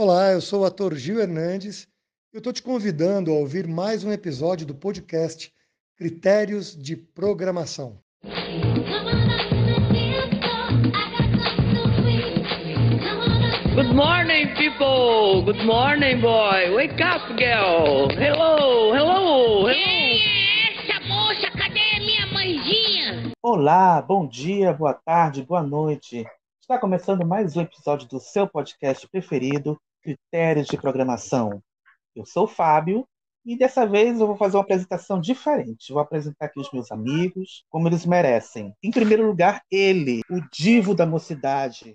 Olá, eu sou o ator Gil Hernandes e eu estou te convidando a ouvir mais um episódio do podcast Critérios de Programação. Good morning, people. Good morning, boy. Wake up, girl. Hello, hello, hello. Quem é essa moça? Cadê minha mãezinha? Olá, bom dia, boa tarde, boa noite. Está começando mais um episódio do seu podcast preferido, Critérios de Programação. Eu sou o Fábio e dessa vez eu vou fazer uma apresentação diferente. Vou apresentar aqui os meus amigos, como eles merecem. Em primeiro lugar, ele, o divo da mocidade,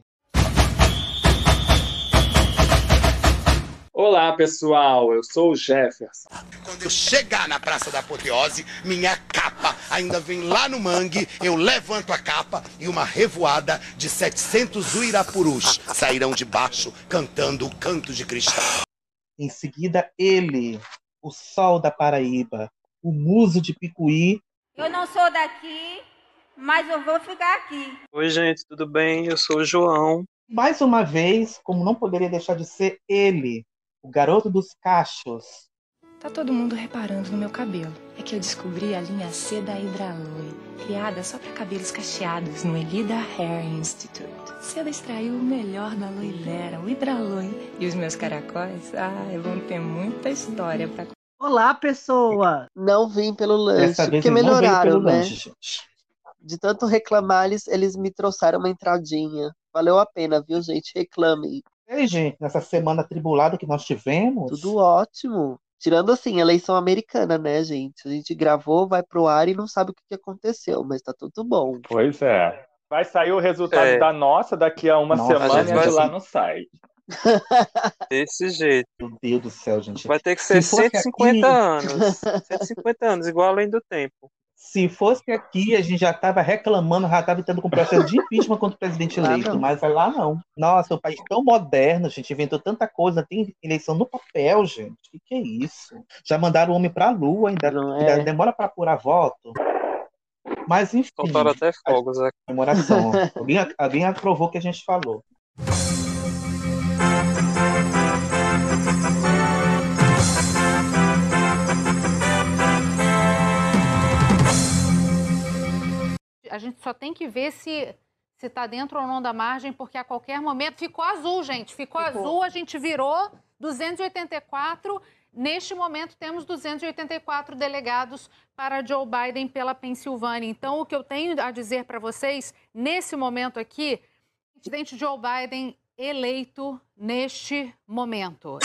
Olá, pessoal. Eu sou o Jefferson. Quando eu chegar na Praça da Apoteose, minha capa ainda vem lá no mangue, eu levanto a capa e uma revoada de 700 uirapurus sairão de baixo cantando o canto de cristal. Em seguida, ele, o sol da Paraíba, o muso de Picuí, Eu não sou daqui, mas eu vou ficar aqui. Oi, gente, tudo bem? Eu sou o João. mais uma vez, como não poderia deixar de ser ele, o garoto dos cachos, Tá todo mundo reparando no meu cabelo. É que eu descobri a linha C da Hidraloi, criada só para cabelos cacheados no Elida Hair Institute. Seda extraiu o melhor da aloe vera, o Hidraloi. E os meus caracóis, ai, vão ter muita história pra Olá, pessoa! Não vim pelo lanche, porque melhoraram, né? lanche. De tanto reclamar, eles, eles me trouxeram uma entradinha. Valeu a pena, viu, gente? Reclamem. E aí, gente, nessa semana atribulada que nós tivemos, Tudo ótimo. Tirando assim, eleição americana, né, gente? A gente gravou, vai pro ar e não sabe o que aconteceu, mas tá tudo bom. Pois é. Vai sair o resultado É. da nossa daqui a uma Nossa, semana gente, e vai lá no site. Desse jeito. meu Deus do céu, gente. Vai ter que ser Se fosse 150 aqui- anos. 150 anos, igual além do tempo. Se fosse aqui, a gente já estava reclamando, já estava entrando com processo de impeachment contra o presidente eleito, mas vai lá não. Nossa, o país tão moderno, gente, inventou tanta coisa, tem eleição no papel, gente. O que, que é isso? Já mandaram o homem pra lua, ainda, Não ainda é? demora para apurar voto. Mas enfim, Faltaram até fogos aqui. comemoração. alguém, alguém aprovou o que a gente falou. A gente só tem que ver se se está dentro ou não da margem, porque a qualquer momento ficou azul, gente. Ficou, azul, a gente virou 284. Neste momento temos 284 delegados para Joe Biden pela Pensilvânia. Então, o que eu tenho a dizer para vocês nesse momento aqui, o presidente Joe Biden eleito neste momento.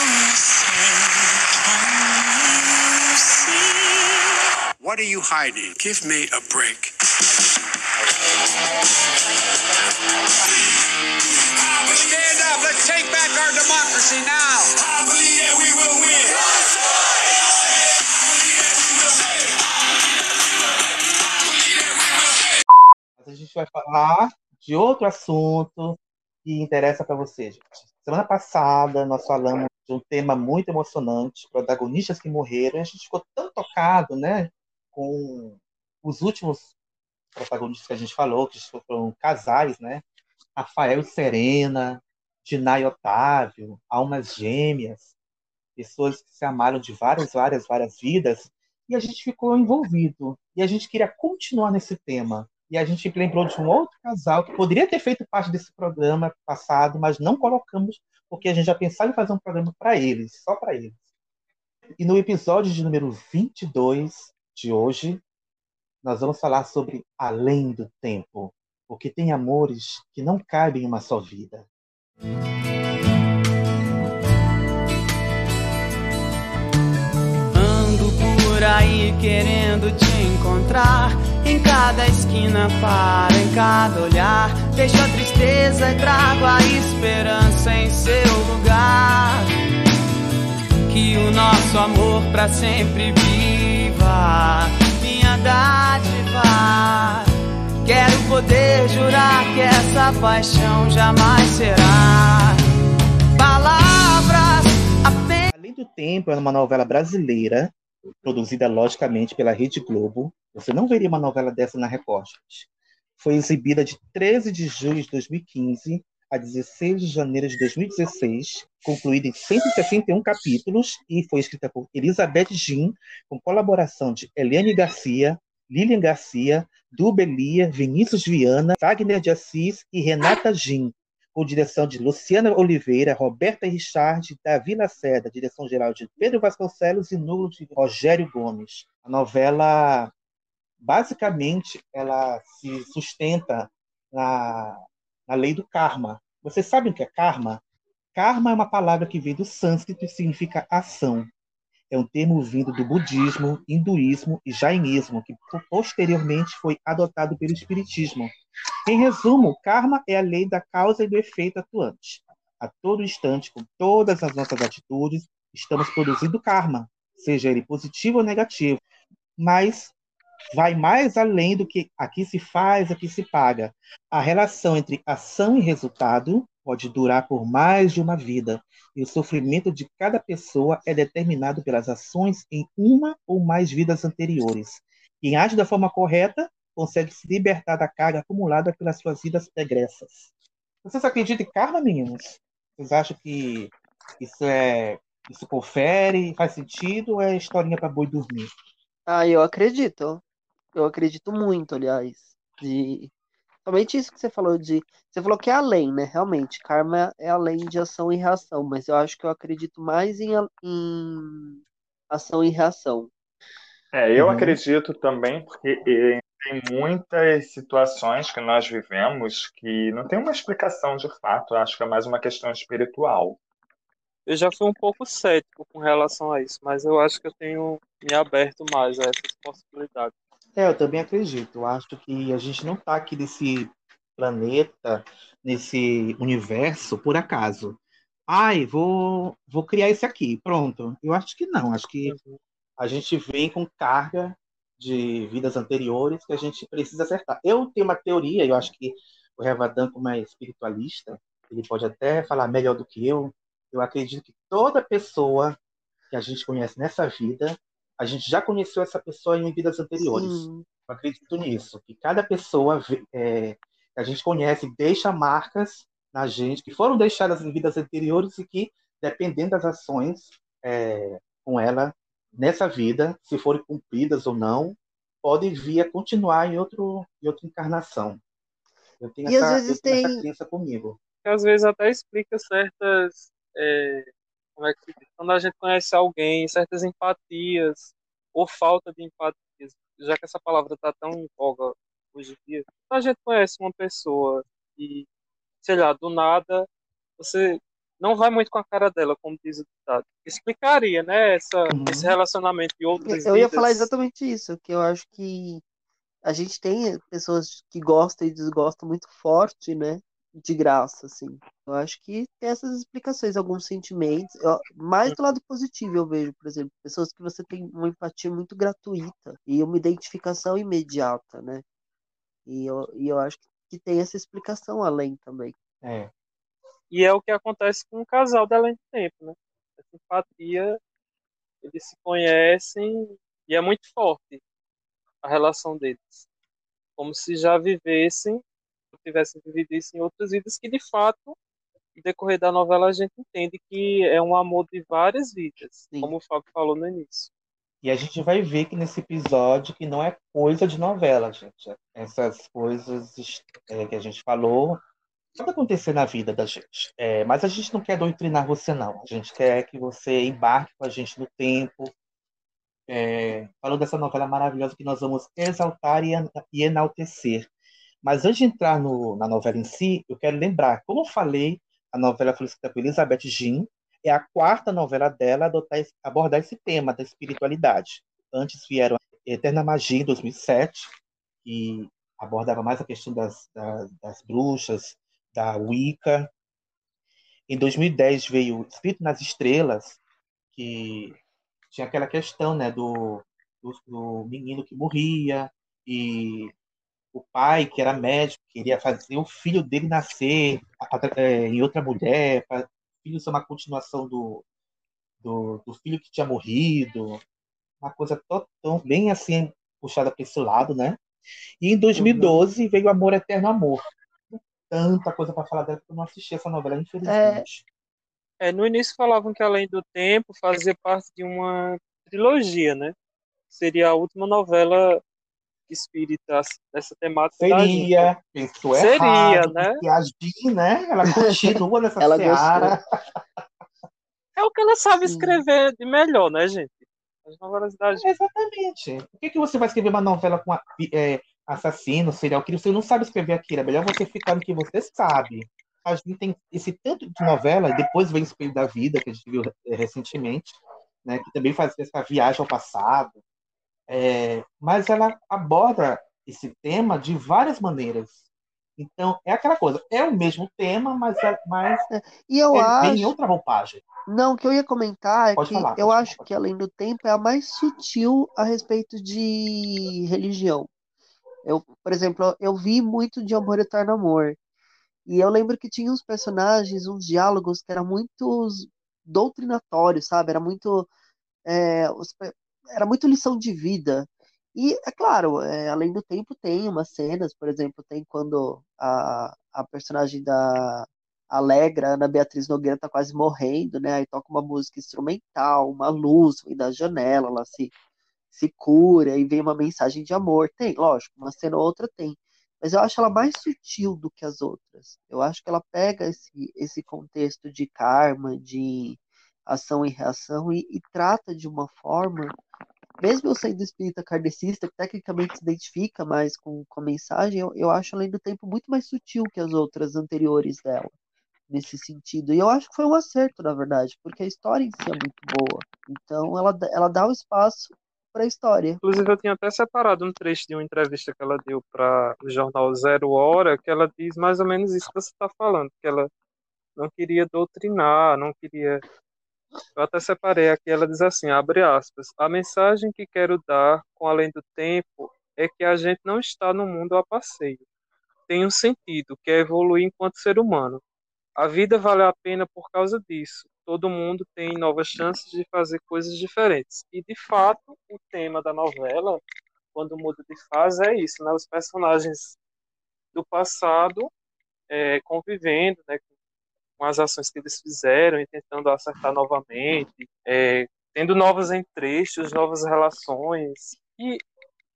What are you hiding? Give me a break. Stand up. Let's take back our democracy now. I believe that we will win. A gente vai falar de outro assunto que interessa para você, gente. Semana passada nós falamos de um tema muito emocionante, protagonistas que morreram, e a gente ficou tão tocado, né, com os últimos protagonistas que a gente falou, que foram casais, né, Rafael e Serena, Dinah e Otávio, almas gêmeas, pessoas que se amaram de várias, várias, várias vidas, e a gente ficou envolvido. E a gente queria continuar nesse tema. E a gente lembrou de um outro casal que poderia ter feito parte desse programa passado, mas não colocamos, porque a gente já pensava em fazer um programa para eles, só para eles. E no episódio de número 22 de hoje, nós vamos falar sobre Além do Tempo, porque tem amores que não cabem em uma só vida. Ando por aí querendo te encontrar. Em cada esquina paro, em cada olhar. Deixo a tristeza e trago a esperança em seu lugar. Que o nosso amor pra sempre viva. Dádiva. Quero poder jurar que essa paixão jamais será. Palavras apenas. Além do Tempo é uma novela brasileira, produzida logicamente pela Rede Globo. Você não veria uma novela dessa na Record. Foi exibida de 13 de julho de 2015 a 16 de janeiro de 2016, concluída em 161 capítulos e foi escrita por Elizabeth Jean, com colaboração de Eliane Garcia, Lilian Garcia, Dubelia, Vinícius Viana, Wagner de Assis e Renata Jean, com direção de Luciana Oliveira, Roberta Richard, Davi Lacerda, direção geral de Pedro Vasconcelos e núcleo de Rogério Gomes. A novela, basicamente, ela se sustenta na, na lei do karma. Vocês sabem o que é karma? Karma é uma palavra que vem do sânscrito e significa ação. É um termo vindo do budismo, hinduísmo e jainismo, que posteriormente foi adotado pelo espiritismo. Em resumo, karma é a lei da causa e do efeito atuante. A todo instante, com todas as nossas atitudes, estamos produzindo karma, seja ele positivo ou negativo. Mas vai mais além do que aqui se faz, aqui se paga. A relação entre ação e resultado pode durar por mais de uma vida, e o sofrimento de cada pessoa é determinado pelas ações em uma ou mais vidas anteriores. Quem age da forma correta consegue se libertar da carga acumulada pelas suas vidas pregressas. Vocês acreditam em karma, meninos? Vocês acham que isso é isso confere, faz sentido ou é historinha para boi dormir? Ah, eu acredito. Eu acredito muito, aliás. De... Somente isso que você falou de. Você falou que é além, né? Realmente, karma é além de ação e reação, mas eu acho que eu acredito mais em, em ação e reação. É, eu uhum. acredito também, porque tem muitas situações que nós vivemos que não tem uma explicação de fato, eu acho que é mais uma questão espiritual. Eu já fui um pouco cético com relação a isso, mas eu acho que eu tenho me aberto mais a essas possibilidades. É, eu também acredito. Eu acho que a gente não está aqui nesse planeta, nesse universo, por acaso. Ai, vou, vou criar esse aqui, pronto. Eu acho que não. Acho que a gente vem com carga de vidas anteriores que a gente precisa acertar. Eu tenho uma teoria, eu acho que o Revadan, como é espiritualista, ele pode até falar melhor do que eu. Eu acredito que toda pessoa que a gente conhece nessa vida, a gente já conheceu essa pessoa em vidas anteriores. Sim. Eu acredito nisso, que cada pessoa é, que a gente conhece deixa marcas na gente que foram deixadas em vidas anteriores e que, dependendo das ações é, com ela, nessa vida, se forem cumpridas ou não, podem vir a continuar em, outro, em outra encarnação. Eu tenho, e essa, às vezes eu tenho tem... essa crença comigo. Às vezes até explica certas. É, como é que? Quando a gente conhece alguém, certas empatias, ou falta de empatias, já que essa palavra está tão em voga hoje em dia. Quando a gente conhece uma pessoa e, sei lá, do nada, você não vai muito com a cara dela, como diz o ditado. Explicaria, né, essa, uhum. esse relacionamento de outras Eu ia vidas. falar exatamente isso, que eu acho que a gente tem pessoas que gostam e desgostam muito forte, né, de graça, assim. Eu acho que tem essas explicações, alguns sentimentos, eu, mais do lado positivo eu vejo, por exemplo, pessoas que você tem uma empatia muito gratuita e uma identificação imediata, né, e eu, e eu acho que tem essa explicação além também. É, e é o que acontece com o casal da Além do Tempo, né? A simpatia, eles se conhecem e é muito forte a relação deles. Como se já vivessem, tivessem vivido isso em outras vidas, que de fato, no decorrer da novela, a gente entende que é um amor de várias vidas, Sim. como o Fábio falou no início. E a gente vai ver que nesse episódio que não é coisa de novela, gente. Essas coisas é, que a gente falou pode acontecer na vida da gente. É, mas a gente não quer doutrinar você, não. A gente quer que você embarque com a gente no tempo. É, falando dessa novela maravilhosa que nós vamos exaltar e, e enaltecer. Mas antes de entrar no, na novela em si, eu quero lembrar, como eu falei, a novela foi escrita por Elizabeth Jean, é a quarta novela dela adotar, abordar esse tema da espiritualidade. Antes vieram Eterna Magia, em 2007, que abordava mais a questão das, das, das bruxas, da Wicca. Em 2010 veio Escrito nas Estrelas, que tinha aquela questão né, do, do, do menino que morria e o pai, que era médico, queria fazer o filho dele nascer é, em outra mulher, para o filho ser uma continuação do, do, do, filho que tinha morrido. Uma coisa tão, tão bem assim, puxada para esse lado, né? E em 2012 uhum. veio Amor Eterno Amor, tanta coisa para falar dela, porque eu não assisti essa novela, infelizmente. É, no início falavam que Além do Tempo fazia parte de uma trilogia, né? Seria a última novela espírita dessa temática. Seria, pensou Seria, errado, né? porque a Gi, né? Ela continua nessa Ela seara. É o que ela sabe escrever de melhor, né, gente? As novelas da Gi. Exatamente. Por que, que você vai escrever uma novela com a- é, assassino, serial killer? Você não sabe escrever aquilo. É melhor você ficar no que você sabe. A gente tem esse tanto de novela, depois vem o Espelho da Vida, que a gente viu é, recentemente, né, que também faz essa viagem ao passado. É, mas ela aborda esse tema de várias maneiras. Então, é aquela coisa, é o mesmo tema, mas, é- mas E eu é, vem em acho. outra roupagem. Não, o que eu ia comentar é Pode que falar, eu acho que Além do Tempo é a mais sutil a respeito de religião. Eu, por exemplo, eu vi muito de Amor Eterno Amor. E eu lembro que tinha uns personagens, uns diálogos que eram muito doutrinatórios, sabe? Era muito, é, os era muito lição de vida. E, é claro, é, Além do Tempo tem umas cenas, por exemplo, tem quando a, a personagem da Alegra, Ana Beatriz Nogueira, tá quase morrendo, né? Aí toca uma música instrumental, uma luz vem da janela, ela se, se cura e vem uma mensagem de amor. Tem, lógico, uma cena ou outra tem. Mas eu acho ela mais sutil do que as outras. Eu acho que ela pega esse, esse contexto de karma, de ação e reação e, e trata de uma forma, mesmo eu sendo espírita kardecista, que tecnicamente se identifica mais com, com a mensagem, eu, eu acho além do tempo muito mais sutil que as outras anteriores dela, nesse sentido. E eu acho que foi um acerto, na verdade, porque a história em si é muito boa. Então ela, ela dá o espaço para a história. Inclusive, eu tinha até separado um trecho de uma entrevista que ela deu para o jornal Zero Hora, que ela diz mais ou menos isso que você está falando, que ela não queria doutrinar, não queria. Eu até separei aqui, ela diz assim, abre aspas, a mensagem que quero dar com Além do Tempo é que a gente não está no mundo a passeio. Tem um sentido, que é evoluir enquanto ser humano. A vida vale a pena por causa disso. Todo mundo tem novas chances de fazer coisas diferentes. E, de fato, o tema da novela, quando muda de fase, é isso, né? Os personagens do passado é, convivendo, né, com as ações que eles fizeram e tentando acertar novamente, é, tendo novos entrechos, novas relações. E,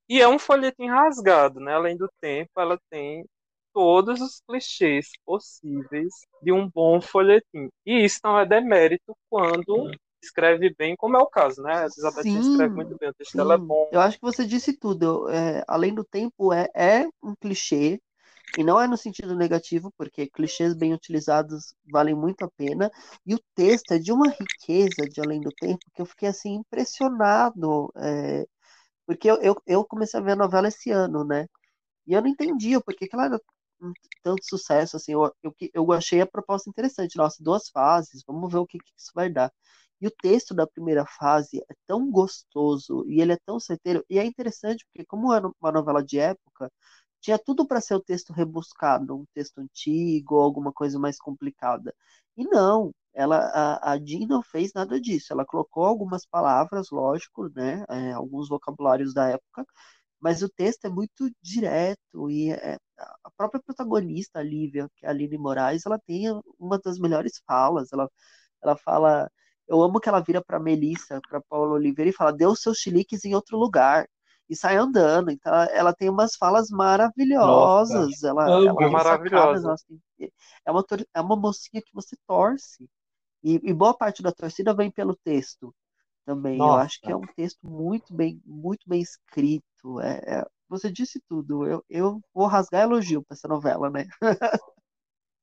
e é um folhetim rasgado, né? Além do tempo, ela tem todos os clichês possíveis de um bom folhetim. E isso não é demérito quando escreve bem, como é o caso, né? A Elizabeth Sim, escreve muito bem, o texto dela é bom. Eu acho que você disse tudo. É, além do tempo, é, é um clichê, e não é no sentido negativo, porque clichês bem utilizados valem muito a pena. E o texto é de uma riqueza de Além do Tempo que eu fiquei assim impressionado. é, porque eu, eu, eu comecei a ver a novela esse ano, né? E eu não entendia por que ela era tanto sucesso, assim, eu, eu, eu achei a proposta interessante, nossa, duas fases, vamos ver o que, que isso vai dar. E o texto da primeira fase é tão gostoso e ele é tão certeiro, e é interessante porque como é uma novela de época, tinha tudo para ser o texto rebuscado, um texto antigo, alguma coisa mais complicada. E não, ela, a, a Jean não fez nada disso, ela colocou algumas palavras, lógico, né, é, alguns vocabulários da época, mas o texto é muito direto e é- a própria protagonista, a Lívia, que é a Aline Moraes, ela tem uma das melhores falas. Ela, ela fala, eu amo que ela vira para Melissa, para Paula Oliveira e fala, os seus chiliques em outro lugar e sai andando. Então ela- ela tem umas falas maravilhosas. ela, amo. ela tem Maravilhosa. sacadas, ela é uma tor- é uma mocinha que você torce. E, e boa parte da torcida vem pelo texto também. Eu Nossa. acho que é um texto muito bem, muito bem escrito. É, é- você disse tudo. Eu, eu vou rasgar elogio para essa novela, né?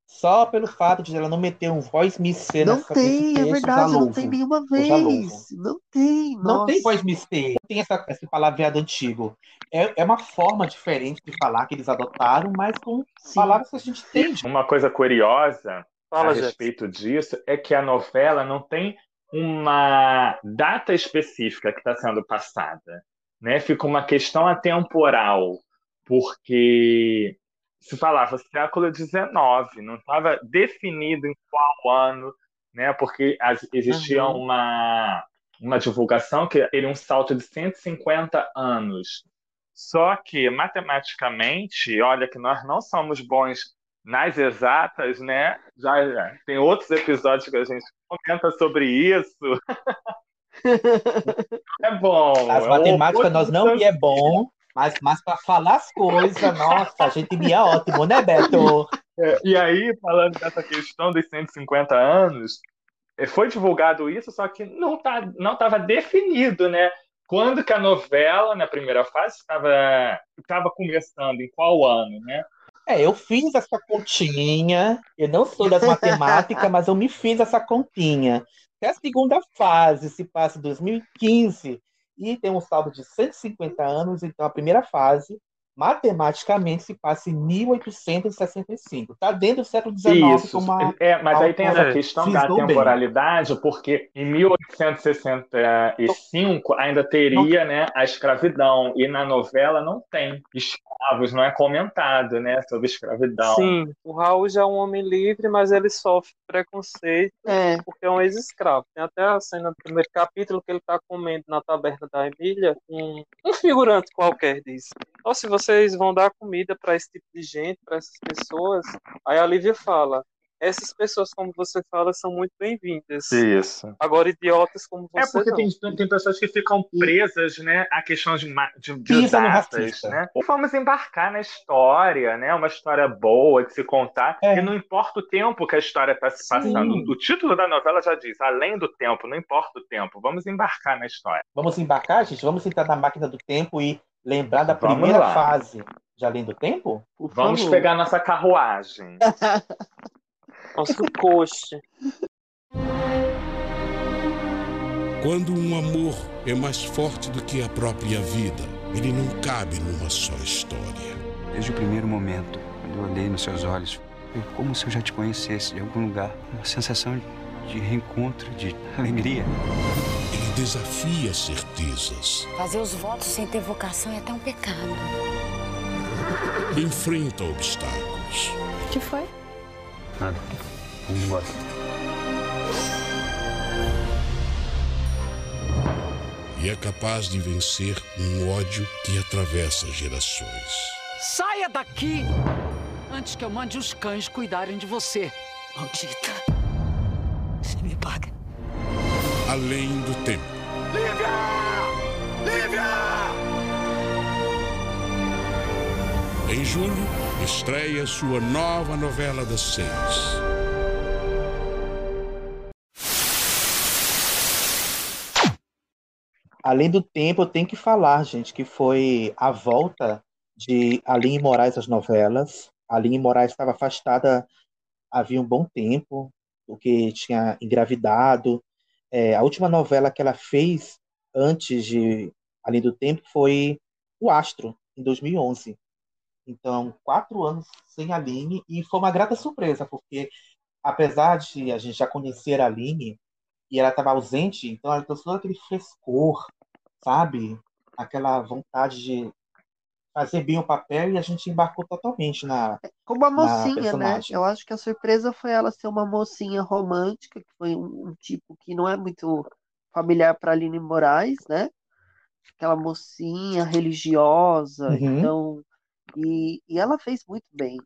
Só pelo fato de ela não meter um voz missê Não nessa, tem, é verdade, não tem nenhuma vez. Não tem, Não tem voz missê, não tem essa, esse palavreado antigo. É, é uma forma diferente de falar que eles adotaram, mas com palavras que a gente entende. Uma coisa curiosa Fala, a Jefferson. respeito disso é que a novela não tem uma data específica que está sendo passada, né? Fica uma questão atemporal, porque se falava século XIX, não estava definido em qual ano, né? Porque as- existia Uhum. uma uma divulgação que teria um salto de 150 anos. Só que, matematicamente, olha que nós não somos bons nas exatas, né? Já, já tem outros episódios que a gente comenta sobre isso. é bom. As é matemáticas nós não é bom, mas, mas para falar as coisas, nossa, a gente me é ótimo, né, Beto? É, e aí, falando dessa questão dos 150 anos, é, foi divulgado isso, só que não tá, não estava definido, né? Quando que a novela, na primeira fase, estava começando, em qual ano, né? É, eu fiz essa continha. Eu não sou das matemáticas, mas eu me fiz essa continha. Que a segunda fase se passa em 2015 e tem um saldo de 150 anos, então a primeira fase, matematicamente, se passa em 1865. Está dentro do século XIX Isso. como uma É, mas aí tem essa questão da frisou bem. temporalidade, porque em 1865 ainda teria, né, a escravidão, e na novela não tem escravos, não é comentado, né, sobre escravidão. Sim, o Raul já é um homem livre, mas ele sofre preconceito porque é um ex-escravo. Tem até a cena do primeiro capítulo que ele está comendo na taberna da Emília, um, um figurante qualquer diz. Então, se vocês vão dar comida para esse tipo de gente, para essas pessoas, aí a Lívia fala. Essas pessoas, como você fala, são muito bem-vindas. Isso. Agora, idiotas como É você porque não. tem, tem pessoas que ficam presas, né, à questão de, de, de Pisa no datas, né? Ou vamos embarcar na história, né? Uma história boa de se contar, e não importa o tempo que a história está se passando. Sim. O título da novela já diz, além do tempo, não importa o tempo, vamos embarcar na história. Vamos embarcar, gente? Vamos entrar na máquina do tempo e lembrar da Vamos primeira lá. fase de Além do Tempo? Por Vamos favor. pegar nossa carruagem. Nosso coche. Quando um amor é mais forte do que a própria vida, ele não cabe numa só história. Desde o primeiro momento, quando eu olhei nos seus olhos, foi como se eu já te conhecesse de algum lugar. Uma sensação de reencontro, de alegria. Ele desafia certezas, Fazer os votos sem ter vocação é até um pecado. enfrenta obstáculos. O que foi? Nada. Vamos embora. E é capaz de vencer um ódio que atravessa gerações. Saia daqui! Antes que eu mande os cães cuidarem de você. Maldita. Você me paga. Além do tempo. Lívia! Lívia! Em julho, estreia sua nova novela das seis. Além do tempo, eu tenho que falar, gente, que foi a volta de Aline Moraes às novelas. A Aline Moraes estava afastada havia um bom tempo, porque tinha engravidado. É, a última novela que ela fez antes de Além do Tempo foi O Astro, em 2011. Então, quatro anos sem Aline, e foi uma grata surpresa, porque apesar de a gente já conhecer a Aline, e ela estava ausente, então ela trouxe todo aquele frescor, sabe? Aquela vontade de fazer bem o papel, e a gente embarcou totalmente na, Como a na mocinha, né? Eu acho que a surpresa foi ela ser uma mocinha romântica, que foi um, um tipo que não é muito familiar para Aline Moraes, né? Aquela mocinha religiosa, Uhum. então. E, e ela fez muito bem,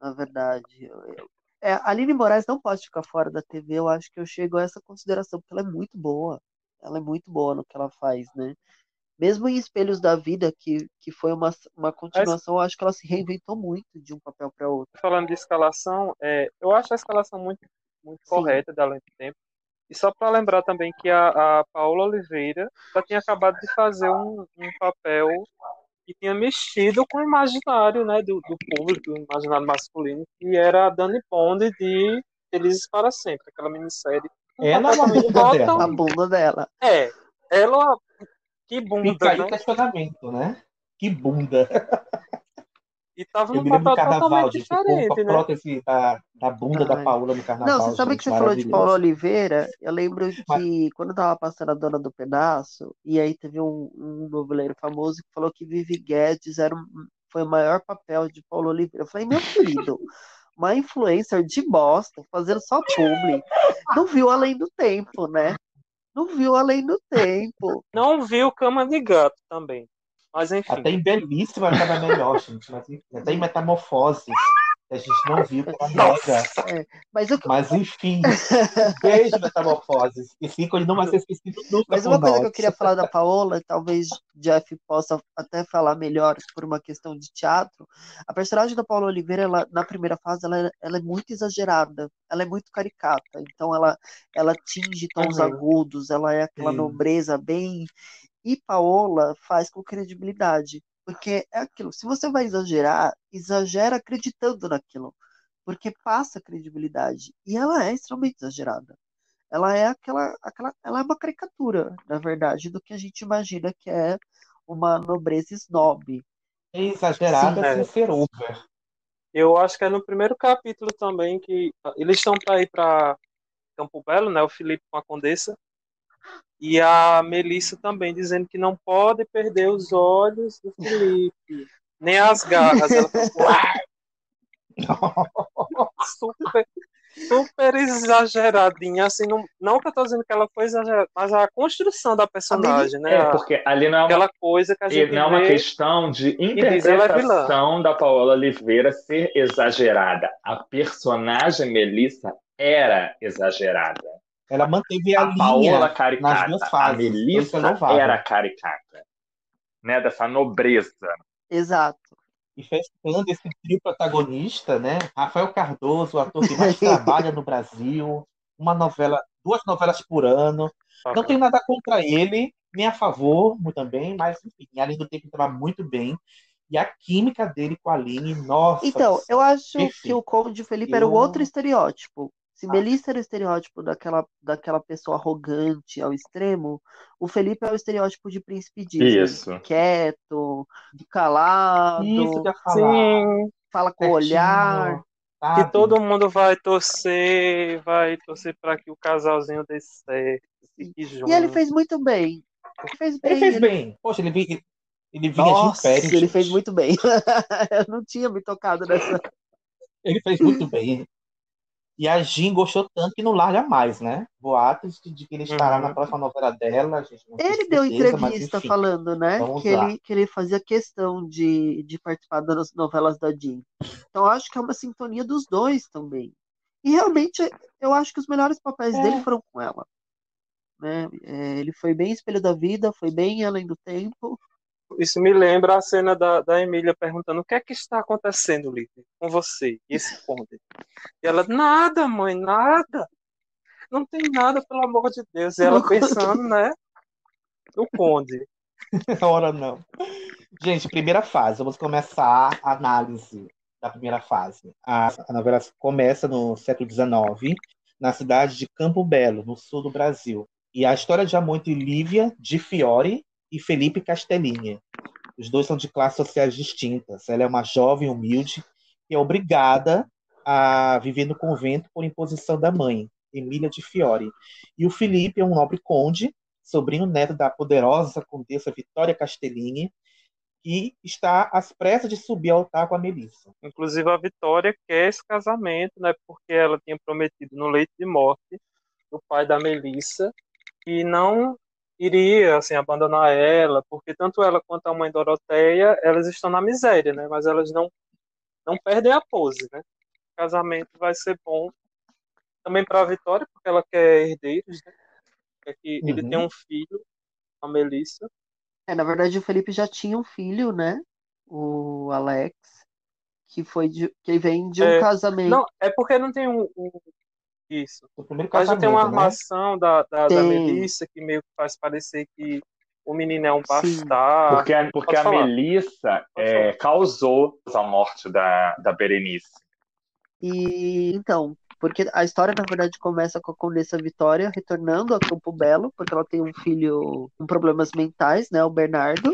na verdade. Eu- eu- é, a Aline Moraes não pode ficar fora da TV, eu acho que eu chego a essa consideração, porque ela é muito boa. Ela é muito boa no que ela faz, né? Mesmo em Espelhos da Vida, que, que foi uma, uma continuação, eu acho que ela se reinventou muito de um papel para outro. Falando de escalação, é, eu acho a escalação muito, muito correta da Além do Tempo. E só para lembrar também que a, a Paula Oliveira já tinha acabado de fazer um, um papel que tinha mexido com o imaginário né, do, do público, o imaginário masculino, que era a Dani Bond de Felizes para Sempre, aquela minissérie. Ela papel ou a bunda dela? total- A bunda dela. É, ela. Que bunda, Fica aí o né? questionamento, né? Que bunda. E tava Eu num me lembro do papel carnaval, totalmente ficou com a diferente, né? prótese da, da bunda da Ai. Paula no carnaval. Não, você sabe gente, que você falou de Paula. Oliveira? Eu lembro que quando eu tava passando a Dona do Pedaço, e aí teve um, um noveleiro famoso que falou que Vivi Guedes era um- foi o maior papel de Paula Oliveira. Eu falei, meu querido, uma influencer de bosta, fazendo só publi, não viu além do tempo, né? Não viu além do tempo. Não viu Cama de Gato também. Mas enfim. Até em Belíssima estava melhor, gente. Mas, enfim, até em Metamorfose. A gente não viu pela nega. É, mas, eu... mas enfim, beijo Metamorfoses. Esse ícone não vai ser esquecido nunca Mas uma coisa nós. que eu queria falar da Paola, talvez Jeff possa até falar melhor por uma questão de teatro. A personagem da Paola Oliveira, ela, na primeira fase, ela, é, ela é muito exagerada, ela é muito caricata. Então ela, ela tinge tons uhum. agudos, ela é aquela nobreza bem. E Paola faz com credibilidade. Porque é aquilo, se você vai exagerar, exagera acreditando naquilo, porque passa credibilidade. E ela é extremamente exagerada. Ela é aquela, aquela, ela é uma caricatura, na verdade, do que a gente imagina que é uma nobreza snob. É exagerada Sim, sem é. ser over. Eu acho que é no primeiro capítulo também que eles estão para ir para Campo Belo, né? O Felipe com a Condessa. E a Melissa também dizendo que não pode perder os olhos do Felipe, nem as garras. Ela super, super exageradinha, assim, não, não que eu tô dizendo que ela foi exagerada, mas a construção da personagem, né? É, porque ali não é uma, aquela coisa que a gente não é uma questão de é interpretação da Paola Oliveira ser exagerada. A personagem Melissa era exagerada. Ela manteve a, a linha Paola caricata, nas duas fases. A Melissa era caricata, né? Dessa nobreza. Exato. E fechando esse trio protagonista, né? Rafael Cardoso, o ator que mais trabalha no Brasil, uma novela, duas novelas por ano. Não tenho nada contra ele, nem a favor também, mas enfim, além do tempo estava muito bem. E a química dele com a Aline, nossa. Então, eu acho perfeito. que o Conde Felipe eu... era o outro estereótipo. Se Melissa era o estereótipo daquela, daquela pessoa arrogante ao extremo, o Felipe é o estereótipo de príncipe Disney. Isso. Quieto, calado, Isso que sim, fala com o olhar. Sabe? Que todo mundo vai torcer, vai torcer para que o casalzinho dê certo. E ele fez muito bem. Ele fez bem. Ele fez ele... bem. Poxa, ele, ele, ele vinha Nossa, de império. Ele fez muito bem. Eu não tinha me tocado nessa. Ele fez muito bem. E a Jean gostou tanto que não larga mais, né? Boatos de que ele estará uhum. na próxima novela dela. ele deu certeza, entrevista mas, falando, né? Que ele, que ele fazia questão de, de participar das novelas da Jean. Então acho que é uma sintonia dos dois também. E realmente eu acho que os melhores papéis é. dele foram com ela. Né? É, ele foi bem espelho da vida, foi bem além do tempo. Isso me lembra a cena da, da Emília perguntando o que é que está acontecendo, Lívia, com você e esse conde. E ela, nada, mãe, nada. Não tem nada, pelo amor de Deus. E ela pensando, né, no conde. Ora não. Gente, primeira fase. Vamos começar a análise da primeira fase. A, a novela começa no século XIX, na cidade de Campo Belo, no sul do Brasil. E a história de amor entre Lívia de Fiore e Felipe Castellini. Os dois são de classes sociais distintas. Ela é uma jovem humilde e é obrigada a viver no convento por imposição da mãe, Emília de Fiore. E o Felipe é um nobre conde, sobrinho neto da poderosa condessa Vitória Castellini, que está às pressas de subir ao altar com a Melissa. Inclusive a Vitória quer esse casamento, né, porque ela tinha prometido no leito de morte o pai da Melissa e não iria assim abandonar ela, porque tanto ela quanto a mãe Doroteia, elas estão na miséria, né? Mas elas não não perdem a pose, né? O casamento vai ser bom também para a Vitória, porque ela quer herdeiros, né? Quer que uhum. ele tenha um filho, a Melissa. É, na verdade o Felipe já tinha um filho, né? O Alex, que foi de, que vem de um é, casamento. Não, é porque não tem um, um isso. O primeiro Mas já tem uma né? armação né? da, da, da, Melissa que meio que faz parecer que o menino é um bastardo. Porque, a, porque a Melissa é, causou a morte da, da Berenice. E então, porque a história, na verdade, começa com a Condessa Vitória retornando a Campo Belo, porque ela tem um filho com problemas mentais, né, o Bernardo,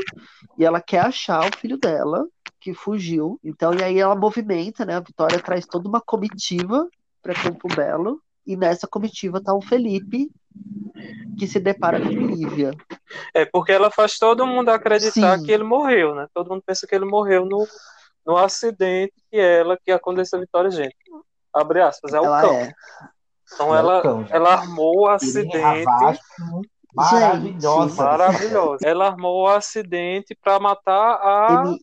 e ela quer achar o filho dela, que fugiu. Então, e aí ela movimenta, né, a Vitória traz toda uma comitiva para Campo Belo, e nessa comitiva tá o Felipe, que se depara com Lívia. É, porque ela faz todo mundo acreditar Sim. que ele morreu, né? Todo mundo pensa que ele morreu no, no acidente que ela, que aconteceu a Vitória, gente. Abre aspas, é o ela cão. É. Então é ela, cão, ela armou o acidente. Maravilhosa. Maravilhosa. Ela armou o acidente para matar a. Emi...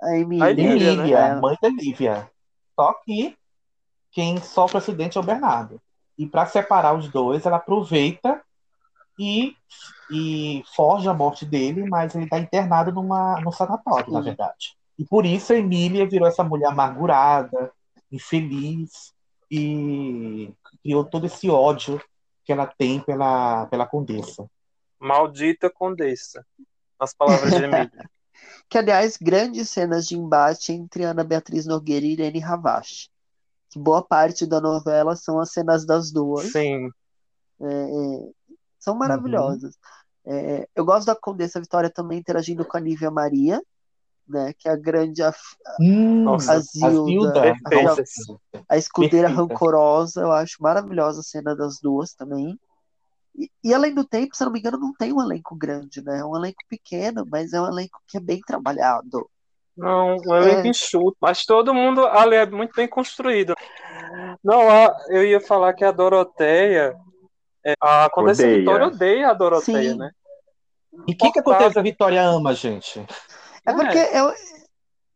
A Emília. A Emília, né? a mãe da Lívia. Só que quem sofre o acidente é o Bernardo. E para separar os dois, ela aproveita e, e forja a morte dele, mas ele está internado numa, num sanatório, na verdade. E por isso a Emília virou essa mulher amargurada, infeliz, e criou todo esse ódio que ela tem pela, pela condessa. Maldita condessa. As palavras de Emília. Que, aliás, grandes cenas de embate entre Ana Beatriz Nogueira e Irene Ravache. Que boa parte da novela são as cenas das duas. Sim. É, é, são maravilhosas. É, eu gosto da Condessa Vitória também interagindo com a Nívia Maria, né? Que é a grande a, Hum, a nossa, a Zilda, Zilda, a, a escudeira Perfeita. rancorosa, eu acho maravilhosa a cena das duas também. E, e além do tempo, se eu não me engano, não tem um elenco grande, né? É um elenco pequeno, mas é um elenco que é bem trabalhado. Não, um elenco É. enxuto, mas todo mundo ali é muito bem construído. Não, a- eu ia falar que a Doroteia, é, a Condessa Odeia. Vitória odeia a Doroteia, Sim. né? E o que, que acontece? A Vitória ama, gente. É porque eu,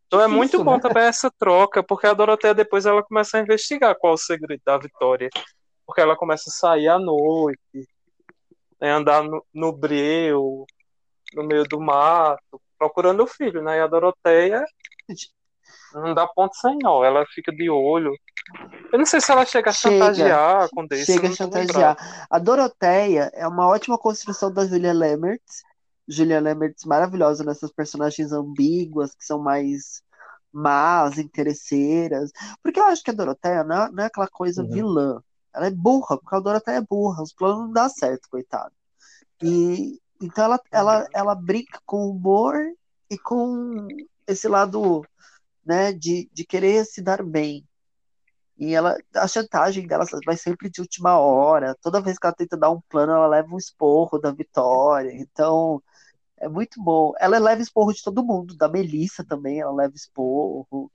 Então é Difícil, muito bom né? também essa troca, porque a Doroteia depois ela começa a investigar qual é o segredo da Vitória. Porque ela começa a sair à noite, né, andar no, no breu, no meio do mato, procurando o filho, né? E a Doroteia não dá ponto sem nó, ela fica de olho. Eu não sei se ela chega a Chega. chantagear a Condessa, chega a não chantagear. A Doroteia é uma ótima construção da Julia Lemmertz. Julia Lemmertz maravilhosa nessas personagens ambíguas, que são mais más, interesseiras. Porque eu acho que a Doroteia não é, não é aquela coisa Uhum. vilã. Ela é burra, porque a Doroteia é burra. Os planos não dão certo, coitada. E então ela, ela, ela brinca com o humor e com esse lado, né, de, de querer se dar bem. E ela, a chantagem dela vai sempre de última hora. Toda vez que ela tenta dar um plano, ela leva um esporro da Vitória. Então, é muito bom. Ela leva esporro de todo mundo, da Melissa também, ela leva esporro.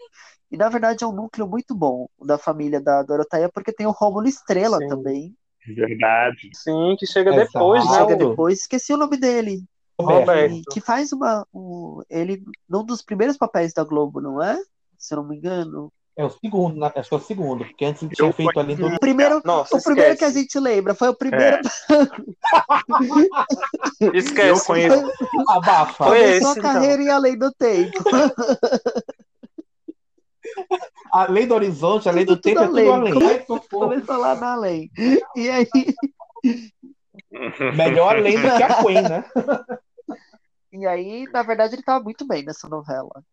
E na verdade é um núcleo muito bom da família da Doroteia, porque tem o Rômulo Estrela Sim. também. Verdade. Sim, que chega Exato. depois, né? chega depois, esqueci o nome dele. Roberto. E que faz uma. um- ele, num dos primeiros papéis da Globo, não é? Se eu não me engano. É o segundo, né? acho que é o segundo, porque antes tinha feito ali do. O primeiro, Nossa, o primeiro que a gente lembra foi o primeiro. Esquece. Eu conheço. Abafa. Foi Começou esse, a então. carreira em Além do Tempo. A lei do horizonte, a lei do Tudo tempo é tudo além. Começou lá na Além. E aí, Melhor além do que a Queen, né? e aí, na verdade, ele tava muito bem nessa novela.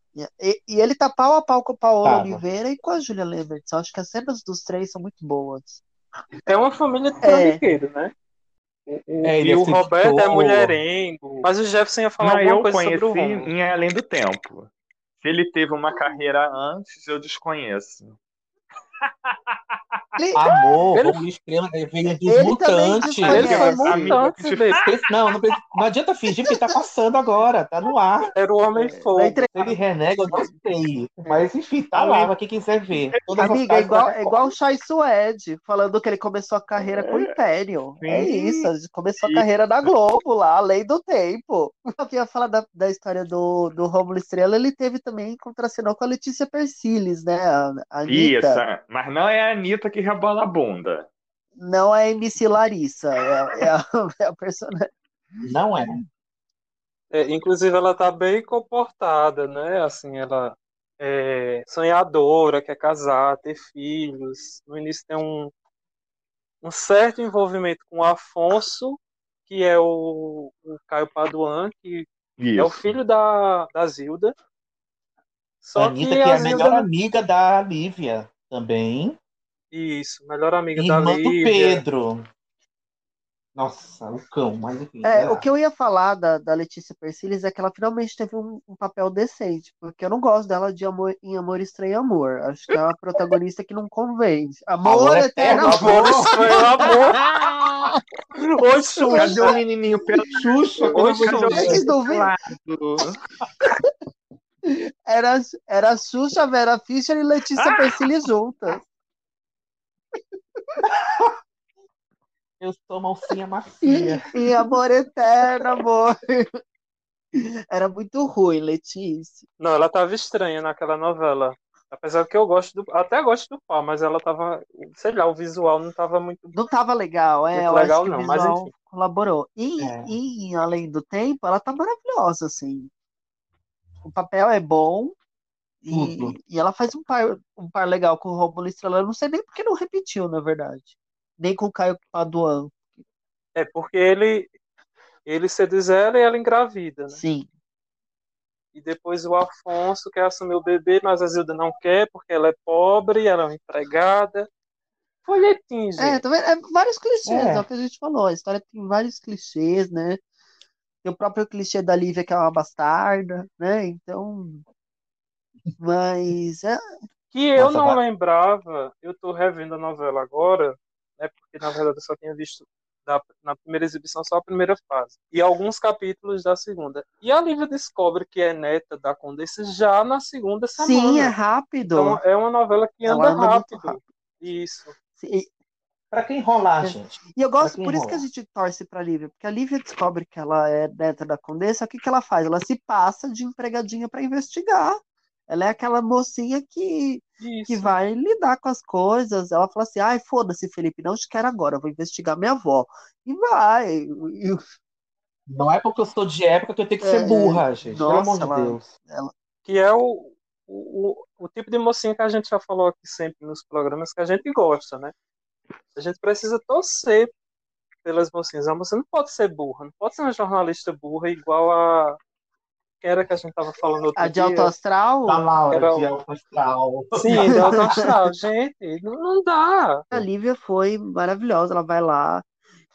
E, e- ele tá pau a pau com a Paola Tava. Oliveira e com a Julia Levertz. Eu acho que as cenas dos três são muito boas. É uma família de É. trambiqueiro, né? O- o- É, e é o Roberto é mulherengo. Mas o Jefferson ia falar Não, alguma eu coisa sobre o conheci Romulo. em Além do Tempo. Se ele teve uma carreira antes, eu desconheço. Ele, Amor, Ele- Romulo Estrela ele veio dos Ele mutantes. Ele foi muito antes dele. Não, não, não adianta fingir porque tá passando agora, tá no ar. Era o Homem vai Fogo. ele renega, eu não sei. Mas enfim, tá lá, pra quem quiser ver. Todas as Amiga, é igual, é igual o Chai Suede, falando que ele começou a carreira com o Império. É Sim. isso, ele começou a carreira na Globo lá, além do tempo. Eu ia falar da, da história do, do Rômulo Estrela, ele teve também contracenou com a Letícia Persiles, né? A, a Anitta. Isso, mas não é a Anitta que rebola a bunda. Não é MC Larissa, é, é a, é a personagem. Não é. É, inclusive, ela tá bem comportada, né? Assim, ela é sonhadora, quer casar, ter filhos. No início tem um, um certo envolvimento com o Afonso, que é o, o Caio Paduan, que é o Isso. filho da, da Zilda. Só a Anitta, que que é a a Zilda. melhor amiga da Lívia também. Isso, melhor amiga da Irmã do Lívia. Pedro. Nossa, o cão, mas enfim. É, o que eu ia falar da, da Letícia Persiles é que ela finalmente teve um, um papel decente, porque eu não gosto dela de amor, em Amor Estranho Amor. Acho que é uma protagonista que não convence. Amor, Amor eterno, eterno, amor. Amor, estranho amor. Oi, Xuxa. Cadê o menininho pela Xuxa, Oi, Xuxa. Vocês não viram? Era, era a Xuxa, Vera Fischer e Letícia Persiles juntas. Eu sou malcinha macia. E amor eterno, amor. Era muito ruim, Letícia. Não, ela tava estranha naquela novela. Apesar que eu gosto do. Até gosto do pau, mas ela tava. Sei lá, o visual não tava muito. Não tava legal, é. Muito eu legal, acho que não, o mas enfim. colaborou. E, É. e Além do Tempo, ela tá maravilhosa, assim. O papel é bom. E, e ela faz um par, um par legal com o Rômulo Estrela. Não sei nem porque não repetiu, na verdade. Nem com o Caio Paduan. É, porque ele. Ele seduz ela e ela engravida, né? Sim. E depois o Afonso quer assumir o bebê, mas a Zilda não quer, porque ela é pobre, ela é uma empregada. Folhetim, gente. É, tá vendo? É vários clichês, É. é o que a gente falou. A história tem vários clichês, né? Tem o próprio clichê da Lívia, que é uma bastarda, né? Então. Mas. É... Que eu Nossa, não va- lembrava, eu tô revendo a novela agora, né? Porque na verdade eu só tinha visto da- na primeira exibição só a primeira fase. E alguns capítulos da segunda. E a Lívia descobre que é neta da Condessa já na segunda semana. Sim, é rápido. Então é uma novela que anda, anda rápido. rápido. Isso. Sim, Pra quem enrolar, É. gente. E eu gosto, por isso que a gente torce pra Lívia, porque a Lívia descobre que ela é neta da Condessa, o que que ela faz? Ela se passa de empregadinha pra investigar. Ela é aquela mocinha que, que vai lidar com as coisas. Ela fala assim: ai, foda-se, Felipe, não te quero agora, eu vou investigar minha avó. E vai. E- Não é porque eu sou de época que eu tenho que ser É, burra, gente. Pelo amor nossa, de ela- Deus. ela- Que é o, o, o, o tipo de mocinha que a gente já falou aqui sempre nos programas que a gente gosta, né? A gente precisa torcer pelas mocinhas. A moça não pode ser burra, não pode ser uma jornalista burra igual a. Quem era que a gente tava falando outro A de alto astral? Da Laura, Era o- de alto astral. Sim, de alto astral. Gente, não, não dá. A Lívia foi maravilhosa, ela vai lá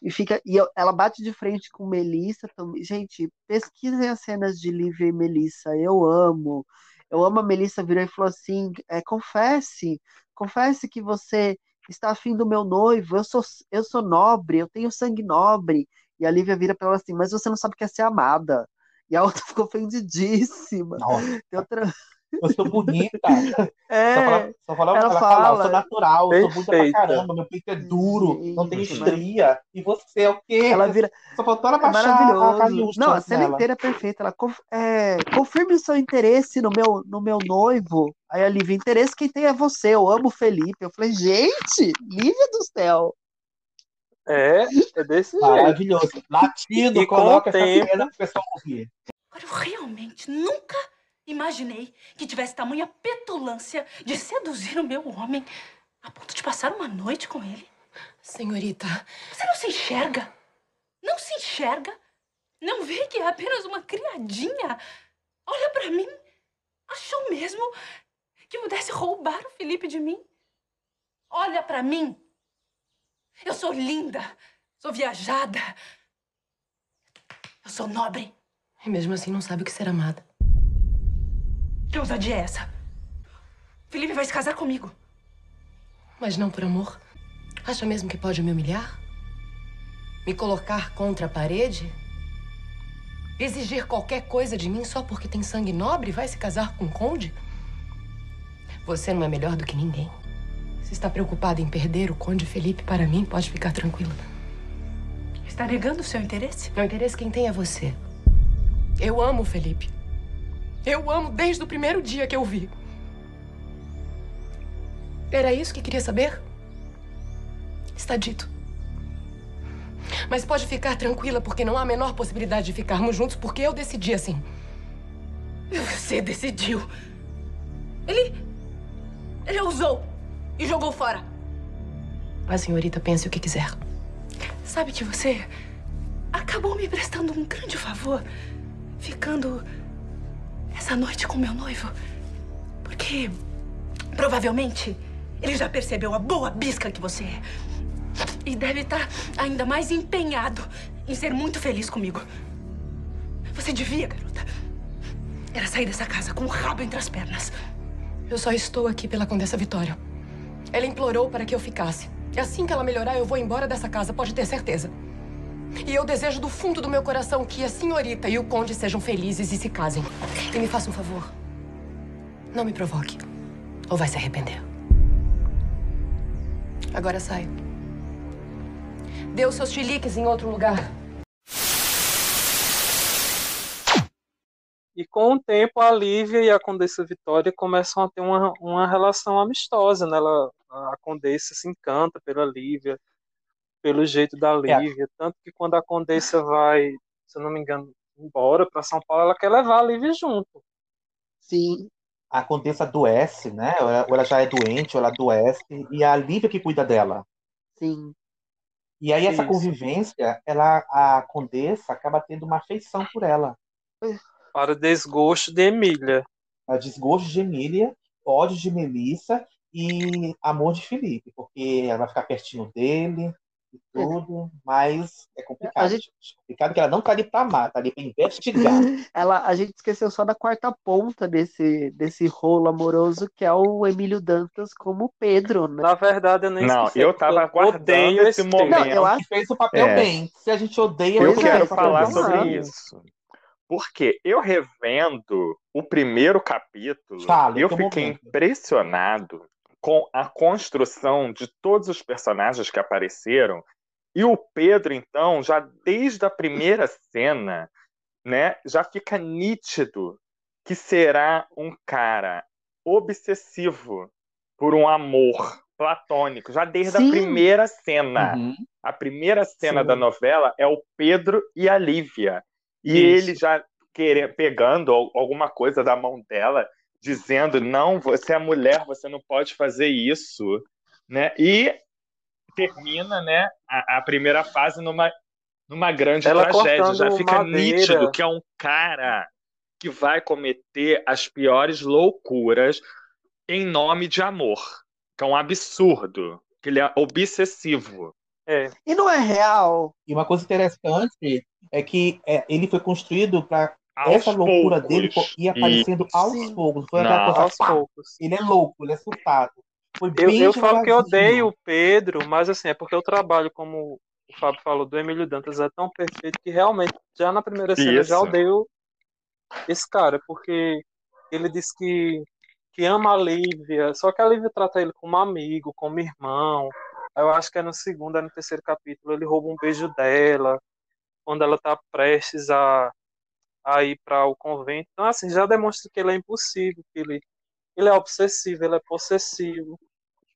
e fica. E eu- ela bate de frente com Melissa também. Gente, pesquisem as cenas de Lívia e Melissa. Eu amo. Eu amo a Melissa virou e falou assim: é, confesse, confesse que você está afim do meu noivo. Eu sou, eu sou nobre, eu tenho sangue nobre. E a Lívia vira para ela assim: mas você não sabe o que é ser amada. E a outra ficou ofendidíssima. Nossa. Tem outra. Eu sou bonita. É, Só fala, só fala, ela ela, fala, eu fala. sou natural, eu sou bonita pra caramba, meu peito é duro, não tem estria. E você é o quê? Ela vira. Só faltou ela É baixar a maravilhoso. Caliusta Não, a cena nela. inteira é perfeita. Ela conf- é, confirme o seu interesse no meu, no meu noivo. Aí a Lívia, interesse quem tem é você. Eu amo o Felipe. Eu falei, gente, Lívia do céu. É, é desse jeito. Maravilhoso. Latido, E coloca essa cena pro pessoal ouvir. Agora, eu realmente nunca imaginei que tivesse tamanha petulância de seduzir o meu homem a ponto de passar uma noite com ele. Senhorita, Você não se enxerga? Não se enxerga? Não vê que é apenas uma criadinha? Olha pra mim. Achou mesmo que pudesse roubar o Felipe de mim? Olha pra mim. Eu sou linda, sou viajada. Eu sou nobre. e mesmo assim não sabe o que ser amada. Que ousadia é essa? Felipe vai se casar comigo. Mas não por amor. Acha mesmo que pode me humilhar? Me colocar contra a parede? Exigir qualquer coisa de mim só porque tem sangue nobre e vai se casar com um conde? Você não é melhor do que ninguém. Se está preocupada em perder o conde Felipe para mim, pode ficar tranquila. Está negando o seu interesse? O interesse quem tem é você. Eu amo o Felipe. Eu amo desde o primeiro dia que eu vi. Era isso que queria saber? Está dito. Mas pode ficar tranquila, porque não há a menor possibilidade de ficarmos juntos, porque eu decidi assim. Você decidiu. Ele. Ele ousou e jogou fora. A senhorita pense o que quiser. Sabe que você acabou me prestando um grande favor, ficando essa noite com meu noivo. Porque provavelmente ele já percebeu a boa bisca que você é. E deve estar ainda mais empenhado em ser muito feliz comigo. Você devia, garota, era sair dessa casa com o rabo entre as pernas. Eu só estou aqui pela Condessa Vitória. Ela implorou para que eu ficasse. E assim que ela melhorar, eu vou embora dessa casa, pode ter certeza. E eu desejo do fundo do meu coração que a senhorita e o conde sejam felizes e se casem. E me faça um favor. Não me provoque. Ou vai se arrepender. Agora sai. Dê os seus chiliques em outro lugar. E com o tempo, a Lívia e a Condessa Vitória começam a ter uma, uma relação amistosa, né? Ela, a Condessa se encanta pela Lívia, pelo jeito da Lívia. Tanto que quando a Condessa vai, se eu não me engano, embora para São Paulo, ela quer levar a Lívia junto. Sim. A Condessa adoece, né? Ou ela, ou ela já é doente, ou ela adoece, e é a Lívia que cuida dela. Sim. E aí essa Isso. convivência, ela, a Condessa acaba tendo uma afeição por ela. Para desgosto de Emília. A desgosto de Emília, ódio de Melissa e amor de Felipe, porque ela vai ficar pertinho dele e tudo, mas é complicado. A gente- gente. Complicado que ela não tá ali pra amar, tá ali pra investigar. Ela, a gente esqueceu só da quarta ponta desse, desse rolo amoroso, que é o Emílio Dantas como Pedro, né? Na verdade, eu nem Não, esqueci, eu porque tava aguardando odeio esse momento. Não, eu acho- Que fez o papel É. bem. Se a gente odeia, Eu é, quero papel falar sobre isso. Porque eu revendo o primeiro capítulo, Fale, eu fiquei momento. impressionado com a construção de todos os personagens que apareceram. E o Pedro, então, já desde a primeira cena, né, já fica nítido que será um cara obsessivo por um amor platônico, já desde Sim. a primeira cena. Uhum. A primeira cena Sim. da novela é o Pedro e a Lívia. E Isso. ele já querer, pegando al- alguma coisa da mão dela, dizendo: Não, você é mulher, você não pode fazer isso. Né? E termina né, a, a primeira fase numa, numa grande Ela tragédia. Já fica madeira. nítido que é um cara que vai cometer as piores loucuras em nome de amor. Que é um absurdo. Que ele é obsessivo. É. E não é real. E uma coisa interessante é que é, ele foi construído para essa loucura poucos. dele ir aparecendo Isso. aos Sim. poucos. Foi aquela Não. coisa, Aos pá, poucos. ele é louco, ele é surtado. Foi Eu, bem eu falo que eu odeio o Pedro, mas assim, é porque o trabalho, como o Fábio falou, do Emílio Dantas é tão perfeito que realmente, já na primeira cena, eu já Isso. odeio esse cara, porque ele diz que, que ama a Lívia, só que a Lívia trata ele como amigo, como irmão. Aí Eu acho que é no segundo, é no terceiro capítulo, ele rouba um beijo dela, quando ela tá prestes a, a ir para o convento. Então, assim, já demonstra que ele é impossível, que ele, ele é obsessivo, ele é possessivo.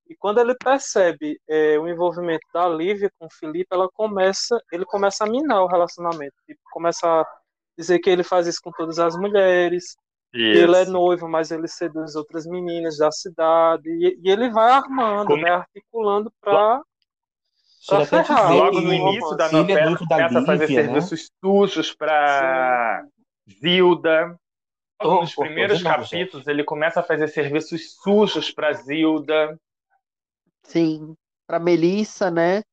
E quando ele percebe é, o envolvimento da Lívia com o Felipe, ela começa, ele começa a minar o relacionamento. Tipo, começa a dizer que ele faz isso com todas as mulheres, que ele é noivo, mas ele seduz outras meninas da cidade. E, e ele vai armando, Como- né, articulando para ferrar. Logo no início da é novela, começa a fazer né? serviços sujos para Zilda. Oh, nos primeiros capítulos, ele começa a fazer serviços sujos para Zilda. Sim. Pra Melissa, né?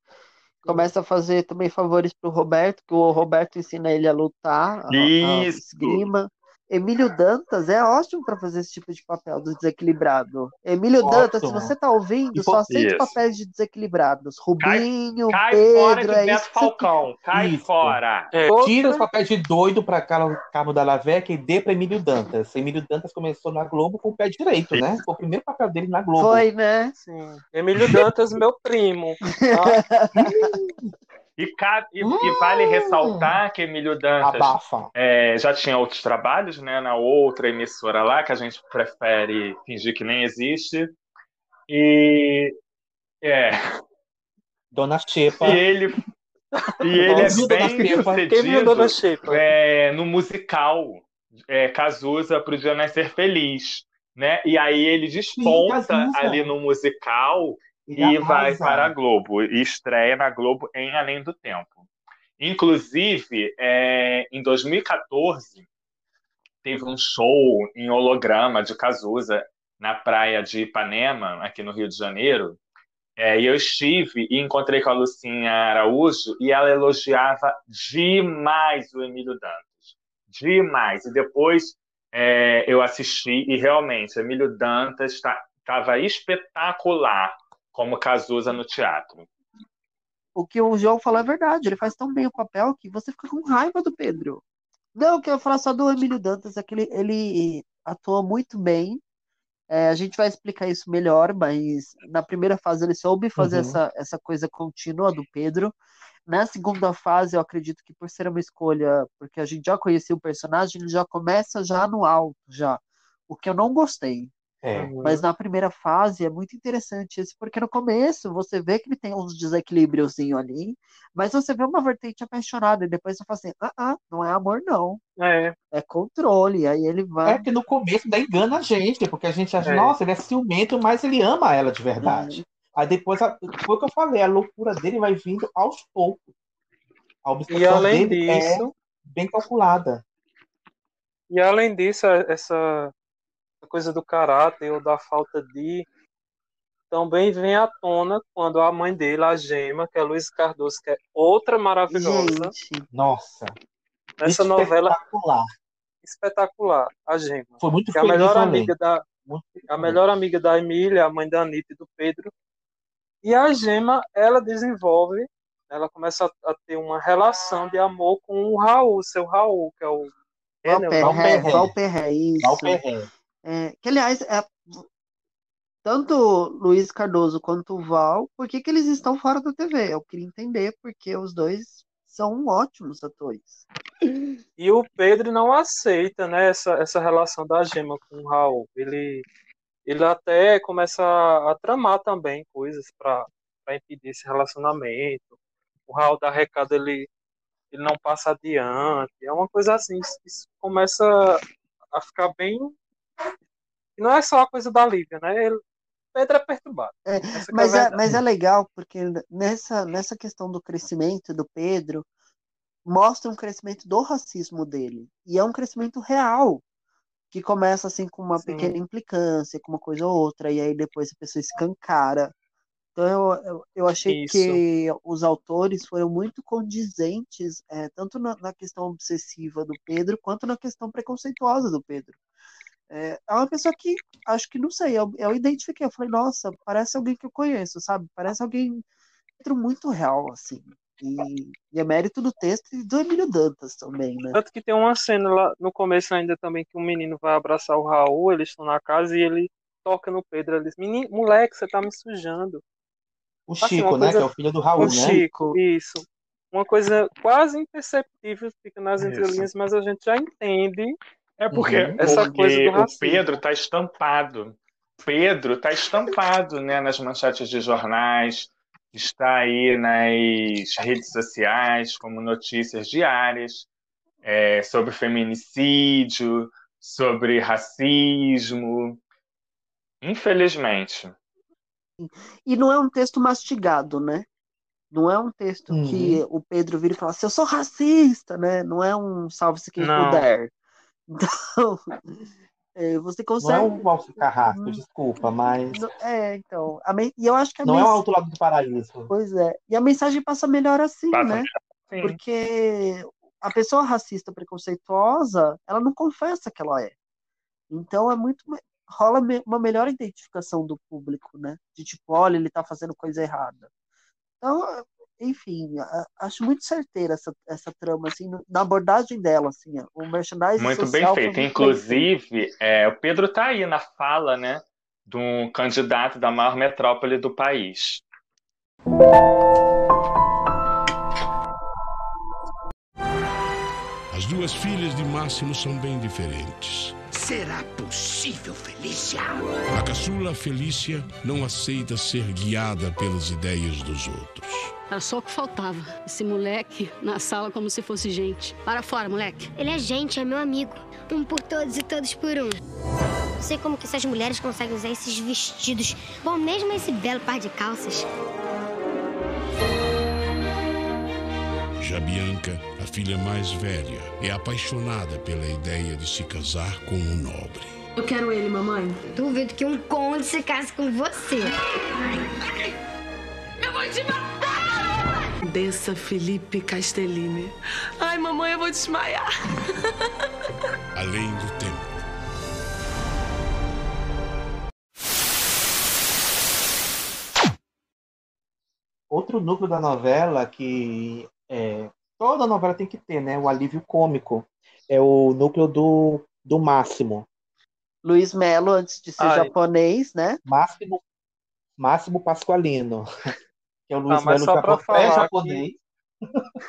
Começa a fazer também favores pro Roberto, que o Roberto ensina ele a lutar, a, a Isso. esgrima. Emílio Dantas é ótimo para fazer esse tipo de papel do desequilibrado. Emílio Ótimo. Dantas, se você tá ouvindo, só Isso. papéis de desequilibrados. Rubinho, Cai fora de Pedro, é Beto que Falcão. Cai Isso. fora. É, Tira os papéis de doido para Carmo da Laveca e dê para Emílio Dantas. Emílio Dantas começou na Globo com o pé direito, né? Foi o primeiro papel dele na Globo. foi, né? Sim. Emílio Dantas, meu primo. tá? E, e- e vale ressaltar que Emílio Dantas é, já tinha outros trabalhos, né, na outra emissora lá, que a gente prefere fingir que nem existe. E é, Dona Xepa. e ele e ele é bem Dona sucedido é, no musical é, Cazuza pro Dia Nascer Feliz, né? E aí ele desponta Cazuza. ali no musical Ele e vai para a Globo e estreia na Globo em Além do Tempo. Inclusive, é, em 2014 teve um show em holograma de Cazuza na praia de Ipanema, aqui no Rio de Janeiro. É, e eu estive e encontrei com a Lucinha Araújo e ela elogiava demais o Emílio Dantas. Demais. E depois é, eu assisti e realmente, Emílio Dantas estava espetacular como Cazuza no teatro. O que o João falou é verdade. Ele faz tão bem o papel que você fica com raiva do Pedro. Não, eu quero falar só do Emílio Dantas, é que ele, ele atua muito bem. É, a gente vai explicar isso melhor, mas na primeira fase ele soube fazer Uhum. essa, essa coisa contínua do Pedro. Na segunda fase, eu acredito que por ser uma escolha, porque a gente já conhecia o personagem, ele já começa já no alto, já. O que eu não gostei. É. Mas na primeira fase é muito interessante isso, porque no começo você vê que ele tem uns desequilíbriozinho ali, mas você vê uma vertente apaixonada, e depois você fala assim, ah, ah, não é amor, não. É. É controle. Aí ele vai. É que no começo ainda engana a gente, porque a gente acha, É. nossa, ele é ciumento, mas ele ama ela de verdade. Aí depois, a- foi o que eu falei, a loucura dele vai vindo aos poucos. A E além dele disso, é bem calculada. E além disso, é- essa coisa do caráter ou da falta de também vem à tona quando a mãe dele, a Gema, que é Luiz Cardoso, que é outra maravilhosa. Nossa. Nessa novela Espetacular. espetacular, a Gema. Foi muito que é a feliz melhor além. amiga da Muito a melhor amiga da Emília, a mãe da Anitta e do Pedro. E a Gema, ela desenvolve, ela começa a, a ter uma relação de amor com o Raul, seu Raul, que é o é, né, o Valperré, Valperré. Valperré, isso. Valperré. É, que, aliás, é, tanto Luiz Cardoso quanto o Val, por que, que eles estão fora da TV? Eu queria entender, porque os dois são ótimos atores. E o Pedro não aceita, né, essa, essa relação da Gema com o Raul. Ele, ele até começa a, a tramar também coisas para impedir esse relacionamento. O Raul dá recado, ele, ele não passa adiante. É uma coisa assim, isso, começa a ficar bem. E não é só a coisa da Lívia, né? Ele, Pedro é perturbado. É, que mas, é é, mas é legal, porque nessa, nessa questão do crescimento do Pedro, mostra um crescimento do racismo dele. E é um crescimento real, que começa assim com uma Sim. pequena implicância, com uma coisa ou outra, e aí depois a pessoa escancara. Então eu, eu, eu achei Isso. que os autores foram muito condizentes, é, tanto na, na questão obsessiva do Pedro, quanto na questão preconceituosa do Pedro. É, é uma pessoa que, acho que, não sei, eu, eu identifiquei, eu falei, nossa, parece alguém que eu conheço, sabe? Parece alguém muito real, assim. E, e é mérito do texto e do Emílio Dantas também, né? Tanto que tem uma cena lá no começo ainda também que o menino vai abraçar o Raul, eles estão na casa e ele toca no Pedro, ele diz, menino, moleque, você tá me sujando. O Assim, Chico, né? coisa- Que é o filho do Raul, o né? Chico, isso. Uma coisa quase imperceptível fica nas entrelinhas, mas a gente já entende É porque, Uhum. essa porque coisa do o. Pedro tá estampado. Pedro tá estampado, né, nas manchetes de jornais, está aí nas redes sociais como notícias diárias é, sobre feminicídio, sobre racismo. Infelizmente. E não é um texto mastigado, né? Não é um texto Uhum. que o Pedro vira e fala assim, eu sou racista, né? Não é um salve-se quem Não. puder. Então, é, você Não consegue. é um Valso Carrasco, desculpa, mas Não- É, então. a men- E eu acho que a não é o mens- Alto Lado do Paraíso. Pois é. E a mensagem passa melhor assim, Passa né? assim. Porque a pessoa racista preconceituosa, ela não confessa que ela é. Então é muito. me- rola me- uma melhor identificação do público, né? De tipo, olha, ele tá fazendo coisa errada. Então, enfim, acho muito certeira essa, essa trama, assim, na abordagem dela, assim, o merchandising Muito bem feito. bem Inclusive, é, o Pedro tá aí na fala, né, de um candidato da maior metrópole do país. As duas filhas de Máximo são bem diferentes. Será possível, Felícia? A caçula Felícia não aceita ser guiada pelas ideias dos outros. Era só o que faltava. Esse moleque na sala como se fosse gente. Para fora, moleque. Ele é gente, é meu amigo. Um por todos e todos por um. Não sei como que essas mulheres conseguem usar esses vestidos. Bom, mesmo esse belo par de calças. Já Bianca, a filha mais velha, é apaixonada pela ideia de se casar com um nobre. Eu quero ele, mamãe. Duvido que um conde se case com você. Eu vou te matar! Desça Felipe Castellini. Ai, mamãe, eu vou desmaiar. Além do tempo. Outro núcleo da novela que é, toda novela tem que ter, né? O alívio cômico. É o núcleo do, do Máximo. Luiz Melo, antes de ser Ai. japonês, né? Máximo, Máximo Pasqualino. Que é o Luiz Ah, Melo só pra japo- falar pré-japonês.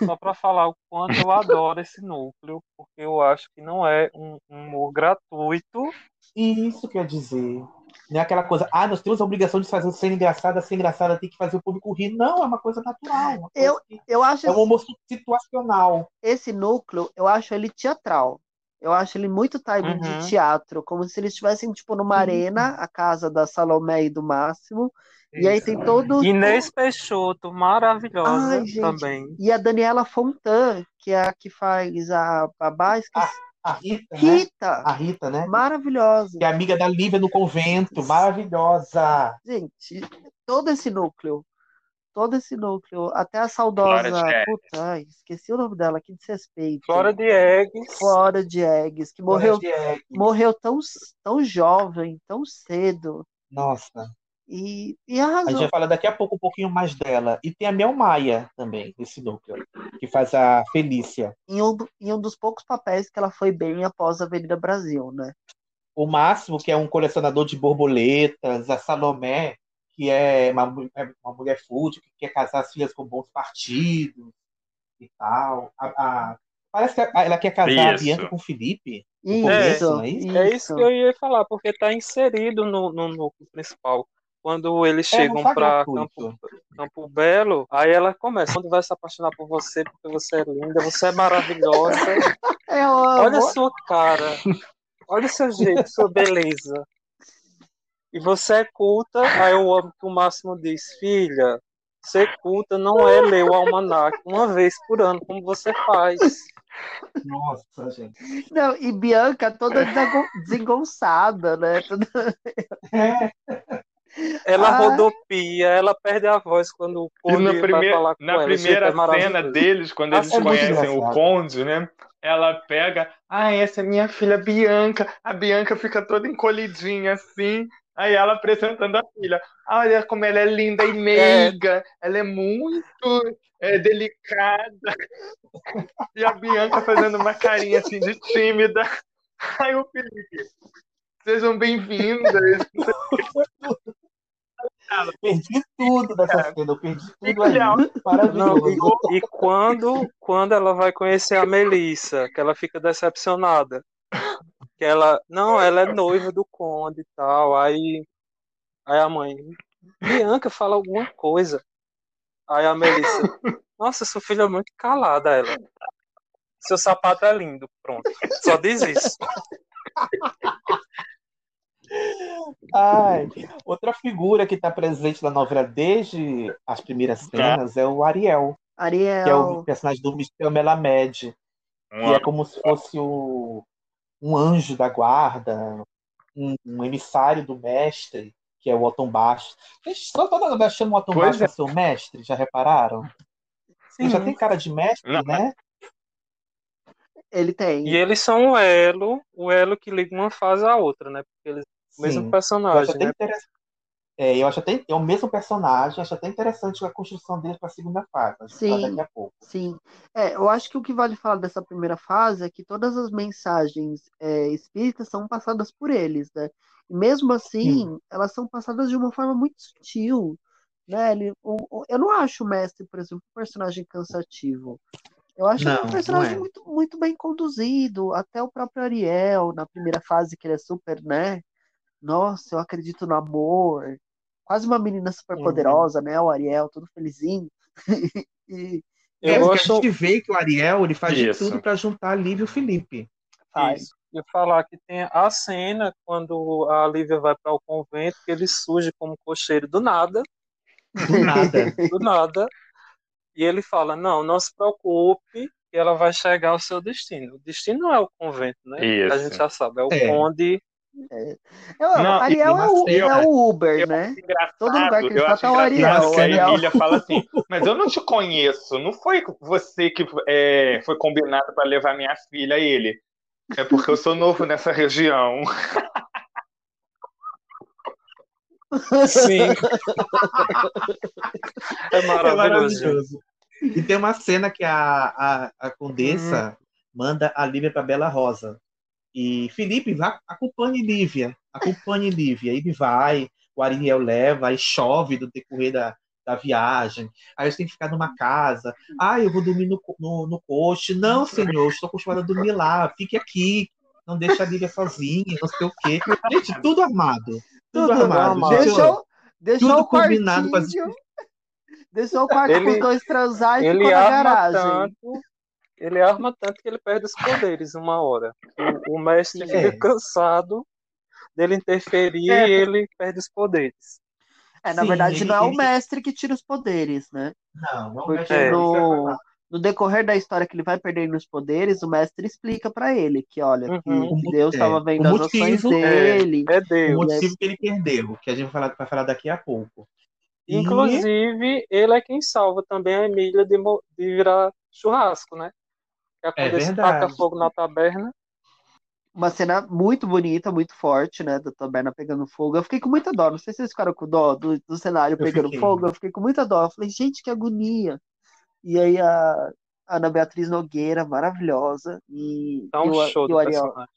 só para falar o quanto eu adoro esse núcleo, porque eu acho que não é um, um humor gratuito. E isso quer dizer, não é aquela coisa, ah, nós temos a obrigação de fazer ser engraçada, ser engraçada tem que fazer o público rir. Não, é uma coisa natural. Uma coisa Eu, eu acho é um humor situacional. esse núcleo, eu acho ele teatral. Eu acho ele muito timing Uhum. de teatro, como se eles estivessem, tipo, numa arena, a casa da Salomé e do Máximo. E aí tem todo. Inês Peixoto, maravilhosa Ai, também. E a Daniela Fontan, que é a que faz a babá, esqueci. A Rita, né? Rita! A Rita, né? Maravilhosa. Que é amiga da Lívia no convento, maravilhosa. Gente, todo esse núcleo, todo esse núcleo, até a saudosa, puta, ai, esqueci o nome dela, que desrespeito. Flora de Eggs. Flora Diegues, que Flora morreu, Diegues. morreu tão, tão jovem, tão cedo, Nossa. E, e A arrasou. gente vai falar daqui a pouco um pouquinho mais dela. E tem a Mel Maia também, nesse núcleo, que faz a Felícia. Em um, em um dos poucos papéis que ela foi bem após a Avenida Brasil, né? O Máximo, que é um colecionador de borboletas, a Salomé, que é uma, é uma mulher fútil, que quer casar as filhas com bons partidos e tal. A- a- parece que a- ela quer casar a Isso. Bianca com o Felipe. no Isso, começo, não é isso? É isso que eu ia falar, porque está inserido no, no núcleo principal. Quando eles É, chegam tá para. Campo, Campo Belo, aí ela começa, quando vai se apaixonar por você, porque você é linda, você é maravilhosa. Eu amo. Olha a sua cara, olha o seu jeito, sua beleza. E você é culta, aí eu amo que o Máximo diz, filha, ser culta não é ler o almanac uma vez por ano, como você faz. Nossa, gente. Não, e Bianca toda desengonçada, né? Toda... Ela Ah. rodopia, ela perde a voz quando o E Conde na, vai primeira, falar com na ela. Primeira é cena maravilhoso. deles, quando eles é conhecem o. Conde, né? Ela pega, ah, essa é minha filha Bianca. A Bianca fica toda encolhidinha assim. Aí ela apresentando a filha. Olha como ela é linda e meiga. Ela é muito é, delicada. E a Bianca fazendo uma carinha assim de tímida. Aí o Felipe, sejam bem-vindas. Perdi tudo dessa cena, eu perdi tudo. Não, Maravilhoso. e, e quando, quando ela vai conhecer a Melissa, que ela fica decepcionada. Que ela, não, ela é noiva do Conde e tal. Aí, aí a mãe, Bianca, fala alguma coisa. Aí a Melissa, nossa, sua filha é muito calada, ela. Seu sapato é lindo, pronto. Só diz isso. Ai, outra figura que está presente na novela desde as primeiras cenas é o Ariel, que é Ariel. o personagem do Michel Melamed, que é como se fosse o, um anjo da guarda, um, um emissário do mestre, que é o Otton Bastos. Gente, toda a novela chama o Otton Pois Bastos é. o mestre, já repararam? Ele já tem cara de mestre, Não, né? Ele tem. E eles são o elo, o elo que liga uma fase à outra, né? Porque eles o mesmo Sim. Personagem, né? É, eu acho até é o mesmo personagem, acho até interessante a construção dele para a segunda fase. Sim, daqui a pouco. sim. É, eu acho que o que vale falar dessa primeira fase é que todas as mensagens é, espíritas são passadas por eles, né? E mesmo assim, elas são passadas de uma forma muito sutil, né? Ele, o- o- eu não acho o mestre, por exemplo, um personagem cansativo. Eu acho Não, um personagem é. muito, muito bem conduzido, até o próprio Ariel, na primeira fase, que ele é super, né? Nossa, eu acredito no amor. Quase uma menina super Uhum. poderosa, né? O Ariel, todo felizinho. E Eu É, gosto- a gente vê que o Ariel ele faz de Isso. tudo para juntar a Lívia e o Felipe. faz. Isso. E falar que tem a cena quando a Lívia vai para o convento, que ele surge como cocheiro do nada, Do nada. do nada, e ele fala: Não, não se preocupe, que ela vai chegar ao seu destino. O destino não é o convento, né? Isso. A gente já sabe, é o É. conde. Eu, Não, Ariel é o, eu- é o Uber, eu né? Todo lugar que ele eu tá, o Ariel. a. Emília fala assim, mas eu não te conheço, não foi você que é, foi combinado para levar minha filha a ele. É porque eu sou novo nessa região. Sim. É É maravilhoso. maravilhoso. E tem uma cena que a, a, a Condessa manda a Lívia para Bela Rosa. E Felipe, vá, acompanhe Lívia. Acompanhe Lívia. Ele vai, o Ariel leva, aí chove do decorrer da, da viagem. Aí eles têm que ficar numa casa. Ah, eu vou dormir no, no, no coche. Não, senhor, estou acostumada a dormir lá. Fique aqui. Não deixa a Lívia sozinha, não sei o quê. Gente, tudo armado. Tudo, Tudo armado. armado. Deixou- deixou tudo o combinado com as quartinho. Deixou o quarto com os dois transar e ele ficou na garagem. tanto, ele arma tanto que ele perde os poderes uma hora. O, o mestre Sim. fica cansado dele interferir É. e ele perde os poderes. É, na verdade, não é o mestre que tira os poderes, né? Não, não é o Porque mestre. no, no decorrer da história que ele vai perdendo os poderes, o mestre explica pra ele que, olha, que Uhum. Deus estava É, vendo o as ações motivo- dele. É o Deus. motivo que ele perdeu, que a gente vai falar, vai falar daqui a pouco. E- Inclusive, ele é quem salva também a Emília de, de virar churrasco, né? Que a É Condessa taca fogo na taberna. Uma cena muito bonita, muito forte, né? Da taberna pegando fogo. Eu fiquei com muita dó. Não sei se vocês ficaram com dó do, do cenário Eu pegando fiquei. fogo. Eu fiquei com muita dó. Eu falei, gente, que agonia. E aí a, a Ana Beatriz Nogueira, maravilhosa. E, Dá um e o, show e do o Ariel. personagem.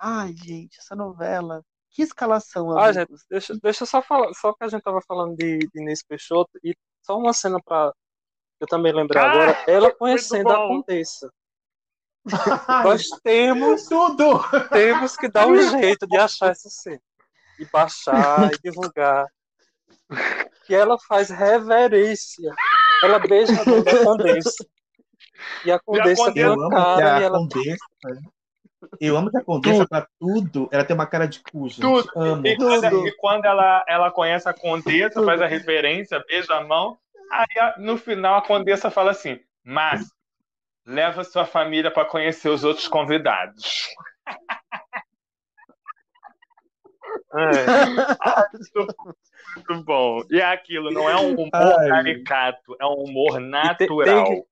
Ai, gente, essa novela. Que escalação, Ah, amigos. gente, deixa, deixa eu só falar, só que a gente tava falando de, de Inês Peixoto, e só uma cena pra. Eu também lembrei Ah, agora, ela conhecendo a bom. Nós temos, tudo! temos que dar um jeito de achar essa cena. E baixar e divulgar. Que ela faz reverência. Ela beija a mão da Condessa. E a Condessa Condessa- tem Eu uma amo que cara a e ela Condessa. Eu amo que a Condessa, pra tudo, ela tem uma cara de cu, gente. Tudo. Amo. E quando, e quando ela, ela conhece a Condessa, faz a referência, beija a mão, aí no final a Condessa fala assim: Mas leva sua família para conhecer os outros convidados. Muito bom. E é aquilo, não é um humor Ai, caricato, é um humor tem- natural. Tem que,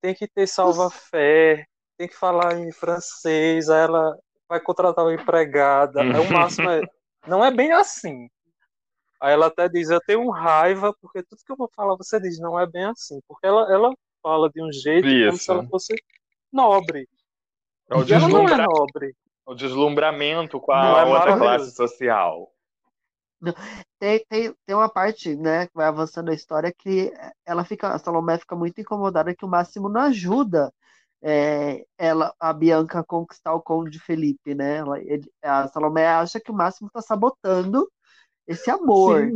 tem que ter salva-fé, tem que falar em francês, aí ela vai contratar uma empregada. Aí o máximo é. Não é bem assim. Aí ela até diz, eu tenho raiva, porque tudo que eu vou falar, você diz, não é bem assim. Porque ela, ela fala de um jeito como se Isso. ela fosse nobre. É o, ela não é nobre. o deslumbramento com a é outra classe social. Tem, tem, tem uma parte, né, que vai avançando a história que ela fica, a Salomé fica muito incomodada que o Máximo não ajuda é, ela, a Bianca a conquistar o Conde Felipe, né? Ela, ele- a Salomé acha que o Máximo está sabotando esse amor. Sim.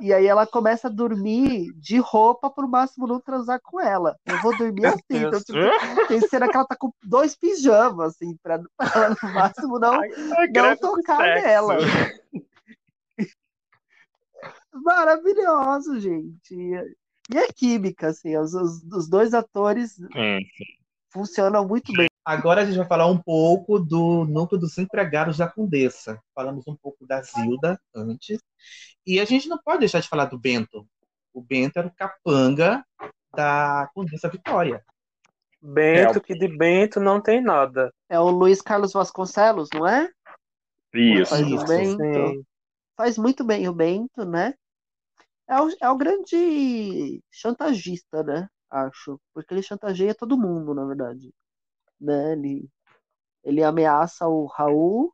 E aí ela começa a dormir de roupa pro Máximo não transar com ela. Eu vou dormir assim. Então, tipo, tem cena que ela tá com dois pijamas, assim, pra, pra no Máximo não, Ai, não do tocar nela. Maravilhoso, gente. E a química, assim, os, os, os dois atores Sim, funcionam muito bem. Agora a gente vai falar um pouco do núcleo dos empregados da Condessa. Falamos um pouco da Zilda antes. E a gente não pode deixar de falar do Bento. O Bento era o capanga da Condessa Vitória. Bento, É. que de Bento não tem nada. É o Luiz Carlos Vasconcelos, não é? Isso. Faz o Isso, Bento. Faz muito bem o Bento, né? É o, é o grande chantagista, né? Acho. Porque ele chantageia todo mundo, na verdade. Né? Ele, ele ameaça o Raul,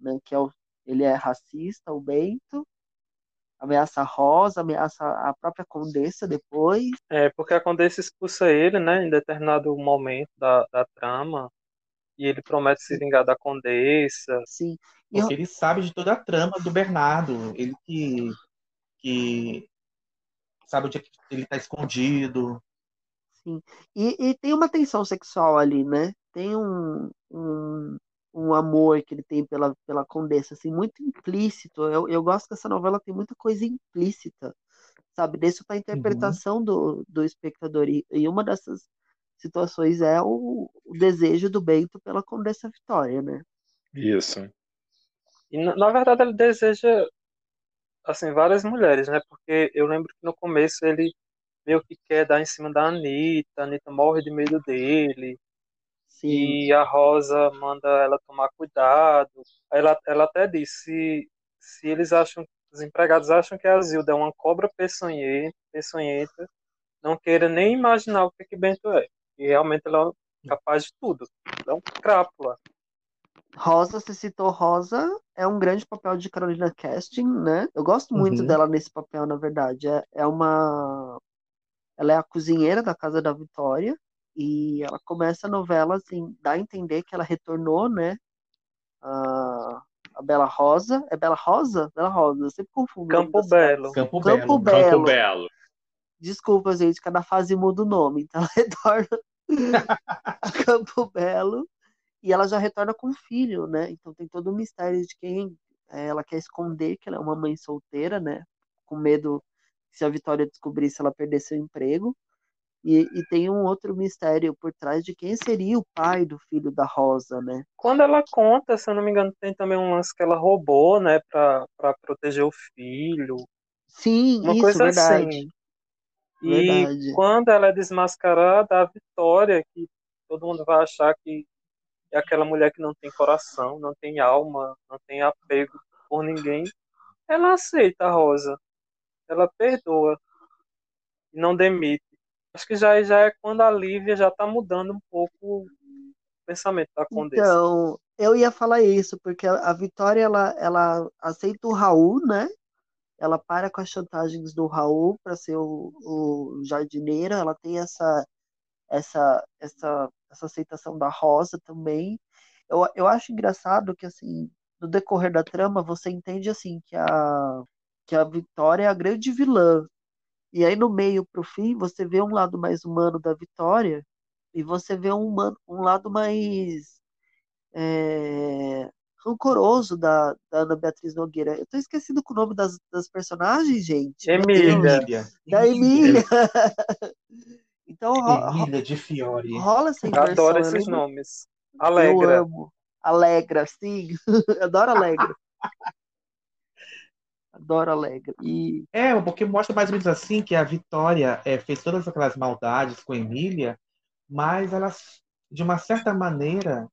né? Que é o, ele é racista, o Bento. Ameaça a Rosa, ameaça a própria Condessa depois. É, porque a Condessa expulsa ele, né, em determinado momento da, da trama, e ele promete se vingar da Condessa. Sim. E Porque ele sabe de toda a trama do Bernardo. Ele que, que sabe onde é que ele está escondido. Sim. E, e tem uma tensão sexual ali, né? Tem um, um, um amor que ele tem pela, pela Condessa, assim, muito implícito. Eu, eu gosto que essa novela tem muita coisa implícita, sabe? Deixa para interpretação do, do espectador. E, e uma dessas situações é o, o desejo do Bento pela Condessa Vitória, né? Isso. E, na, na verdade, ele deseja, assim, várias mulheres, né? Porque eu lembro que no começo ele meio que quer dar em cima da Anitta, a Anitta morre de medo dele, Sim. e a Rosa manda ela tomar cuidado. Ela, ela até disse, se, se eles acham, os empregados acham que a Zilda é uma cobra peçonhenta, peçonhenta não queira nem imaginar o que, que Bento é. E realmente ela é capaz de tudo. Ela é um crápula. Rosa, você citou Rosa, é um grande papel de Carolina Casting, né? Eu gosto muito Uhum. dela nesse papel, na verdade. É, é uma. Ela é a cozinheira da casa da Vitória e ela começa a novela, assim, dá a entender que ela retornou, né? A, a Bela Rosa. É Bela Rosa? Bela Rosa, eu sempre confundo. Campo. Belo. Campo Campo Belo. Belo. Campo Belo. Desculpa, gente, cada fase muda o nome. Então ela retorna a Campo Belo e ela já retorna com o filho, né? Então tem todo o mistério de quem eh, ela quer esconder que ela é uma mãe solteira, né? Com medo se a Vitória descobrisse ela perder seu emprego. E, e tem um outro mistério por trás de quem seria o pai do filho da Rosa, né? Quando ela conta, se eu não me engano, tem também um lance que ela roubou, né, pra, pra proteger o filho. Sim, Uma isso, coisa verdade. assim. E Verdade. quando ela é desmascarada, a Vitória, que todo mundo vai achar que é aquela mulher que não tem coração, não tem alma, não tem apego por ninguém, ela aceita a Rosa. Ela perdoa e não demite. Acho que já, já é quando a Lívia já tá mudando um pouco o pensamento da Condessa. Então, eu ia falar isso, porque a, a Vitória, ela, ela aceita o Raul, né? Ela para com as chantagens do Raul para ser o, o jardineiro, ela tem essa, essa, essa, essa aceitação da Rosa também. Eu, eu acho engraçado que, assim, no decorrer da trama, você entende, assim, que a, que a Vitória é a grande vilã. E aí, no meio pro fim, você vê um lado mais humano da Vitória e você vê um, humano- um lado mais é, rancoroso da, da Ana Beatriz Nogueira. Eu tô esquecido com o nome das, das personagens, gente. Emília. Da Emília. então, ro- ro- Emília de Fiore. rola essa inversão. Adoro eu esses nomes. Eu Alegra. amo. Alegra, sim. Adoro Alegra. Adoro Alegra. E É, porque mostra mais ou menos assim que a Vitória é, fez todas aquelas maldades com a Emília, mas ela, de uma certa maneira,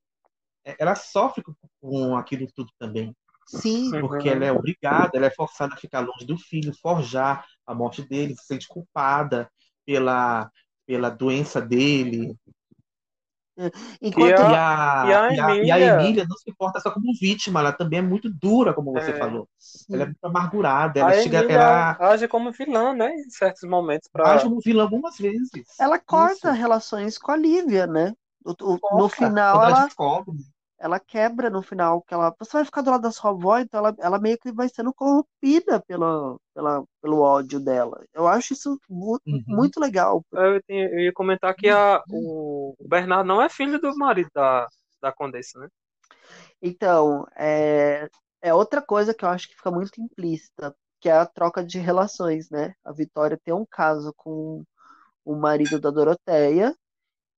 é, ela sofre com, com aquilo tudo também. sim, Porque ela é obrigada, ela é forçada a ficar longe do filho, forjar a morte dele, se sente culpada pela, pela doença dele. Enquanto E a- a, e a e a- e a Emília- não se porta só como vítima, ela também é muito dura, como você É. falou. Ela é muito amargurada, ela A chega, Emília ela age como vilã, né? Em certos momentos. Pra... age como vilã algumas vezes. ela corta relações com a Lívia, né? O- o- no final, ela ela, descobre. Ela quebra no final que ela você vai ficar do lado da sua avó então ela, ela meio que vai sendo corrompida pela, pela, pelo ódio dela eu acho isso mu- Uhum. muito legal Eu, tinha- eu ia comentar que a, o o Bernardo não é filho do marido da, da Condessa, né? então é, é outra coisa que eu acho que fica muito implícita que é a troca de relações né a Vitória tem um caso com o marido da Doroteia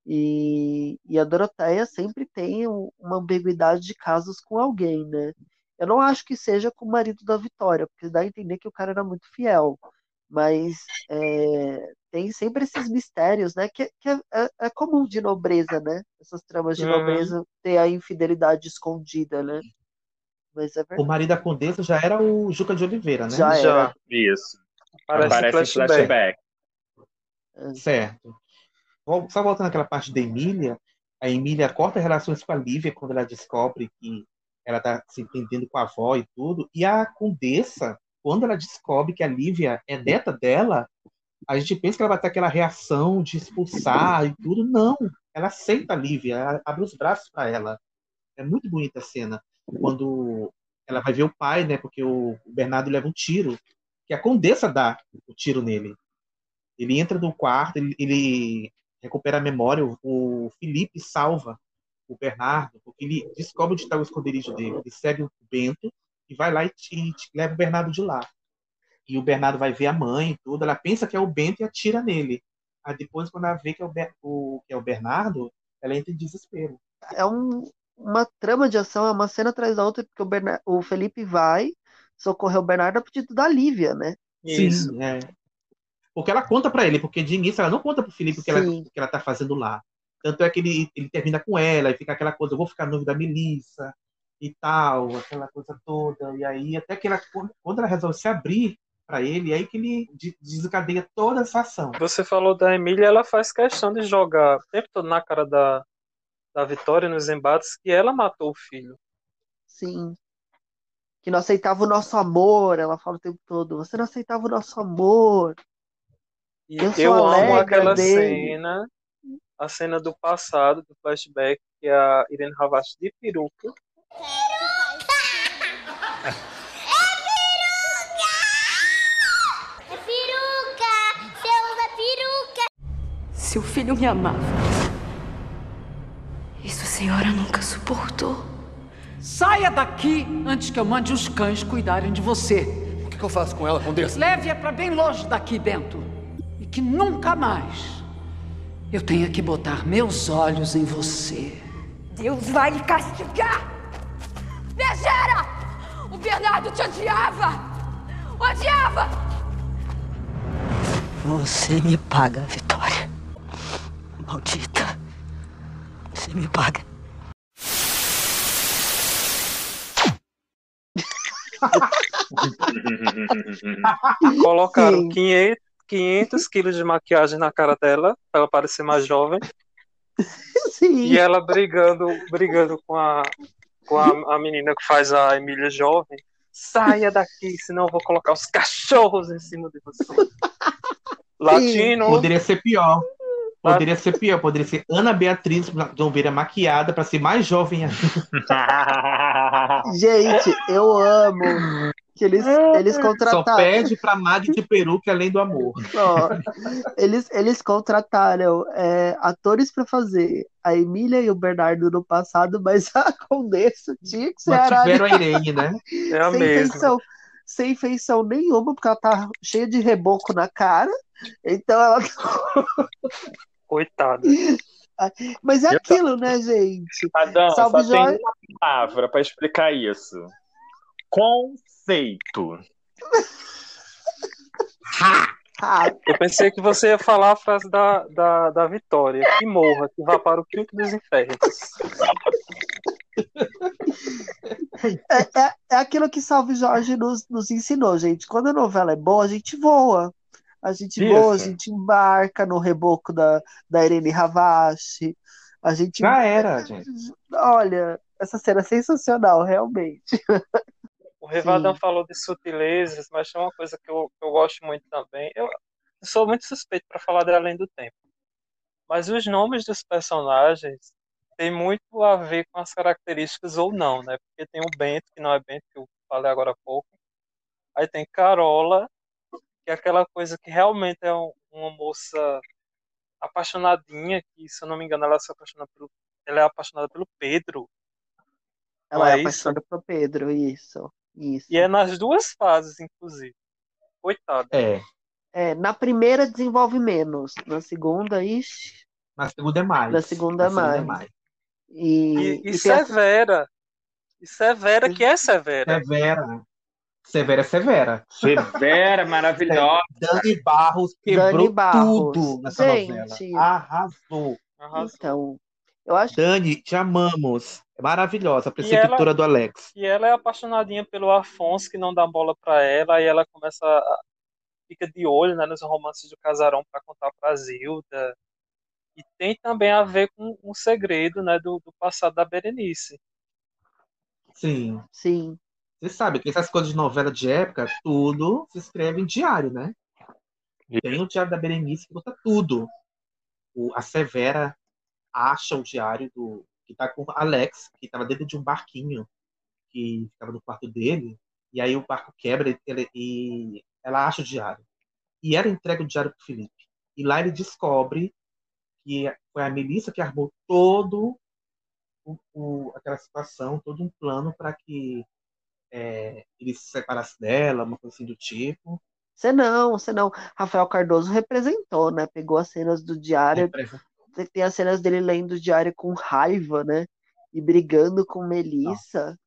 e, e a Doroteia sempre tem um- uma ambiguidade de casos com alguém, né? Eu não acho que seja com o marido da Vitória, porque dá a entender que o cara era muito fiel. Mas é, tem sempre esses mistérios, né? Que, que é, é- é comum de nobreza, né? Essas tramas de Uhum. nobreza ter a infidelidade escondida, né? Mas é O verdade. marido da Condessa já era o Juca de Oliveira, né? Já era. Já. Isso. Parece Aparece em flashback. flashback. Certo. Só voltando àquela parte da Emília, a Emília corta relações com a Lívia quando ela descobre que ela está se entendendo com a avó e tudo. E a Condessa, quando ela descobre que a Lívia é neta dela, a gente pensa que ela vai ter aquela reação de expulsar e tudo. Não, ela aceita a Lívia, abre os braços para ela. É muito bonita a cena. Quando ela vai ver o pai, né? Porque o o Bernardo leva um tiro, que a Condessa dá o tiro nele. Ele entra no quarto, ele, ele recupera a memória, o, o Felipe salva o Bernardo, porque ele descobre onde está o esconderijo dele. Ele segue o Bento e vai lá e, te- te- leva o Bernardo de lá. E o Bernardo vai ver a mãe e tudo. Ela pensa que é o Bento e atira nele. Aí depois, quando ela vê que é o, Ber- o- que é o Bernardo, ela entra em desespero. é um- uma trama de ação, é uma cena atrás da outra, porque o, Berna- o Felipe vai socorrer o Bernardo a pedido da Lívia, né? Isso. Sim, é. Porque ela conta pra ele, porque de início ela não conta pro Felipe o que ela, o que ela tá fazendo lá. Tanto é que ele, ele termina com ela e fica aquela coisa, eu vou ficar noivo da Melissa e tal, aquela coisa toda. E aí, até que ela, quando ela resolve se abrir pra ele, é aí que ele de- desencadeia toda essa ação. Você falou da Emília, ela faz questão de jogar o tempo todo na cara da, da Vitória nos embates que ela matou o filho. Sim. Que não aceitava o nosso amor, ela fala o tempo todo. Você não aceitava o nosso amor. E Eu eu, amo aquela dele. cena, a cena do passado, do flashback, que a Irene Havas de peruca. É peruca! Você usa peruca! Seu filho me amava. Isso a senhora nunca suportou. Saia daqui antes que eu mande os cães cuidarem de você. O que, que eu faço com ela, Condessa? Leve-a para bem longe daqui, Bento. E que nunca mais eu tenha que botar meus olhos em você. Deus vai lhe castigar! Megera! O Bernardo te odiava! Odiava! Você me paga, Vitória. Maldita. Você me paga. Colocaram 500, 500 quilos de maquiagem na cara dela, pra ela parecer mais jovem. E ela brigando, brigando com a, com a, a menina que faz a Emília jovem. Saia daqui, senão eu vou colocar os cachorros em cima de você. Latino. Poderia ser pior. Poderia ser pior. Poderia ser Ana Beatriz Dombeira maquiada pra ser mais jovem ainda. Gente, eu amo que eles, eles Só contrataram. pede pra Mag de peruca além do amor. Ó, eles, eles contrataram é, atores pra fazer a Emília e o Bernardo no passado, mas a Condessa tinha que ser a tiveram a. Irene, né? É a sem mesma. feição, sem feição nenhuma, porque ela tá cheia de reboco na cara. Então ela. Coitada. Mas é aquilo, né, gente? Adão, Salve só tem Jorge. uma palavra para explicar isso. Conceito. Eu pensei que você ia falar a frase da, da, da Vitória. Que morra, que vá para o quinto dos infernos. É, é, é aquilo que Salve Jorge nos, nos ensinou, gente. Quando a novela é boa, a gente voa. A gente Isso. voa, a gente embarca no reboco da, da Irene Havashi. A gente. Já era, gente. Olha, essa cena é sensacional, realmente. O Sim. falou de sutilezas, mas tem uma coisa que eu, que eu gosto muito também. Eu, eu sou muito suspeito para falar de Além do Tempo. Mas os nomes dos personagens têm muito a ver com as características ou não, né? Porque tem o Bento, que não é Bento, que eu falei agora há pouco. Aí tem Carola, que é aquela coisa que realmente é um- uma moça apaixonadinha, que se eu não me engano ela se apaixona pelo, ela é apaixonada pelo Pedro. Ela é é apaixonada por Pedro, isso. Isso. E é nas duas fases, inclusive. Coitado. É. É, na primeira desenvolve menos, na segunda, ixi. Na segunda é mais. Na segunda é Na segunda é mais. mais. E, E, e e tem essa- Severa. E Severa, que é Severa. Severa. Severa é Severa. Severa, maravilhosa. Dani Barros quebrou Dani Barros. tudo nessa Gente. novela. Arrasou. Então, eu acho Dani, te amamos. É maravilhosa, a E preceptora ela- do Alex. E ela é apaixonadinha pelo Afonso, que não dá bola pra ela, aí ela começa a... fica de olho, né, nos romances do casarão pra contar pra Zilda. E tem também a ver com um segredo, né, do, do passado da Berenice. Sim. Sim. Você sabe que essas coisas de novela de época, tudo se escreve em diário, né? Tem o diário da Berenice que conta tudo. O, a Severa acha o diário do que tá com Alex, que estava dentro de um barquinho que ficava no quarto dele, e aí o barco quebra e, ele- e ela acha o diário. E ela entrega o diário pro Felipe. E lá ele descobre que foi a Melissa que armou todo o, o- aquela situação, todo um plano para que é, ele se separasse dela, uma coisa assim do tipo. Você não, você não. Rafael Cardoso representou, né? Pegou as cenas do diário. Tem as cenas dele lendo o diário com raiva, né? E brigando com Melissa.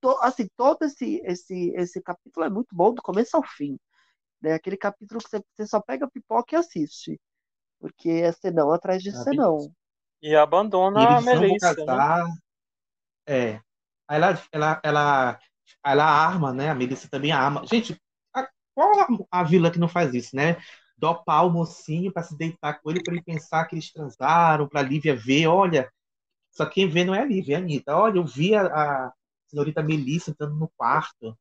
To- assim, todo esse, esse, esse capítulo é muito bom do começo ao fim. Né? Aquele capítulo que você, você só pega pipoca e assiste. Porque é senão atrás de senão. E abandona E a eles não vão Melissa, né? casar. É. Aí ela, ela, ela, ela arma, né? A Melissa também arma. Gente, a- qual a, a vilã que não faz isso, né? Dopar o mocinho pra se deitar com ele, pra ele pensar que eles transaram, pra Lívia ver, olha. Só quem vê não é a Lívia, é a Anitta. Olha, eu vi a, a senhorita Melissa entrando no quarto,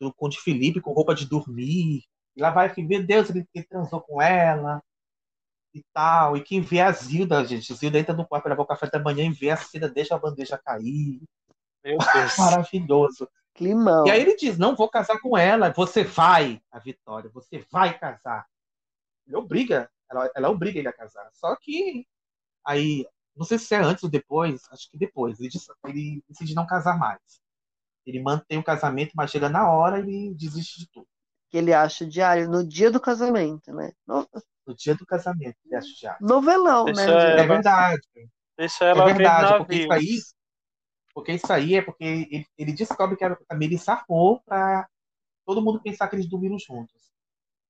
do Conde Felipe com roupa de dormir. E lá vai, meu Deus, ele, ele transou com ela e tal. E quem vê a Zilda, gente, a Zilda entra no quarto para levar o café da manhã e vê a cena, deixa a bandeja cair. Meu Deus. Maravilhoso. Climão. E aí ele diz: Não vou casar com ela. Você vai, a Vitória, você vai casar. Ele obriga, ela, ela obriga ele a casar. Só que aí, não sei se é antes ou depois, acho que depois, ele, ele decide não casar mais. Ele mantém o casamento, mas chega na hora e ele desiste de tudo. Que ele acha diário no dia do casamento, né? No, No dia do casamento, ele acha diário. novelão, Deixa né? ela- É verdade. Deixa ela é ver verdade, porque isso aí, porque isso aí é porque ele, ele descobre que a a Melissa armou pra todo mundo pensar que eles dormiram juntos.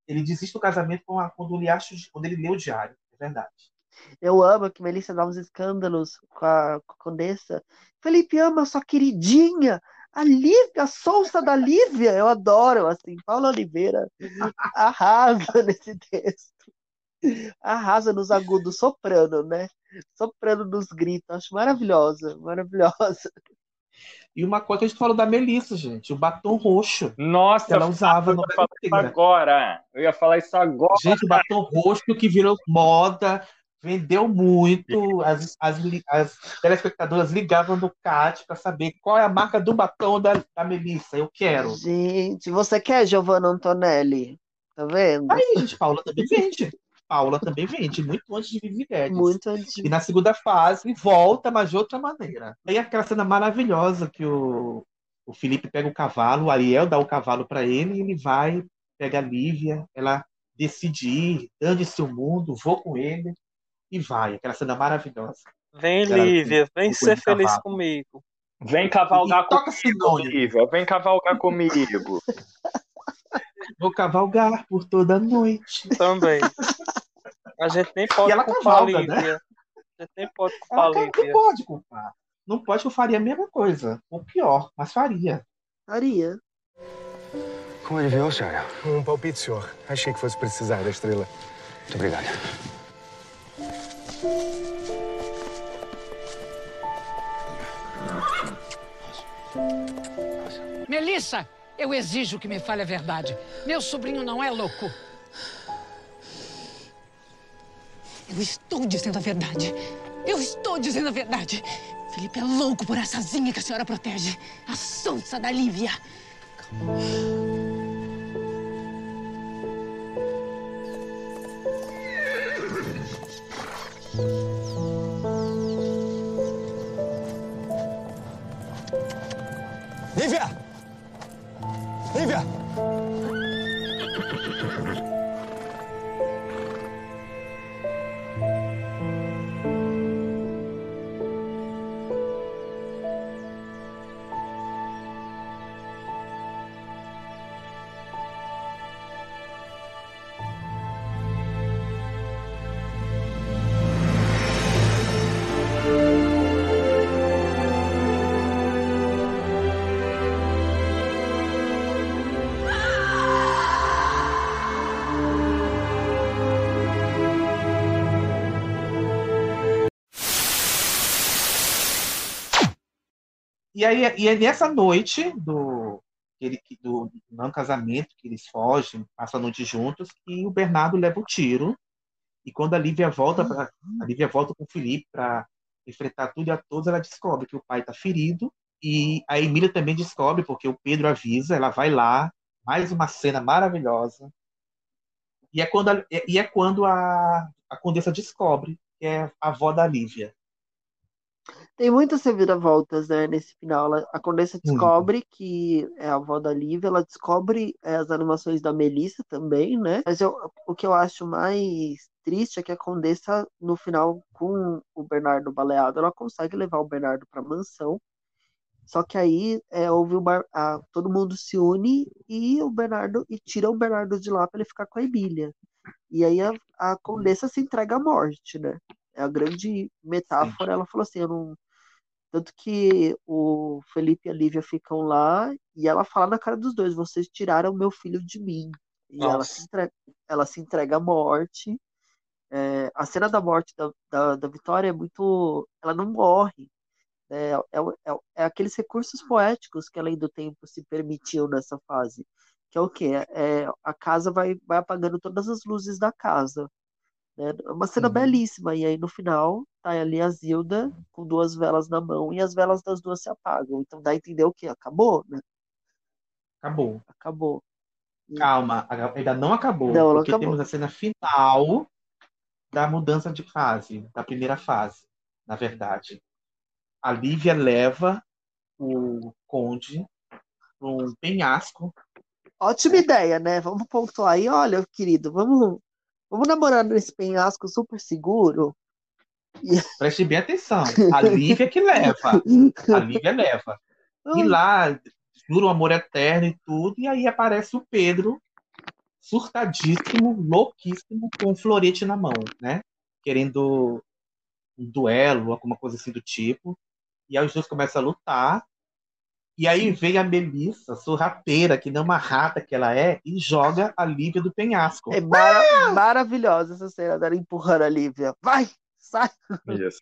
Ele desiste do casamento quando ele acha, quando ele lê o diário. É verdade. Eu amo que Melissa dá uns escândalos com a, com a Condessa. Felipe ama sua queridinha, a Lívia, a solsa da Lívia. Eu adoro, assim. Paula Oliveira arrasa nesse texto. Arrasa nos agudos, soprano, né? Soprano nos gritos. Acho maravilhosa, maravilhosa. E uma coisa que a gente falou da Melissa, gente, o batom roxo. Nossa, que ela usava eu ia falar isso agora. Eu ia falar isso agora. Gente, o batom roxo que virou moda, vendeu muito. As, as, as telespectadoras ligavam no CAT para saber qual é a marca do batom da, da Melissa. Eu quero. Gente, você quer Giovanna Antonelli? Tá vendo? Aí, gente, Paula também vende. Paula também vende, muito antes de Vivi Guedes. Muito antes. E na segunda fase volta, mas de outra maneira. Aí aquela cena maravilhosa que o, o Felipe pega o cavalo, o Ariel dá o cavalo para ele e ele vai, pega a Lívia, ela decide ir, dane-se o mundo, vou com ele e vai. Aquela cena maravilhosa. Vem, Ela- Lívia, vem ser feliz cavalo. comigo. Vem cavalgar E comigo, Lívia. Vem cavalgar comigo. Vou cavalgar por toda a noite. Também. A gente nem pode E ela culpar a cavalga, Lívia. né? A gente nem pode culpar a Ela não Lívia. pode culpar. Não pode que eu faria a mesma coisa. Ou pior, mas faria. Faria. Como adivinhou, senhora? Um palpite, senhor. Achei que fosse precisar da estrela. Muito obrigado. Melissa, eu exijo que me fale a verdade. Meu sobrinho não é louco. Eu estou dizendo a verdade. Eu estou dizendo a verdade. Felipe é louco por essa zinha que a senhora protege. A sonsa da Lívia. Lívia! Lívia! E aí e é nessa noite do, ele- do não casamento, que eles fogem, passam a noite juntos, que o Bernardo leva o tiro. E quando a Lívia volta, pra, a Lívia volta com o Felipe para enfrentar tudo e a todos, ela descobre que o pai está ferido. E a Emília também descobre, porque o Pedro avisa, ela vai lá, mais uma cena maravilhosa. E é quando a, e é quando a, a Condessa descobre que é a avó da Lívia. Tem muitas reviravoltas, né, nesse final. Ela- A Condessa descobre que é a avó da Lívia, ela descobre é, as animações da Melissa também, né? Mas eu, o que eu acho mais triste é que a Condessa, no final, com o Bernardo baleado, ela consegue levar o Bernardo para a mansão. Só que aí é, houve o bar- a- todo mundo se une e o Bernardo e tira o Bernardo de lá para ele ficar com a Emília. E aí a, a Condessa se entrega à morte, né? É a grande metáfora. Ela falou assim, eu não tanto que o Felipe e a Lívia ficam lá e ela fala na cara dos dois: vocês tiraram meu filho de mim. E ela se, entrega, ela se entrega à morte. É, a cena da morte da, da, da Vitória é muito. Ela não morre. É, é, é, é aqueles recursos poéticos que além do tempo se permitiu nessa fase. Que é o quê? É, a casa vai, vai apagando todas as luzes da casa. Né? É uma cena Uhum. belíssima. E aí no final tá ali a Zilda com duas velas na mão e as velas das duas se apagam. Então dá a entender o quê? Acabou, né? Acabou. Acabou. Calma, ainda não acabou. Não, não porque acabou. temos a cena final da mudança de fase, da primeira fase, na verdade. A Lívia leva o Conde para um penhasco. Ótima ideia, né? Vamos pontuar aí. Olha, querido, vamos, vamos namorar nesse penhasco super seguro. Preste bem atenção. A Lívia que leva. A Lívia leva. E lá, jura o amor eterno e tudo, e aí aparece o Pedro, surtadíssimo, louquíssimo, com um florete na mão, né? Querendo um duelo, alguma coisa assim do tipo. E aí os dois começam a lutar. E aí vem a Melissa, sorrateira, que nem uma rata que ela é, e joga a Lívia do penhasco. É mara- maravilhosa essa cena dela empurrando a Lívia. Vai, sai. Isso.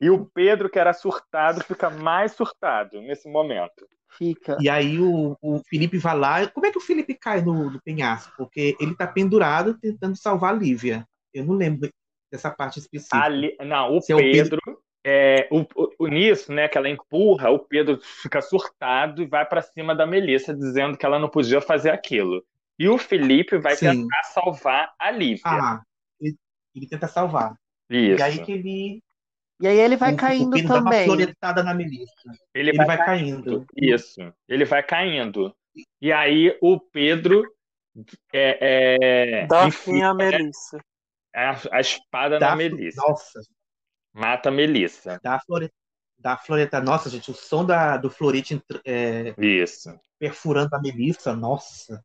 E o Pedro, que era surtado, fica mais surtado nesse momento. Fica. E aí o, o Felipe vai lá. Como é que o Felipe cai no, no penhasco? Porque ele tá pendurado tentando salvar a Lívia. Eu não lembro dessa parte específica. Ali, não, o Se é o Pedro, é, o, o- o- nisso, né, que ela empurra, o Pedro fica surtado e vai pra cima da Melissa, dizendo que ela não podia fazer aquilo. E o Felipe vai Sim. tentar salvar a Lívia. Ah, ele, ele tenta salvar. Isso. E aí que ele. E aí ele vai o- o caindo Pedro dá uma também. floretada na Melissa. Ele, Ele vai caindo. Isso. Ele vai caindo. E aí o Pedro é, é, Dá enfia fim a Melissa. a, a espada Dá- na Melissa. Nossa, Mata a Melissa. dá a floreta. Dá a floreta. Nossa, gente, o som da, do florete é, Isso. perfurando a Melissa, nossa.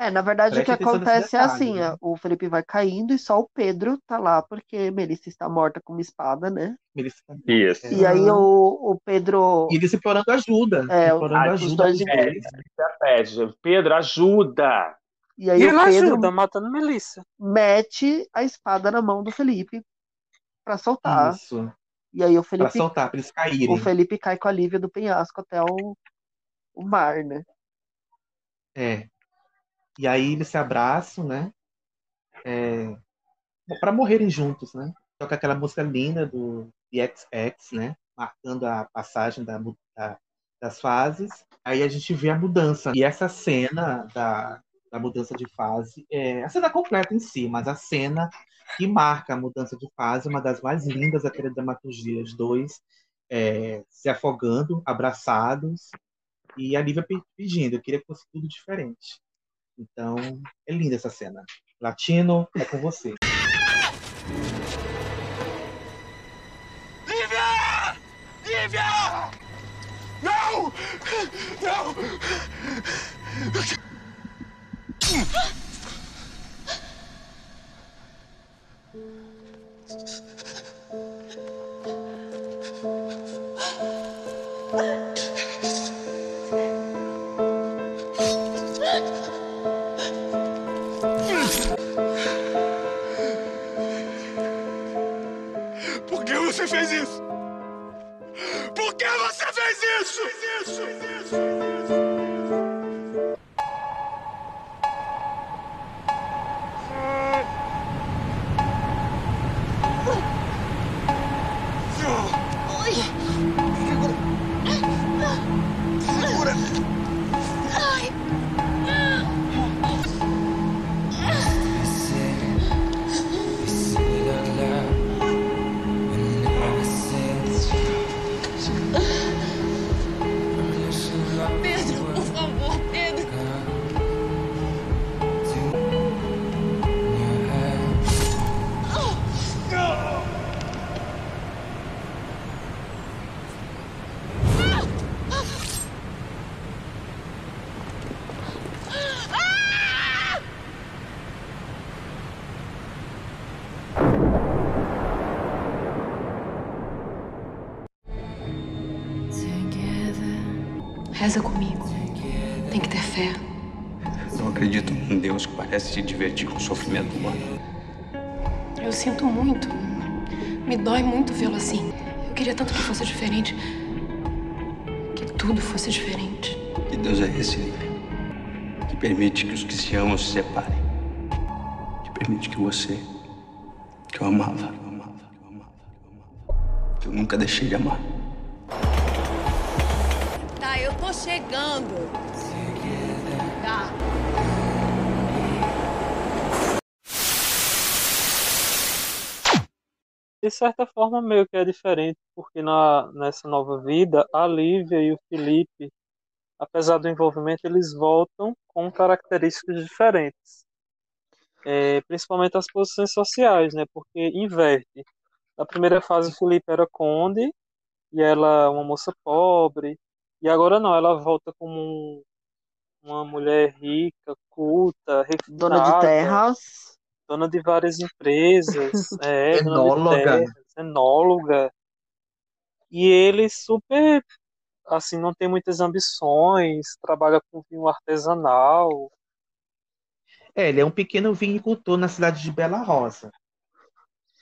É, na verdade, o que Preste atenção nesse acontece é assim, né? o Felipe vai caindo e só o Pedro tá lá porque Melissa está morta com uma espada, né? Melissa Isso. E aí o, o Pedro. E eles implorando ajuda. É, implorando Ah, os ajuda. dois É, pede, Pedro, ajuda! E aí E o Pedro ajuda, matando Melissa. mete a espada na mão do Felipe pra soltar. Isso. E aí o Pra Felipe, soltar, pra eles caírem. o Felipe cai com a Lívia do penhasco até o, o mar, né? É. E aí eles se abraçam, né? É, para morrerem juntos, né? Toca aquela música linda do XX, né? Marcando a passagem da, da- das fases. Aí a gente vê a mudança. E essa cena da, da mudança de fase é a cena completa em si, mas a cena que marca a mudança de fase uma das mais lindas daquela dramaturgia. Os dois é, se afogando, abraçados, e a Lívia pe- pedindo. Eu queria que fosse tudo diferente. Então, é linda essa cena. Latino, é com você. Lívia! Lívia! Não! Não! Por que você fez isso? Por que você fez isso? Oi. Reza comigo. Tem que ter fé. Eu acredito num Deus que parece se divertir com o sofrimento humano. Eu sinto muito. Me dói muito vê-lo assim. Eu queria tanto que fosse diferente. Que tudo fosse diferente. Que Deus é esse, Lívia? Que permite que os que se amam se separem. Que permite que você, que eu amava, que eu amava, que eu amava, que eu nunca deixei de amar. Chegando. Tá. De certa forma, meio que é diferente, porque na, nessa nova vida, a Lívia e o Felipe, apesar do envolvimento, eles voltam com características diferentes. É, principalmente as posições sociais, né? Porque inverte. Na primeira fase, o Felipe era conde e ela uma moça pobre. E agora não, ela volta como um, uma mulher rica, culta, refinada. Dona de terras. Dona de várias empresas. é, Enóloga. terras, enóloga. E ele super, assim, não tem muitas ambições, trabalha com vinho artesanal. É, ele é um pequeno vinicultor na cidade de Bela Rosa.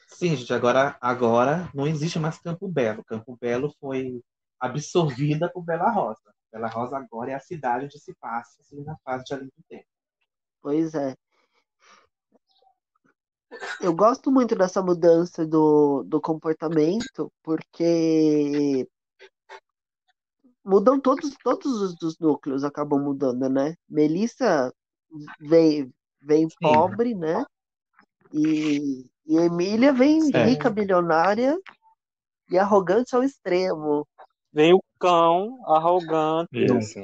Sim, gente, agora, agora não existe mais Campo Belo. Campo Belo foi absorvida por Bela Rosa. Bela Rosa agora é a cidade onde se passa a segunda fase de Além do Tempo. Pois é. Eu gosto muito dessa mudança do, do comportamento, porque mudam todos, todos os núcleos acabam mudando, né? Melissa vem, vem pobre, né? E, e Emília vem Certo. rica, bilionária e arrogante ao extremo. Vem o cão, arrogante, Isso.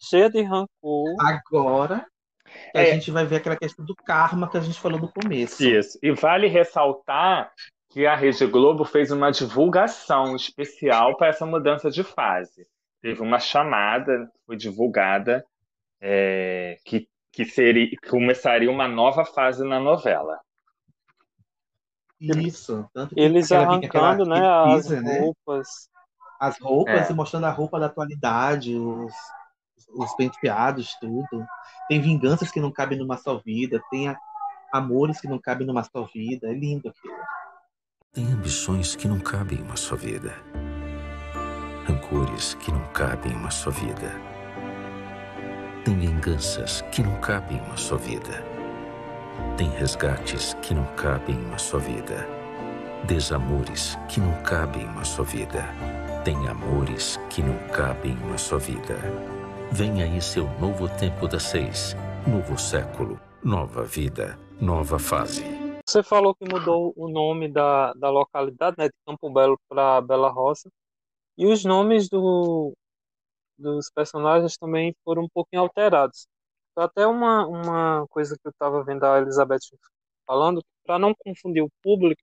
cheio de rancor. Agora que a É. gente vai ver aquela questão do karma que a gente falou no começo. Isso. E vale ressaltar que a Rede Globo fez uma divulgação especial para essa mudança de fase. Teve uma chamada, foi divulgada, é, que, que seria, que começaria uma nova fase na novela. Isso. Tanto que Eles aquela- aquela arrancando, né, as reprise, né? roupas. As roupas É. e mostrando a roupa da atualidade, os, os penteados, tudo. Tem vinganças que não cabem numa só vida, tem a- amores que não cabem numa só vida. É lindo aquilo. Tem ambições que não cabem em uma só vida. Rancores que não cabem em uma só vida. Tem vinganças que não cabem em uma só vida. Tem resgates que não cabem em uma só vida. Desamores que não cabem em uma só vida. Tem amores que não cabem em uma só vida. Vem aí seu novo tempo das seis. Novo século, nova vida, nova fase. Você falou que mudou o nome da, da localidade, né, de Campo Belo para Bela Rosa. E os nomes do, dos personagens também foram um pouquinho alterados. Até uma, uma coisa que eu estava vendo a Elizabeth falando, para não confundir o público,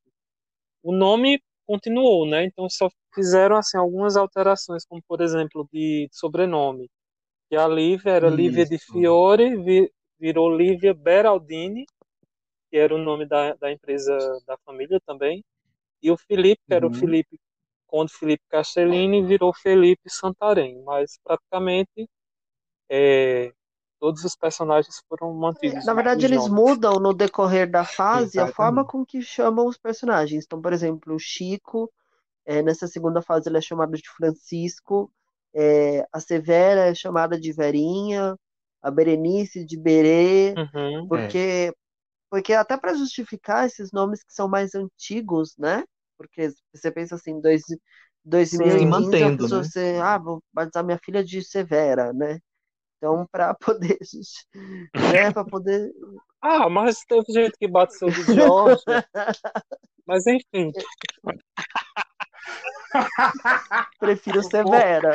o nome continuou, né? Então só fizeram assim algumas alterações, como por exemplo de sobrenome. Que a Lívia era Lívia de Isso. Fiore, vi- virou Lívia Beraldini, que era o nome da, da empresa da família também. E o Felipe, que era o Uhum. Felipe, Conde Felipe Castellini, virou Felipe Santarém. Mas praticamente é, todos os personagens foram mantidos. Na verdade, eles nomes. mudam no decorrer da fase a Exatamente. forma com que chamam os personagens. Então, por exemplo, o Chico, eh, nessa segunda fase, ele é chamado de Francisco, eh, a Severa é chamada de Verinha, a Berenice de Berê, Uhum. porque, porque até para justificar esses nomes que são mais antigos, né? Porque você pensa assim, dois, 2015, a mantendo, pessoa, né? você, ah, vou batizar minha filha de Severa, né? Então, para poder, né, para poder Ah, mas teve gente que bateu de Jorge. Mas enfim. Prefiro Severa.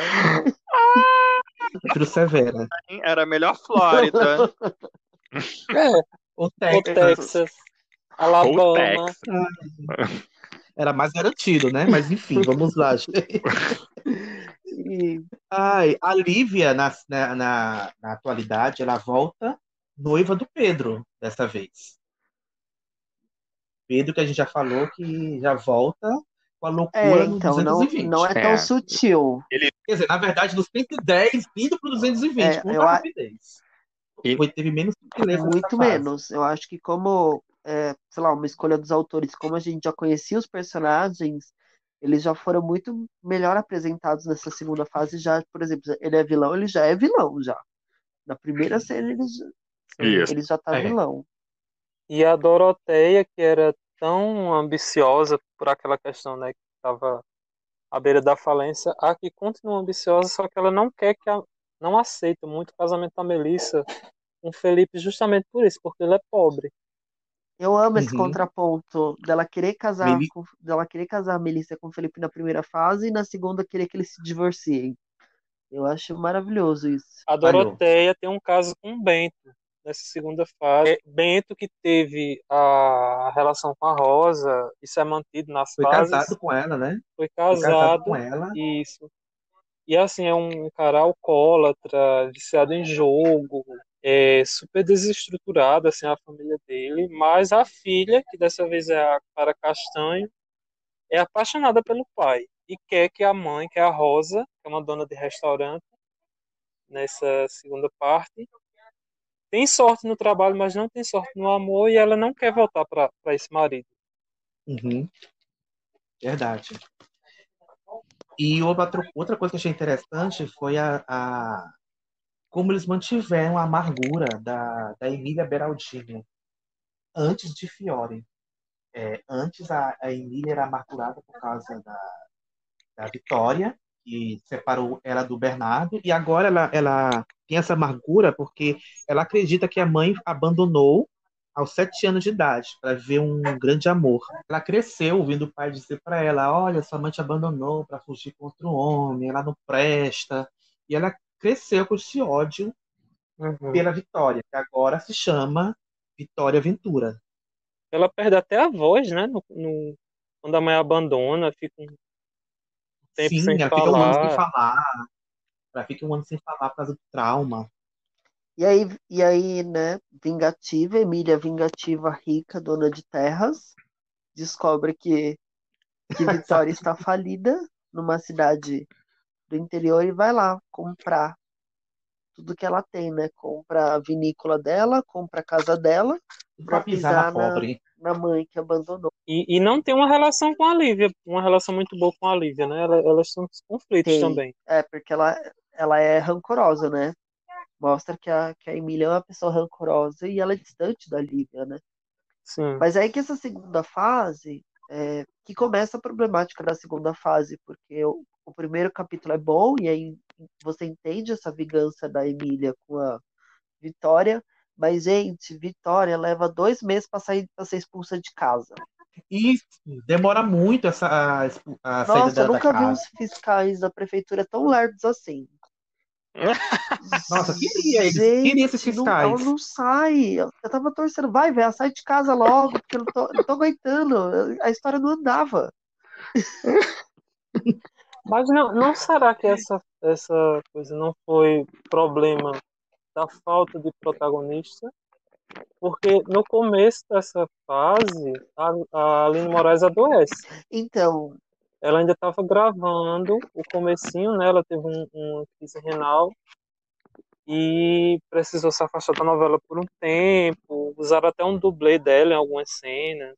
Prefiro Severa. Era melhor Flórida. É, O o Texas. Texas, Alabama. Era mais garantido, né? Mas enfim, vamos lá, gente. Ai, a Lívia, na, na, na, na atualidade, ela volta noiva do Pedro, dessa vez. Pedro, que a gente já falou que já volta com a loucura É, então, não, 220. não é tão sutil. Ele, quer dizer, na verdade, no 110, indo pro 220, É, com eu rapidez. Foi, teve menos Muito fase. menos. Eu acho que como, é, sei lá, uma escolha dos autores, como a gente já conhecia os personagens, eles já foram muito melhor apresentados nessa segunda fase. Já, por exemplo, ele é vilão, ele já é vilão já. Na primeira cena ele já, Isso. ele já tá É. vilão. E a Doroteia, que era tão ambiciosa por aquela questão, né, que estava à beira da falência, a que continua ambiciosa, só que ela não quer que a, não aceita muito o casamento da Melissa com Felipe justamente por isso, porque ele é pobre. Eu amo esse Uhum. contraponto dela querer casar Meli- com, dela querer casar a Melissa com o Felipe na primeira fase e na segunda querer que eles se divorciem. Eu acho maravilhoso isso. A Doroteia tem um caso com o Bento nessa segunda fase. É Bento que teve a relação com a Rosa, isso é mantido nas Foi fases. casado com ela, né? Foi Foi casado casado, com ela. isso. E assim, é um cara alcoólatra, viciado em jogo, é super desestruturado, assim, a família dele, mas a filha, que dessa vez é a Clara Castanho, é apaixonada pelo pai e quer que a mãe, que é a Rosa, que é uma dona de restaurante, nessa segunda parte, tem sorte no trabalho, mas não tem sorte no amor e ela não quer voltar para esse marido. Uhum. Verdade. E outra, outra coisa que achei interessante foi a, a- como eles mantiveram a amargura da, da Emília Beraldini antes de Fiore. É, antes a, a Emília era amargurada por causa da, da Vitória, que separou ela do Bernardo, e agora ela, ela tem essa amargura porque ela acredita que a mãe abandonou aos sete anos de idade para ver um grande amor. Ela cresceu ouvindo o pai dizer para ela: Olha, sua mãe te abandonou para fugir com outro homem, ela não presta. E ela cresceu com esse ódio pela Vitória, que agora se chama Vitória Ventura. Ela perde até a voz, né? no- no- quando a mãe abandona, fica um tempo Sim, sem ela fica um ano sem falar. falar. Ela fica um ano sem falar por causa do trauma. E aí, e aí, né, vingativa, Emília vingativa, rica, dona de terras, descobre que, que Vitória está falida numa cidade do interior e vai lá comprar tudo que ela tem, né? Compra a vinícola dela, compra a casa dela, Pra pra pisar na pisar na, pobre. na mãe que abandonou. E, e não tem uma relação com a Lívia, uma relação muito boa com a Lívia, né? Ela- Elas estão com conflitos Tem. também. É, porque ela, ela é rancorosa, né? Mostra que a, que a Emília é uma pessoa rancorosa e ela é distante da Lívia, né? Sim. Mas aí que essa segunda fase, é, que começa a problemática da segunda fase, porque o, o primeiro capítulo é bom, e aí você entende essa vingança da Emília com a Vitória, mas, gente, Vitória leva dois meses para sair para ser expulsa de casa. E demora muito essa, a, a saída Nossa, eu dela da nunca vi uns fiscais da prefeitura tão lerdos assim. Nossa, queria eles, queria esses Gente, não, fiscais. ela não sai. Eu eu tava torcendo, vai, velho, sai de casa logo, porque eu não tô, não tô aguentando. A história não andava. Mas não, não será que essa, essa coisa não foi problema da falta de protagonista? Porque no começo dessa fase, a, a Aline Moraes adoece. Então, Ela ainda estava gravando o comecinho, né? Ela teve um, uma crise renal e precisou se afastar da novela por um tempo. Usaram até um dublê dela em algumas cenas.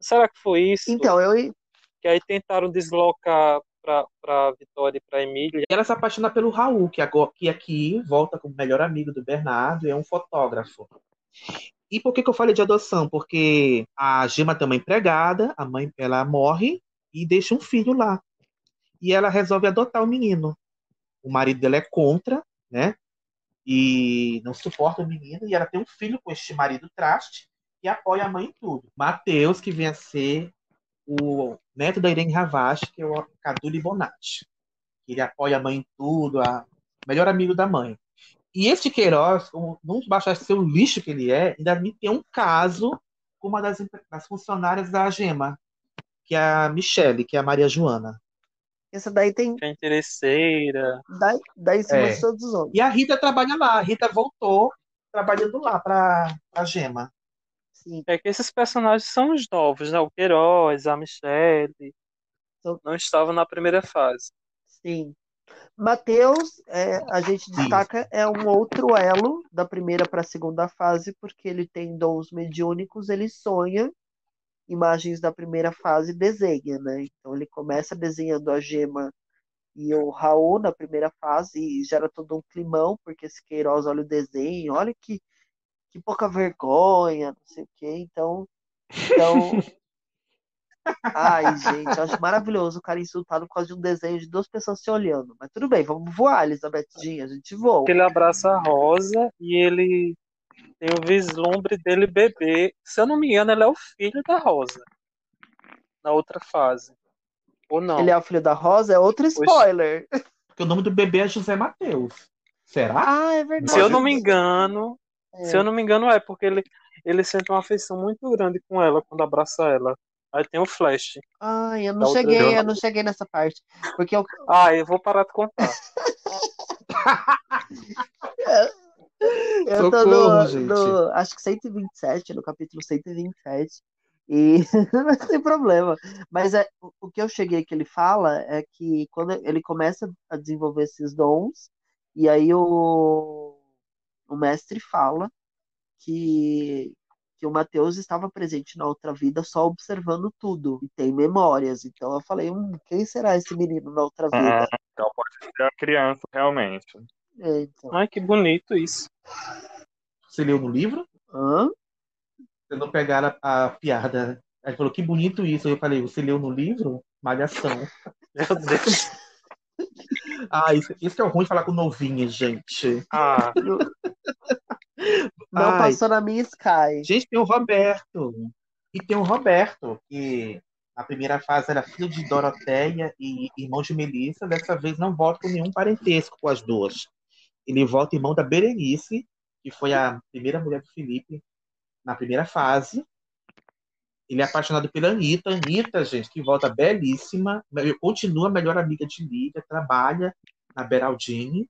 Será que foi isso? Então, eu. Que aí tentaram deslocar pra, pra Vitória e pra Emília. E ela se apaixona pelo Raul, que, agora, que aqui volta como melhor amigo do Bernardo e é um fotógrafo. E por que, que eu falei de adoção? Porque a Gema tem uma empregada, a mãe ela morre e deixa um filho lá. E ela resolve adotar o menino. O marido dela é contra, né? E não suporta o menino, e ela tem um filho com este marido traste e apoia a mãe em tudo. Mateus, que vem a ser o neto da Irene Ravache, que é o Cadu Libonati. Ele apoia a mãe em tudo, a melhor amigo da mãe. E este Queiroz, como não baixasse ser o lixo que ele é, ainda tem um caso com uma das, das funcionárias da Gema, que é a Michele, que é a Maria Joana. Essa daí tem. Que é interesseira. Dá em cima É. de todos os homens. E a Rita trabalha lá. A Rita voltou trabalhando lá para a Gema. Sim. É que esses personagens são os novos, né? O Queiroz, a Michelle. Não estavam na primeira fase. Sim. Mateus, é, a gente destaca, é um outro elo da primeira para a segunda fase, porque ele tem dons mediúnicos, ele sonha imagens da primeira fase desenha, né? Então ele começa desenhando a Gema e o Raul na primeira fase e gera todo um climão, porque esse Queiroz olha o desenho, olha que, que pouca vergonha, não sei o quê. Então, então Ai, gente, acho maravilhoso o cara insultado por causa de um desenho de duas pessoas se olhando. Mas tudo bem, vamos voar, Elizabeth Jean, a gente voa. Ele abraça a Rosa e ele tem o vislumbre dele bebê. Se eu não me engano, ele é o filho da Rosa. Na outra fase. Ou não? Ele é o filho da Rosa? É outro spoiler. Porque o nome do bebê é José Mateus. Será? Ah, é verdade. Se eu não me engano, é. se eu não me engano é porque ele ele sente uma afeição muito grande com ela quando abraça ela. Aí tem o Flash. Ai, eu não cheguei, outra... eu não cheguei nessa parte. Porque eu... Ah, eu vou parar de contar. eu tô no, no, acho que 127, no capítulo 127. E não tem problema. Mas é, o que eu cheguei que ele fala é que quando ele começa a desenvolver esses dons, e aí o, o mestre fala que, que o Mateus estava presente na outra vida só observando tudo e tem memórias. Então eu falei, hum, quem será esse menino na outra vida? Ah, então pode ser a criança, realmente. É, então. Ai, que bonito isso. Você leu no livro? Hã? Você não pegaram a, a piada. Ele falou, que bonito isso. Eu falei, você leu no livro? Malhação. Meu Deus. ah, isso, isso é o ruim de falar com novinha, gente. Ah. Não Ai. passou na minha Sky. Gente, tem o Roberto. E tem o Roberto, que na primeira fase era filho de Doroteia e irmão de Melissa. Dessa vez não volta com nenhum parentesco com as duas. Ele volta irmão da Berenice, que foi a primeira mulher do Felipe na primeira fase. Ele é apaixonado pela Anitta. Anitta, gente, que volta belíssima. Continua a melhor amiga de Lívia, trabalha na Beraldine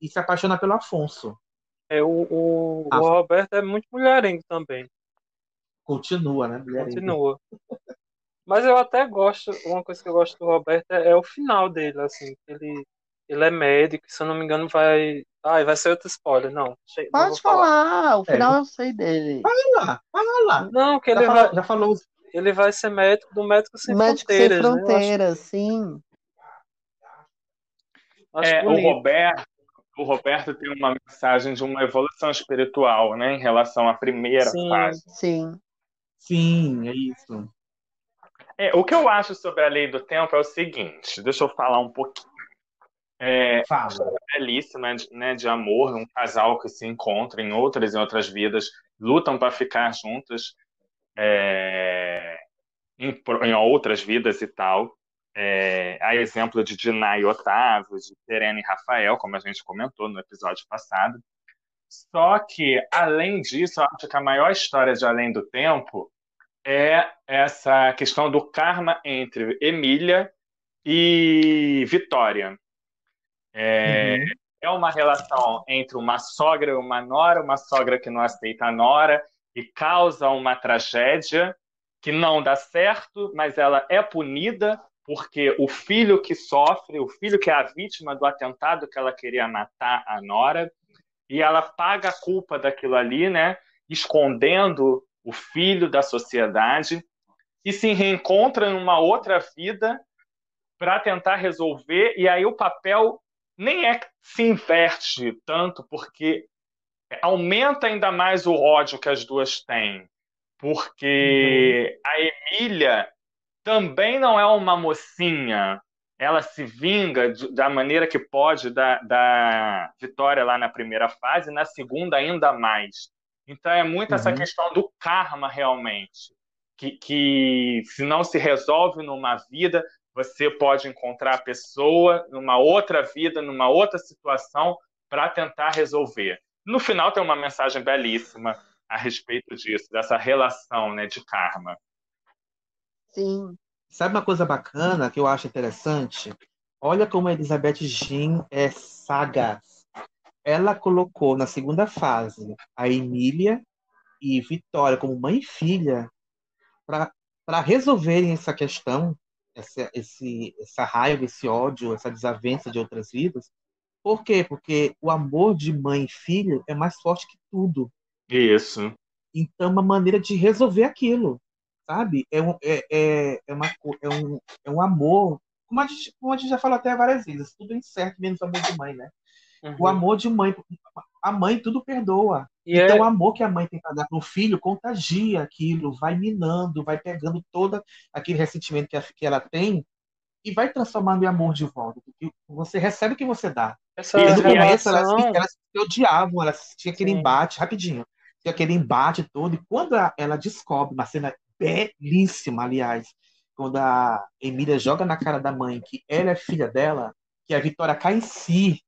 e se apaixona pelo Afonso. É, o, o, ah. o Roberto é muito mulherengo também. Continua, né? Mulherengo. Continua. Mas eu até gosto, uma coisa que eu gosto do Roberto é, é o final dele, assim, ele, ele é médico, se eu não me engano vai... Ah, vai ser outro spoiler, não. Pode não falar. falar, o final é. eu sei dele. Fala, fala. Não, que já ele falou, vai... Já falou. Ele vai ser médico do Médico Sem médico Fronteiras. Sem Fronteiras, né? sim. Acho é, o Roberto, o Roberto tem uma mensagem de uma evolução espiritual, né, em relação à primeira sim, fase. Sim. Sim, é isso. É, o que eu acho sobre a lei do tempo é o seguinte, deixa eu falar um pouquinho. É, belíssima né, de amor, um casal que se encontra em outras e outras vidas, lutam para ficar juntas é, em, em outras vidas e tal. É, a exemplo de Dinah e Otávio, de Serena e Rafael, como a gente comentou no episódio passado. Só que, além disso, eu acho que a maior história de Além do Tempo é essa questão do karma entre Emília e Vitória. É, uhum. é uma relação entre uma sogra e uma nora, uma sogra que não aceita a nora e causa uma tragédia que não dá certo, mas ela é punida porque o filho que sofre, o filho que é a vítima do atentado que ela queria matar a Nora, e ela paga a culpa daquilo ali, né, escondendo o filho da sociedade, e se reencontra numa outra vida para tentar resolver, e aí o papel nem é que se inverte tanto, porque aumenta ainda mais o ódio que as duas têm. Porque uhum. a Emília também não é uma mocinha. Ela se vinga de, da maneira que pode da, da vitória lá na primeira fase, na segunda ainda mais. Então é muito uhum. essa questão do karma realmente, que, que se não se resolve numa vida, você pode encontrar a pessoa numa outra vida, numa outra situação, para tentar resolver. No final tem uma mensagem belíssima a respeito disso, dessa relação né, de karma. Sim. Sabe uma coisa bacana que eu acho interessante? Olha como a Elizabeth Jean é sagaz. Ela colocou na segunda fase a Emília e Vitória como mãe e filha para resolverem essa questão, essa, esse, essa raiva, esse ódio, essa desavença de outras vidas. Por quê? Porque o amor de mãe e filha é mais forte que tudo. Isso. Então, uma maneira de resolver aquilo. sabe? É um, é, é, é, uma, é, um, é um amor, como a, gente, como a gente já falou até várias vezes, tudo é incerto, menos o amor de mãe, né? O amor de mãe, a mãe tudo perdoa. E então é- o amor que a mãe tem para dar para o filho contagia aquilo, vai minando, vai pegando todo aquele ressentimento que, que ela tem e vai transformando em amor de volta. Porque você recebe o que você dá. Essa E no começo elas, elas se odiavam, elas tinham aquele Sim. embate, rapidinho, tinha aquele embate todo. E quando a- ela descobre, uma cena belíssima, aliás, quando a Emília joga na cara da mãe que ela é filha dela, que a Vitória cai em si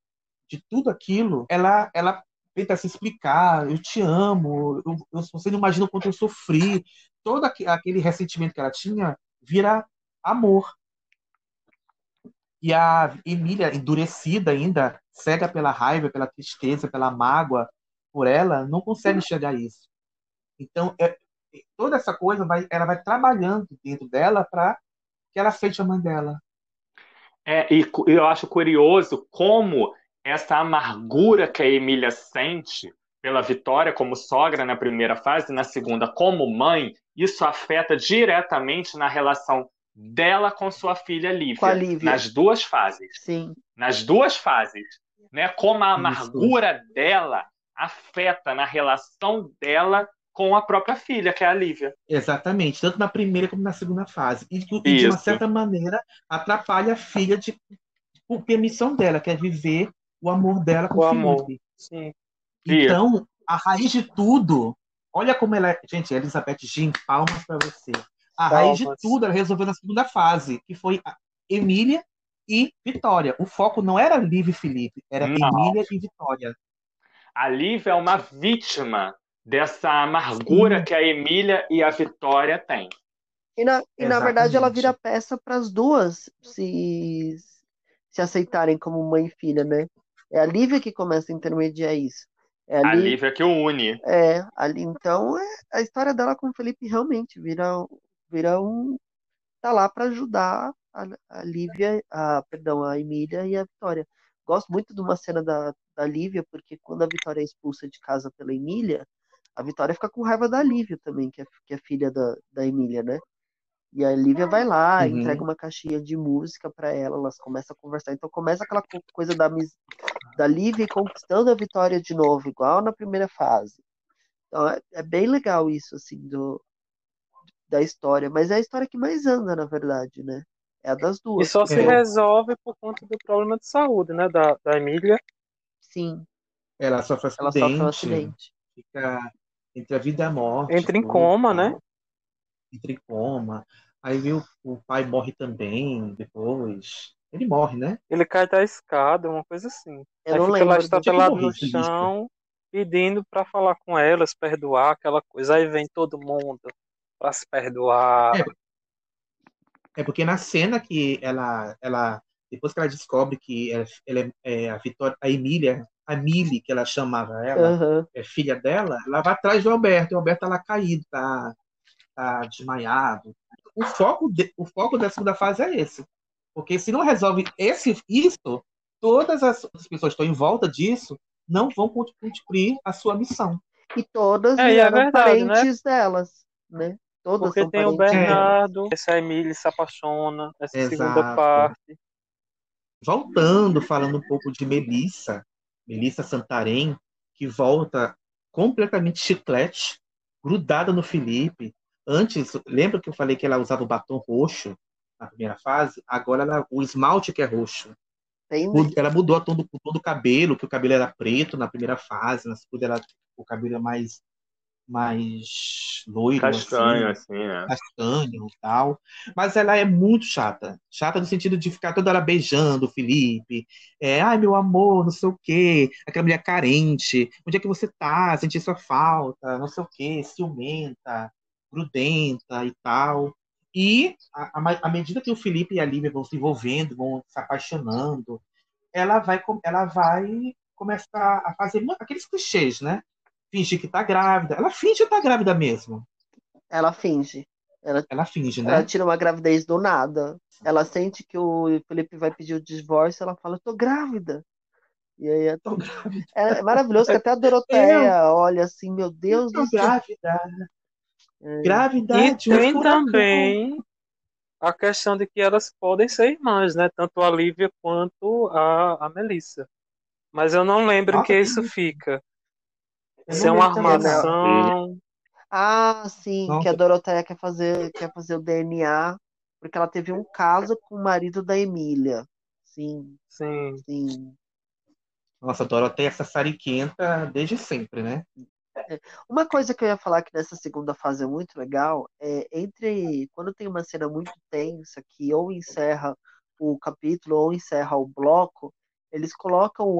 de tudo aquilo, ela, ela tenta se explicar, eu te amo, eu, você não imagina o quanto eu sofri. Todo aque- aquele ressentimento que ela tinha vira amor. E a Emília, endurecida ainda, cega pela raiva, pela tristeza, pela mágoa por ela, não consegue enxergar isso. Então, é- toda essa coisa vai, ela vai trabalhando dentro dela para que ela aceite a mãe dela. É, e eu acho curioso como essa amargura que a Emília sente pela Vitória como sogra na primeira fase, e na segunda como mãe, isso afeta diretamente na relação dela com sua filha Lívia, Com a Lívia. nas duas fases. Sim. Nas duas fases, né? Como a amargura dela afeta na relação dela com a própria filha, que é a Lívia. Exatamente, tanto na primeira como na segunda fase. E, e de uma Isso. certa maneira atrapalha a filha de por permissão dela, que é viver o amor dela com O o amor. Felipe. Sim. Então, a raiz de tudo, olha como ela é. Gente, Elizabeth Jean, palmas para você. A raiz de Palmas. tudo ela resolveu na segunda fase, que foi a Emília e Vitória. O foco não era Liv e Felipe, era Não. Emília e Vitória. A Lívia é uma vítima dessa amargura que a Emília e a Vitória têm. E na, e na verdade ela vira peça para as duas se, se aceitarem como mãe e filha, né? É a Lívia que começa a intermediar isso. É A ali, Lívia que o une. é, ali, então é, a história dela com o Felipe realmente vira, vira um. Tá lá para ajudar a, a Lívia, a, perdão, a Emília e a Vitória. Gosto muito de uma cena da, da Lívia, porque quando a Vitória é expulsa de casa pela Emília, a Vitória fica com raiva da Lívia também, que é, que é filha da, da Emília, né? E a Lívia vai lá, Uhum. entrega uma caixinha de música pra ela, elas começam a conversar. Então começa aquela co- coisa da, da Lívia conquistando a vitória de novo, igual na primeira fase. Então é, é bem legal isso, assim, do, da história. Mas é a história que mais anda, na verdade, né? É a das E duas. só se porque- resolve por conta do problema de saúde, né? Da, da Emília. Sim. Ela sofre Ela acidente, sofre um acidente. fica entre a vida e a morte. Entra em coma, tal. né? Entra em coma. Aí viu, o pai morre também depois. Ele morre, né? Ele cai da escada, uma coisa assim. Eu Aí não fica lá lembro. estatelado no chão, pedindo pra falar com elas, perdoar aquela coisa. Aí vem todo mundo pra se perdoar. É, É porque na cena que ela, ela depois que ela descobre que ela, ela é, é a Vitória, a Emília, a Mili, que ela chamava ela, Aham. é filha dela, ela vai atrás do Alberto. O Alberto tá lá caído, tá, tá desmaiado. O foco, de- o foco da segunda fase é esse. Porque se não resolve esse, isso, todas as as pessoas que estão em volta disso não vão cumprir a sua missão. E todas É, e é vieram verdade, né? parentes delas, né? Todas Porque são tem o parentes delas. Bernardo, essa Emília se apaixona, essa segunda Exato. parte. Voltando, falando um pouco de Melissa, Melissa Santarém, que volta completamente chiclete, grudada no Felipe. Antes, lembra que eu falei que ela usava o batom roxo na primeira fase? Agora ela, o esmalte que é roxo. Tem- Mud- Ela mudou a tom do, o tom do cabelo, que o cabelo era preto na primeira fase, na segunda ela, o cabelo é mais, mais loiro, Castanho, assim, assim, né? castanho e tal. Mas ela é muito chata. Chata no sentido de ficar toda hora beijando o Felipe. É, ai, meu amor, não sei o quê. Aquela mulher carente. Onde é que você tá? Senti sua falta, não sei o quê. Ciumenta, grudenta e tal. E à- medida que o Felipe e a Lívia vão se envolvendo, vão se apaixonando, ela vai, ela vai começar a fazer aqueles clichês, né? Fingir que tá grávida. Ela finge que tá grávida mesmo. Ela finge. Ela, Ela finge, ela né? tira uma gravidez do nada. Ela sente que o Felipe vai pedir o divórcio, ela fala, eu tô grávida. E aí é, é- é maravilhoso que até a Doroteia olha assim, meu Deus Tô do céu. grávida. Gravidade. E tem furacão. também a questão de que elas podem ser irmãs, né? Tanto a Lívia quanto a, a Melissa. Mas eu não lembro Nossa, que isso fica. Não é uma armação. Ah, sim, que Nossa. a Doroteia quer fazer, quer fazer o DNA, porque ela teve um caso com o marido da Emília. Sim, sim. sim. Nossa, a Doroteia é sassariquenta desde sempre, né? É, Uma coisa que eu ia falar que nessa segunda fase é muito legal é entre quando tem uma cena muito tensa que ou encerra o capítulo ou encerra o bloco, eles colocam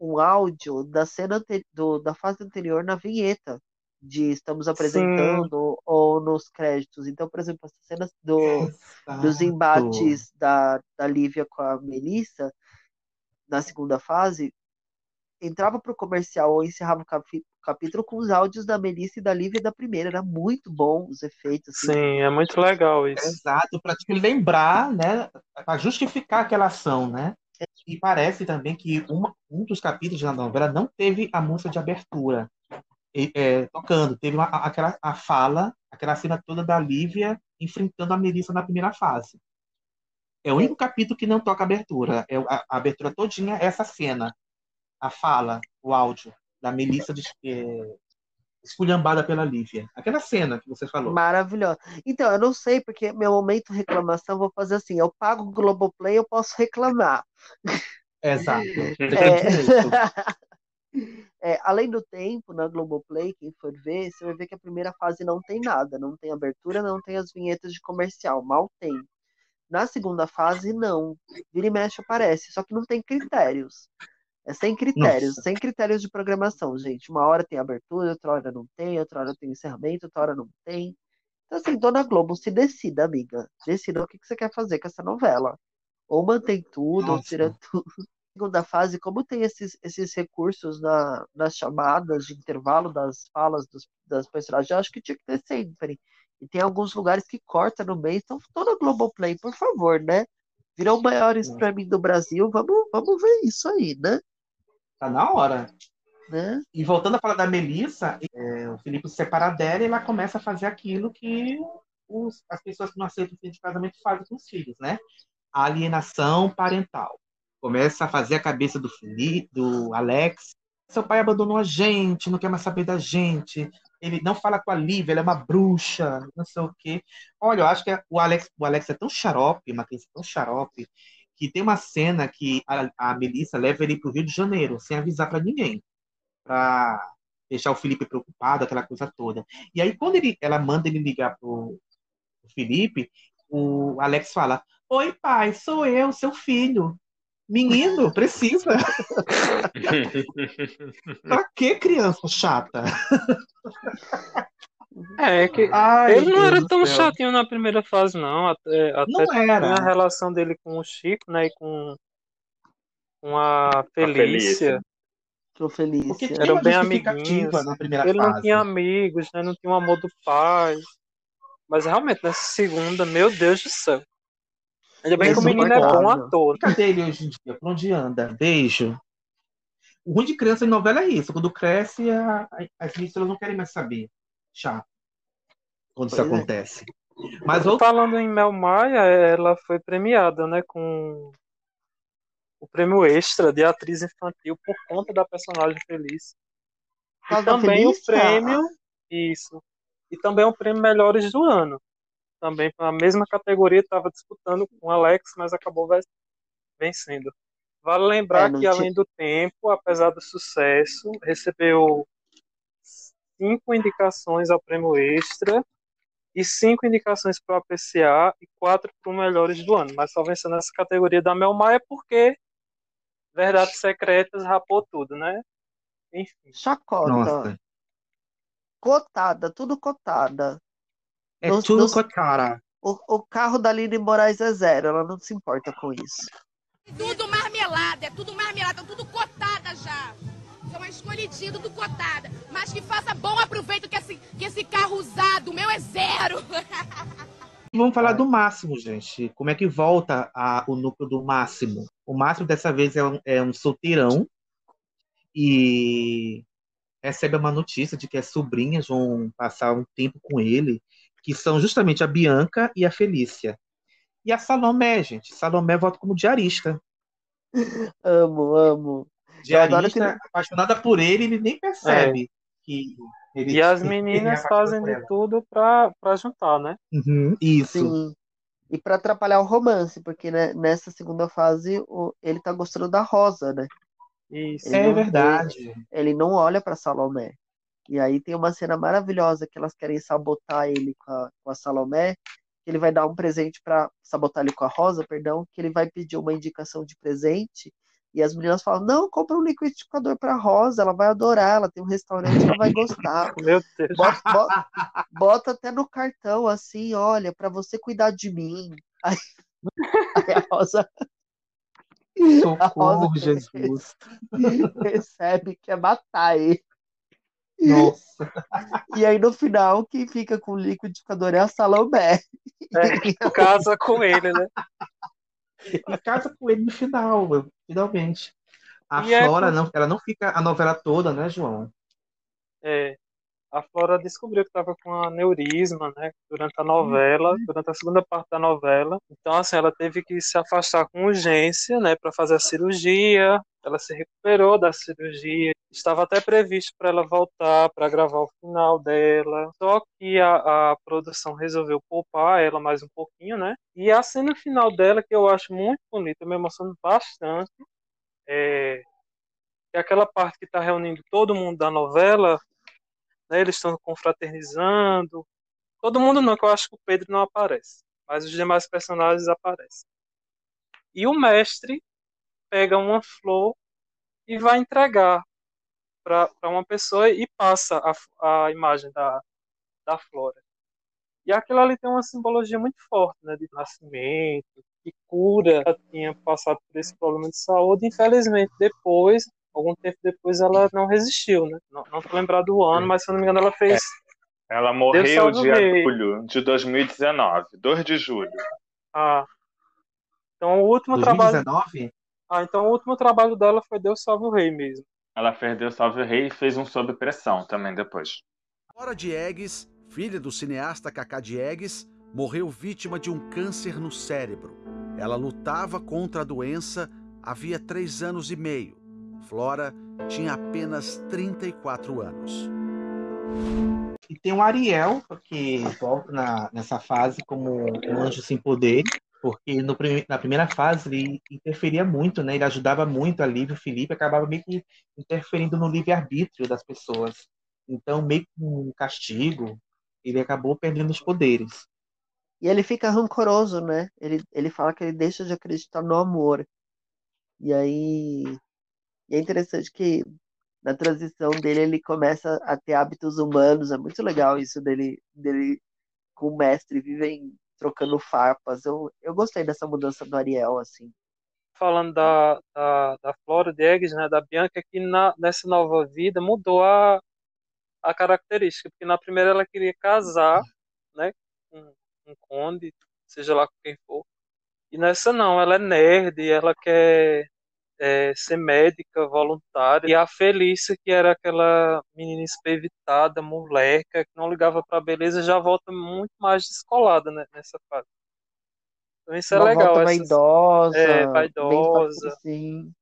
um áudio da cena do- da fase anterior na vinheta de estamos apresentando ou nos créditos. Então, por exemplo, as cenas do, dos embates da, da Lívia com a Melissa na segunda fase, entrava pro comercial ou encerrava o capi- capítulo com os áudios da Melissa e da Lívia da primeira. Era muito bom os efeitos. assim. Sim, é muito legal isso. Exato, para te lembrar, né? Para justificar aquela ação, né? E parece também que uma, um dos capítulos da novela não teve a música de abertura e- é, tocando, teve uma, a- aquela a fala, aquela cena toda da Lívia enfrentando a Melissa na primeira fase. É o único capítulo que não toca abertura. É, a, a abertura todinha é essa cena, a fala, o áudio da Melissa é, esculhambada pela Lívia. Aquela cena que você falou. Maravilhoso. Então, eu não sei, porque meu momento reclamação, vou fazer assim: eu pago o Globoplay, eu posso reclamar. Exato. É, é, além do tempo, na Globoplay, quem for ver, você vai ver que a primeira fase não tem nada, não tem abertura, não tem as vinhetas de comercial, mal tem. Na segunda fase, não. Vira e mexe aparece, só que não tem critérios. É sem critérios, Nossa. sem critérios de programação, gente. Uma hora tem abertura, outra hora não tem, outra hora tem encerramento, outra hora não tem. Então, assim, Dona Globo, se decida, amiga. Decida o que que você quer fazer com essa novela. Ou mantém tudo, ou Nossa. tira tudo. Segunda fase, como tem esses, esses recursos na, nas chamadas de intervalo das falas dos, das personagens, eu acho que tinha que ter sempre. E tem alguns lugares que corta no meio, então toda Globoplay, por favor, né? Virou o maior streaming do Brasil, vamos, vamos ver isso aí, né? Tá na hora. Né? E voltando a falar da Melissa, é, o Felipe se separa dela e ela começa a fazer aquilo que os- as pessoas que não aceitam o filho de casamento fazem com os filhos, né? A alienação parental. Começa a fazer a cabeça do Felipe, do Alex. Seu pai abandonou a gente, não quer mais saber da gente. Ele não fala com a Lívia, ela é uma bruxa, não sei o quê. Olha, eu acho que o Alex, o Alex é tão xarope, uma criança tão xarope, que tem uma cena que a, a Melissa leva ele pro Rio de Janeiro, sem avisar para ninguém para deixar o Felipe preocupado, aquela coisa toda. E aí, quando ele, ela manda ele ligar pro Felipe, o Alex fala: Oi, pai, sou eu, seu filho. Menino, precisa. pra que criança chata? É, que Ai, ele não Deus era tão céu. chatinho na primeira fase, não. Até, até Não era. a relação dele com o Chico, né? E com, com a Felícia. Tô feliz. Porque tinha Eram bem amiguinhos. na primeira Ele não fase. tinha amigos, né? Não tinha o amor do pai. Mas realmente, nessa segunda, meu Deus do céu. Ainda bem que o menino é bom ator. Cadê ele hoje em dia? Por onde anda? Beijo. O ruim de criança em novela é isso. Quando cresce, a- a- as ministras não querem mais saber. Chato. Quando isso Pois é. acontece. Mas outro Falando em Mel Maia, ela foi premiada, né, com o prêmio extra de atriz infantil por conta da personagem feliz. E também o Felícia? prêmio, isso. E também o prêmio Melhores do Ano. Também a mesma categoria estava disputando com o Alex, mas acabou ve- vencendo. Vale lembrar É, que tinha- além do tempo, apesar do sucesso, recebeu cinco indicações ao prêmio extra e cinco indicações para o APCA e quatro para o Melhores do Ano. Mas só vencendo essa categoria da Mel Maia porque Verdades Secretas rapou tudo, né? Enfim. Chacota. Nossa. Cotada, tudo cotada. É Não- tudo não- cotada. O, o carro da Aline Moraes é zero, ela não se importa com isso. Tudo marmelada, é tudo marmelada, tudo cotada já. São escolhidinho, tudo cotada. Mas que faça bom aproveito que esse, que esse carro usado, o meu é zero. E Vamos falar do Máximo, gente. Como é que volta a- o núcleo do Máximo? O Máximo dessa vez é um, é um solteirão e recebe uma notícia de que as sobrinhas vão passar um tempo com ele, que são justamente a Bianca e a Felícia. E a Salomé, gente. Salomé volta como diarista. Amo, amo. Diarista, que... apaixonada por ele, ele nem percebe é. que ele, E as meninas fazem de tudo pra, pra juntar, né? Uhum, isso. Sim. E para atrapalhar o romance, porque né, nessa segunda fase o, ele tá gostando da Rosa, né? Isso. Ele é não- verdade. Ele, ele não olha para Salomé. E aí tem uma cena maravilhosa que elas querem sabotar ele com a, com a Salomé, que ele vai dar um presente para sabotar ele com a Rosa, perdão, que ele vai pedir uma indicação de presente. E as meninas falam: Não, compra um liquidificador para Rosa, ela vai adorar, ela tem um restaurante, ela vai gostar. Meu Deus. Bota, bota- bota até no cartão assim: Olha, para você cuidar de mim. Aí, aí a Rosa. a Rosa Socorro, Jesus. percebe que é matar ele. Nossa. E aí no final, quem fica com o liquidificador é a Salomé. É, casa com ele, né? E casa com ele no final, finalmente. A E é Flora, por- não, ela não fica a novela toda, né, João? É, a Flora descobriu que estava com aneurisma, né, durante a novela, durante a segunda parte da novela. Então, assim, ela teve que se afastar com urgência, né, para fazer a cirurgia. Ela se recuperou da cirurgia. Estava até previsto para ela voltar para gravar o final dela. Só que a, a produção resolveu poupar ela mais um pouquinho, né? E a cena final dela, que eu acho muito bonita, me emociona bastante, é, é aquela parte que está reunindo todo mundo da novela né, eles estão confraternizando. Todo mundo não, que eu acho que o Pedro não aparece, mas os demais personagens aparecem. E o mestre pega uma flor e vai entregar para uma pessoa e passa a, a imagem da, da flora. E aquilo ali tem uma simbologia muito forte, né, de nascimento, de cura. Ela tinha passado por esse problema de saúde, infelizmente depois algum tempo depois ela não resistiu, né? Não, não tô lembrado do ano, mas se eu não me engano ela fez. Ela Deus morreu dia julho de 2019, 2 de julho. Ah. Então o último trabalho. 2019? Ah, então o último trabalho dela foi Deus Salve o Rei mesmo. Ela perdeu Salve o Rei e fez um Sob Pressão também depois. Flora Diegues, filha do cineasta Cacá Diegues, morreu vítima de um câncer no cérebro. Ela lutava contra a doença havia três anos e meio. Flora tinha apenas 34 anos. E tem o Ariel, que volta na, nessa fase como um anjo sem poder, porque no na primeira fase ele interferia muito, né? Ele ajudava muito a Lívia e o Felipe, acabava meio que interferindo no livre-arbítrio das pessoas. Então, meio que um castigo, ele acabou perdendo os poderes. E ele fica rancoroso, né? Ele, ele fala que ele deixa de acreditar no amor. E aí. E é interessante que na transição dele ele começa a ter hábitos humanos. É muito legal isso dele, dele com o mestre, vivem trocando farpas. Eu, eu gostei dessa mudança do Ariel, assim. Falando da, da, da Flora de Eggs, né, da Bianca, que na, nessa nova vida mudou a, a característica, porque na primeira ela queria casar, né, com um conde, seja lá com quem for. E nessa não, ela é nerd, ela quer é, ser médica voluntária. E a Felícia, que era aquela menina espevitada, moleca, que não ligava pra beleza, já volta muito mais descolada né, nessa fase. Então isso é Uma legal. volta essas- vaidosa, É, vaidosa. assim.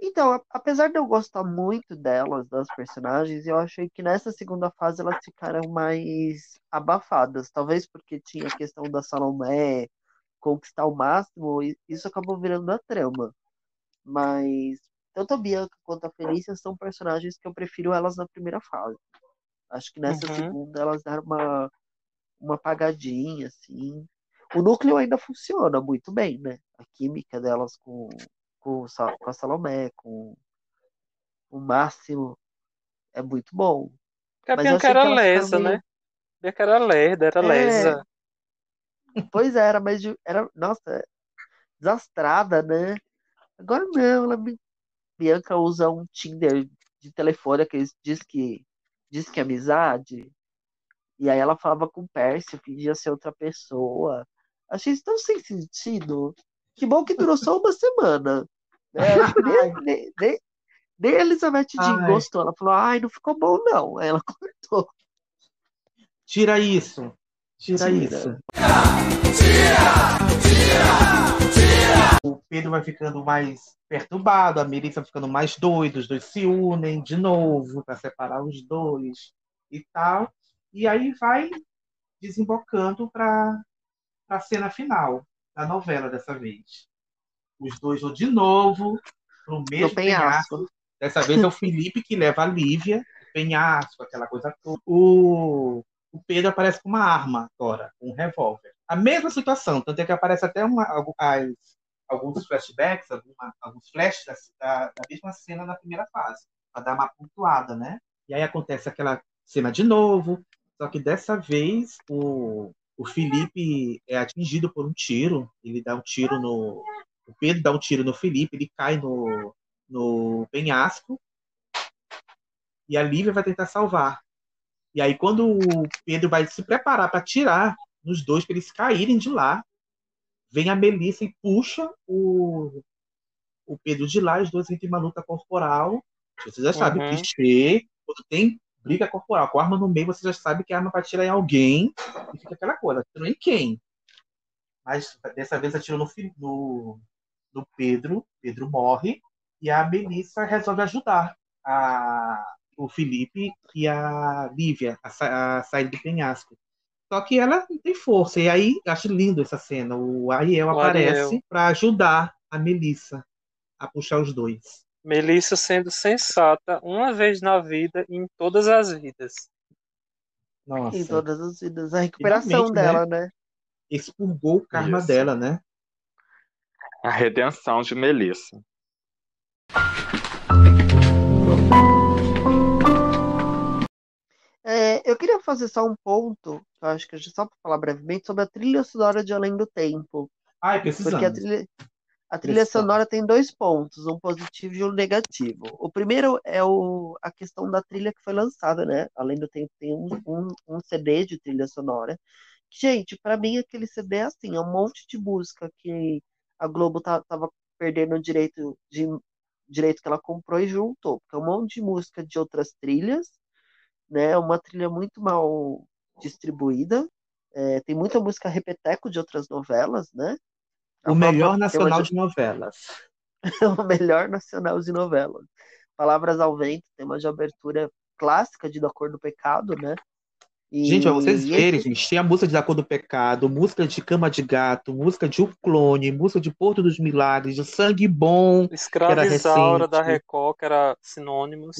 Então, apesar de eu gostar muito delas, das personagens, eu achei que nessa segunda fase elas ficaram mais abafadas. Talvez porque tinha a questão da Salomé conquistar o máximo, e isso acabou virando a trama. Mas tanto a Bianca quanto a Felícia são personagens que eu prefiro elas na primeira fase. Acho que nessa Uhum. segunda elas deram uma, uma apagadinha, assim. O núcleo ainda funciona muito bem, né? A química delas com, com, com a Salomé, com o Máximo, é muito bom. Porque a Mas Bianca era lesa, meio- né? A Bianca era lerda, era É. lesa. Pois era, mas de- era, nossa, desastrada, né? Agora não, ela, me- Bianca usa um Tinder de telefone que diz que diz que é amizade. E aí ela falava com o Pércio, fingia ser outra pessoa. Achei isso tão sem sentido. Que bom que durou só uma semana. né? Nem, nem, nem, Nem a Elizabeth Jean gostou. Ela falou, ai, não ficou bom, não. Aí ela cortou. Tira isso. Tira, Tira. isso. O Pedro vai ficando mais perturbado, a Melissa vai ficando mais doida, os dois se unem de novo para separar os dois e tal. E aí vai desembocando para a cena final da novela dessa vez. Os dois vão de novo para o mesmo penhasco. penhasco. Dessa vez é o Felipe que leva a Lívia, o penhasco, aquela coisa toda. O, o Pedro aparece com uma arma agora, um revólver. A mesma situação, tanto é que aparece até uma, as- alguns flashbacks, alguma- alguns flashes da, da, da mesma cena na primeira fase, para dar uma pontuada, né? E aí acontece aquela cena de novo, só que dessa vez o, o Felipe é atingido por um tiro, ele dá um tiro no. O Pedro dá um tiro no Felipe, ele cai no, no penhasco e a Lívia vai tentar salvar. E aí, quando o Pedro vai se preparar para tirar nos dois, para eles caírem de lá, vem a Melissa e puxa o, o Pedro de lá, os dois entram em uma luta corporal. Você já sabe, Uhum. clichê, quando tem briga corporal, com arma no meio, você já sabe que a arma vai atirar em alguém e fica aquela coisa, atirou em quem? Mas dessa vez atirou no, no, no Pedro, Pedro morre, e a Melissa resolve ajudar a, o Felipe e a Lívia a, sa- a sair do penhasco. Só que ela tem força. E aí, acho lindo essa cena. O Ariel O aparece para ajudar a Melissa a puxar os dois. Melissa sendo sensata uma vez na vida e em todas as vidas. Nossa. Em todas as vidas. A recuperação Finalmente, dela, né? Expurgou o karma Isso. dela, né? A redenção de Melissa. Eu queria fazer só um ponto, que eu acho que só para falar brevemente, sobre a trilha sonora de Além do Tempo. Ai, Porque a precisamos. trilha, a trilha Precisamos. sonora tem dois pontos, um positivo e um negativo. O primeiro é o, a questão da trilha que foi lançada, né? Além do Tempo tem um, um, um CD de trilha sonora. Gente, para mim aquele CD é assim, é um monte de música que a Globo tá, tava perdendo o direito de direito que ela comprou e juntou, porque é um monte de música de outras trilhas, né? Uma trilha muito mal distribuída. É, tem muita música repeteco de outras novelas, né? A O melhor nacional tema de novelas. o melhor nacional de novelas. Palavras ao Vento, tema de abertura clássica de Da Cor do Pecado, né? E, Gente, pra vocês verem, esse- gente, tem a música de Da Cor do Pecado, música de Cama de Gato, música de O Clone, música de Porto dos Milagres, de Sangue Bom, Escravizaura da Record, que era sinônimos.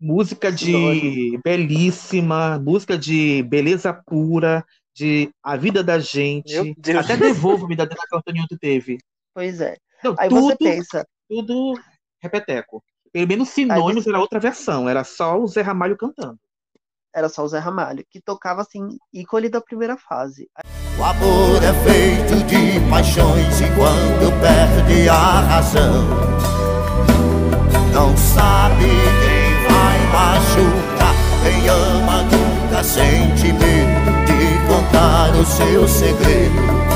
Música de. Belíssima, música de Beleza Pura, de A Vida da Gente, até Devolva-me da Dena Cantonilto teve. Pois é. Não, Aí tudo, você pensa, tudo repeteco. Pelo menos Sinônimos era outra versão, era só o Zé Ramalho cantando. era só o Zé Ramalho, que tocava assim, ícone da primeira fase. O amor é feito de paixões e quando perde a razão, não sabe machucar. Quem ama nunca sente medo de contar o seu segredo.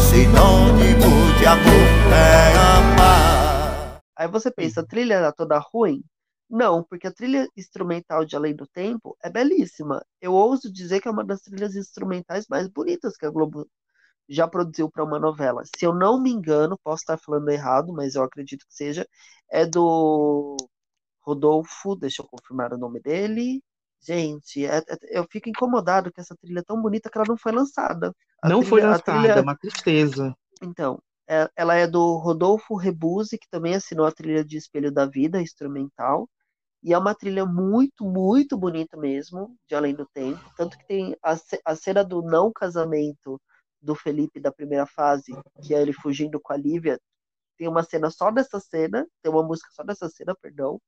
Sinônimo de amor é amar. Aí você pensa, a trilha era toda ruim? Não, porque a trilha instrumental de Além do Tempo é belíssima. Eu ouso dizer que é uma das trilhas instrumentais mais bonitas que a Globo já produziu para uma novela. Se eu não me engano, posso estar falando errado, mas eu acredito que seja, é do Rodolfo, deixa eu confirmar o nome dele. Gente, é- é- eu fico incomodado que essa trilha é tão bonita que ela não foi lançada. A Não foi trilha- a lançada, trilha- é uma tristeza. então, é- ela é do Rodolfo Rebuzzi, que também assinou a trilha de Espelho da Vida, instrumental. E é uma trilha muito, muito bonita mesmo, de Além do Tempo. Tanto que tem a, a cena do não casamento do Felipe da primeira fase, que é ele fugindo com a Lívia. Tem uma cena só dessa cena, tem uma música só dessa cena, perdão.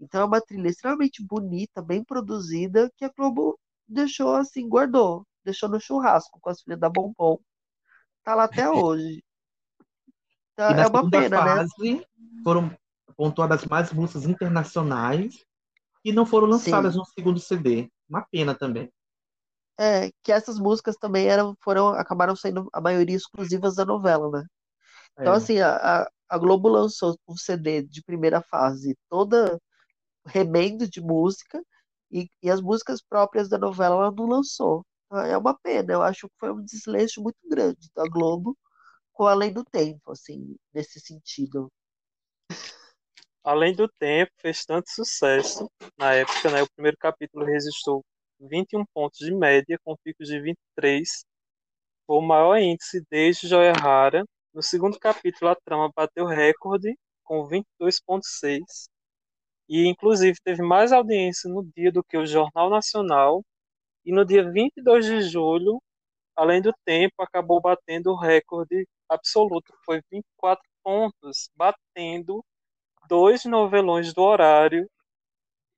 Então é uma trilha extremamente bonita, bem produzida, que a Globo deixou assim, guardou. Deixou no churrasco com as filhas da Bombom. Tá lá até hoje. Então, E é uma pena, né? fase foram pontuadas mais músicas internacionais que não foram lançadas Sim. no segundo CD. Uma pena também. É, que essas músicas também eram, foram, acabaram sendo a maioria exclusivas da novela, né? Então, É. assim, a, a, a Globo lançou um CD de primeira fase, toda remendo de música, e, e as músicas próprias da novela ela não lançou. É uma pena, eu acho que foi um desleixo muito grande da Globo com Além do Tempo, assim, nesse sentido. Além do Tempo, fez tanto sucesso na época, né? O primeiro capítulo registrou 21 pontos de média, com picos de 23, foi o maior índice desde Joia Rara. No segundo capítulo, a trama bateu recorde, com 22,6, e inclusive teve mais audiência no dia do que o Jornal Nacional, e no dia 22 de julho, além do tempo, acabou batendo o recorde absoluto, foi 24 pontos, batendo dois novelões do horário,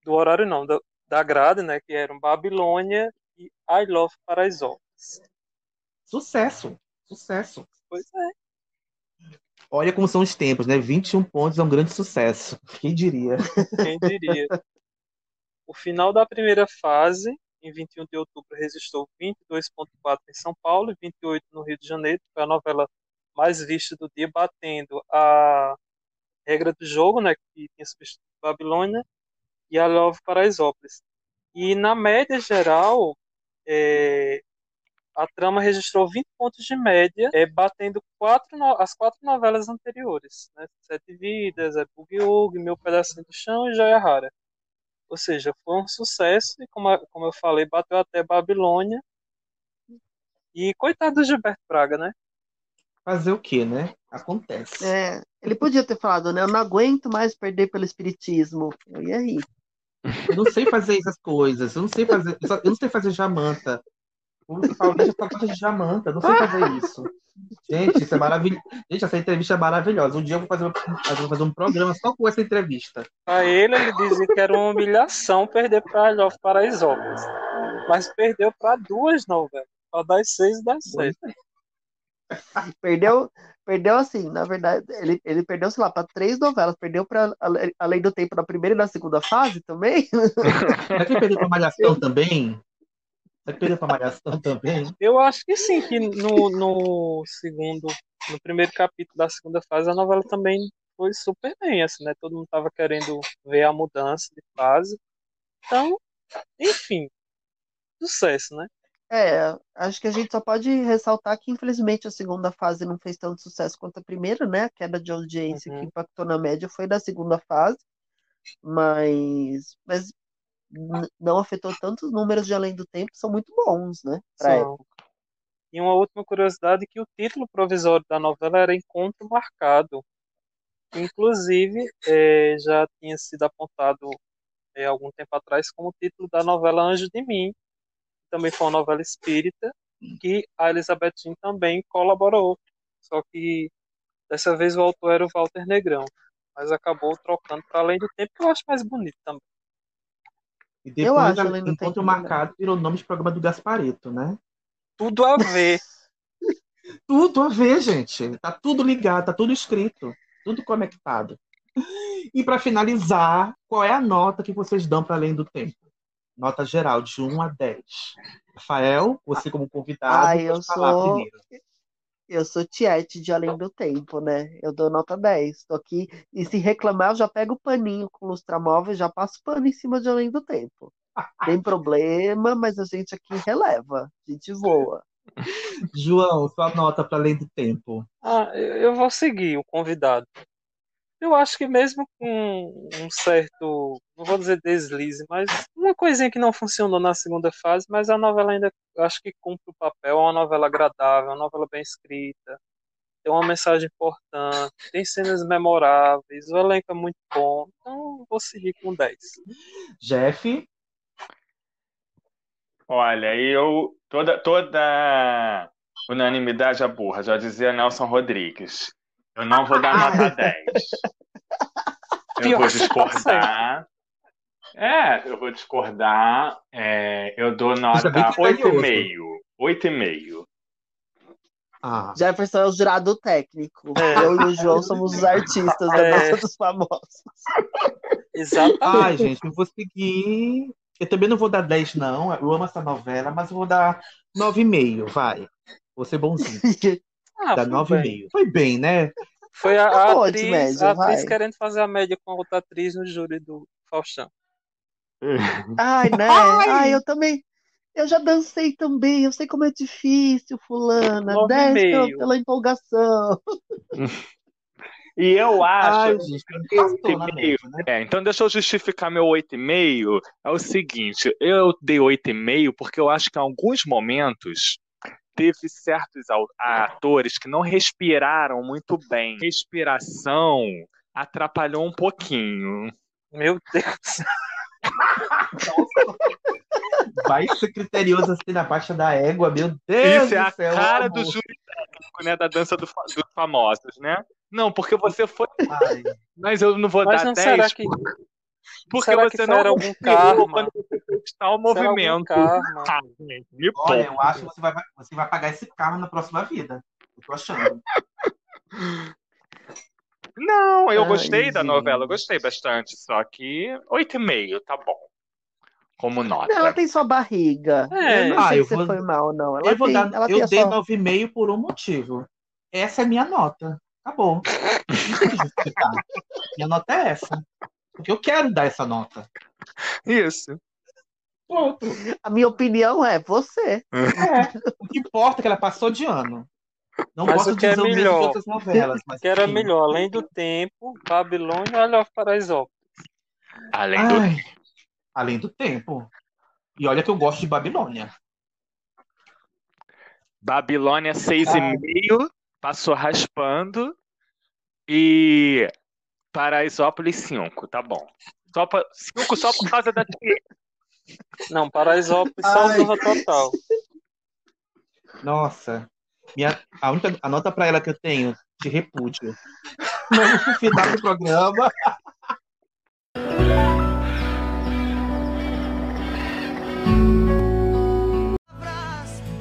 do horário não, da, da grade, né, que eram Babilônia e I Love Paraisópolis. Sucesso, sucesso. Pois é. Olha como são os tempos, né? 21 pontos é um grande sucesso. Quem diria? Quem diria? o final da primeira fase, em 21 de outubro, registrou 22,4 em São Paulo e 28 no Rio de Janeiro. Foi a novela mais vista do dia, batendo a regra do jogo, né, que tinha substituído Babilônia, e a Love Paraisópolis. E na média geral, é, a trama registrou 20 pontos de média, é, batendo quatro no, as quatro novelas anteriores, né, Sete Vidas, é Boogie Meu Pedacinho do Chão e Joia Rara. Ou seja, foi um sucesso e, como, como eu falei, bateu até Babilônia. E coitado do Gilberto Braga, né? Fazer o quê, né? Acontece. É, ele podia ter falado, né? Eu não aguento mais perder pelo espiritismo. Eu ia rir. Eu não sei fazer essas coisas. Eu não sei fazer. Eu não sei fazer jamanta. O Paulista só gosta de jamanta. Eu não sei fazer isso. Gente, isso é maravilhoso. Gente, essa entrevista é maravilhosa. Um dia eu vou fazer, eu vou fazer um programa só com essa entrevista. A ele, ele dizia que era uma humilhação perder para Love Paraisópolis. Mas perdeu para duas novelas. Para das seis e das sete. Perdeu, perdeu assim, na verdade, ele, ele perdeu, sei lá, para três novelas, perdeu para além do tempo da primeira e da segunda fase também. Será que perdeu para Malhação também? Será que perdeu para Malhação também? Eu acho que sim, que no, no segundo, no primeiro capítulo da segunda fase, a novela também foi super bem, assim, né? Todo mundo tava querendo ver a mudança de fase. Então, enfim, sucesso, né? É, acho que a gente só pode ressaltar que, infelizmente, a segunda fase não fez tanto sucesso quanto a primeira, né? A queda de audiência que Uhum. impactou na média foi da segunda fase, mas, mas não afetou tanto os números de Além do Tempo, são muito bons, né? Pra São. E uma última curiosidade que o título provisório da novela era Encontro Marcado. Inclusive, eh, já tinha sido apontado eh, algum tempo atrás como título da novela Anjo de Mim, também foi uma novela espírita, que a Elizabeth Jean também colaborou. Só que dessa vez o autor era o Walter Negrão, mas acabou trocando para Além do Tempo, que eu acho mais bonito também. E depois, a- Encontro Marcado virou nome de programa do Gaspareto, né? Tudo a ver. Tudo a ver, gente. Tá tudo ligado, tá tudo escrito, tudo conectado. E para finalizar, qual é a nota que vocês dão para Além do Tempo? Nota geral, de 1 a 10. Rafael, você como convidado, Ah, eu sou primeiro. Eu sou tiete de Além do Tempo, né? Eu dou nota 10. Tô aqui e se reclamar, eu já pego o paninho com lustramóvel e já passo pano em cima de Além do Tempo. Tem problema, mas a gente aqui releva, a gente voa. João, sua nota para Além do Tempo. Ah, eu vou seguir o convidado. Eu acho que mesmo com um certo, não vou dizer deslize, mas uma coisinha que não funcionou na segunda fase, mas a novela ainda acho que cumpre o papel, é uma novela agradável, uma novela bem escrita, tem uma mensagem importante, tem cenas memoráveis, o elenco é muito bom, então eu vou seguir com 10. Jeff, Olha, eu toda toda unanimidade é burra, já dizia Nelson Rodrigues. Eu não vou dar nota 10. Eu Pior vou tá discordar. É, eu vou discordar. É, eu dou nota bem criterioso. 8,5. 8,5. Ah. Jefferson é o jurado técnico. Eu e o João somos os artistas da É. dança dos famosos. Exatamente. Ai, gente, eu vou seguir. Eu também não vou dar 10, não. Eu amo essa novela, mas eu vou dar 9,5, vai. Vou ser bonzinho. Ah, Dá foi 9,5. bem. Foi bem, né? Foi a, a de atriz, média, a atriz querendo fazer a média com a outra atriz no júri do Faustão. Ai, né? Ai! Ai, eu também. Eu já dancei também, eu sei como é difícil, fulana. E 10 pela, empolgação. E eu acho. Ai, gente, e meio- É, então deixa eu justificar meu 8,5. É o seguinte, eu dei 8,5 porque eu acho que em alguns momentos teve certos atores que não respiraram muito bem. Respiração atrapalhou um pouquinho. Meu Deus. Vai ser criterioso assim na baixa da égua, meu Deus Isso é do a céu, cara amor. do júri técnico, né? Da dança do dos famosos, né? Não, porque você foi. Mas eu não vou Mas dar não 10. será que- Porque será que você não algum respirou karma? quando você fez tal Será algum movimento. karma? Ah, gente, Olha, eu acho que você vai, você vai pagar esse karma na próxima vida. Eu tô achando. Não, eu Ai, gostei da gente. novela, eu gostei bastante. Só que 8,5, tá bom. Como nota. Não, ela tem só barriga. É. Eu não Ah, que você vou- foi mal, não. Ela eu vou tem, dar, ela eu tem dei só... 9,5 por um motivo. Essa é minha nota. Acabou. Não tem que justificar. Minha nota é essa. Porque eu quero dar essa nota. Isso. Pronto. A minha opinião é você. É. O que importa é que ela passou de ano. Não Mas posso o que é dizer o mesmo de melhor? outras novelas. O Mas que era enfim. melhor, além do tempo, Babilônia e Olha Paraisópolis. Além do. Ai, além do tempo. E olha que eu gosto de Babilônia. Babilônia 6,5, passou raspando. E Paraisópolis 5, tá bom. 5 só por causa da. Não, Paraisópolis só. Zorra Total. Nossa. Minha, a única a nota pra ela que eu tenho de repúdio. No final do programa.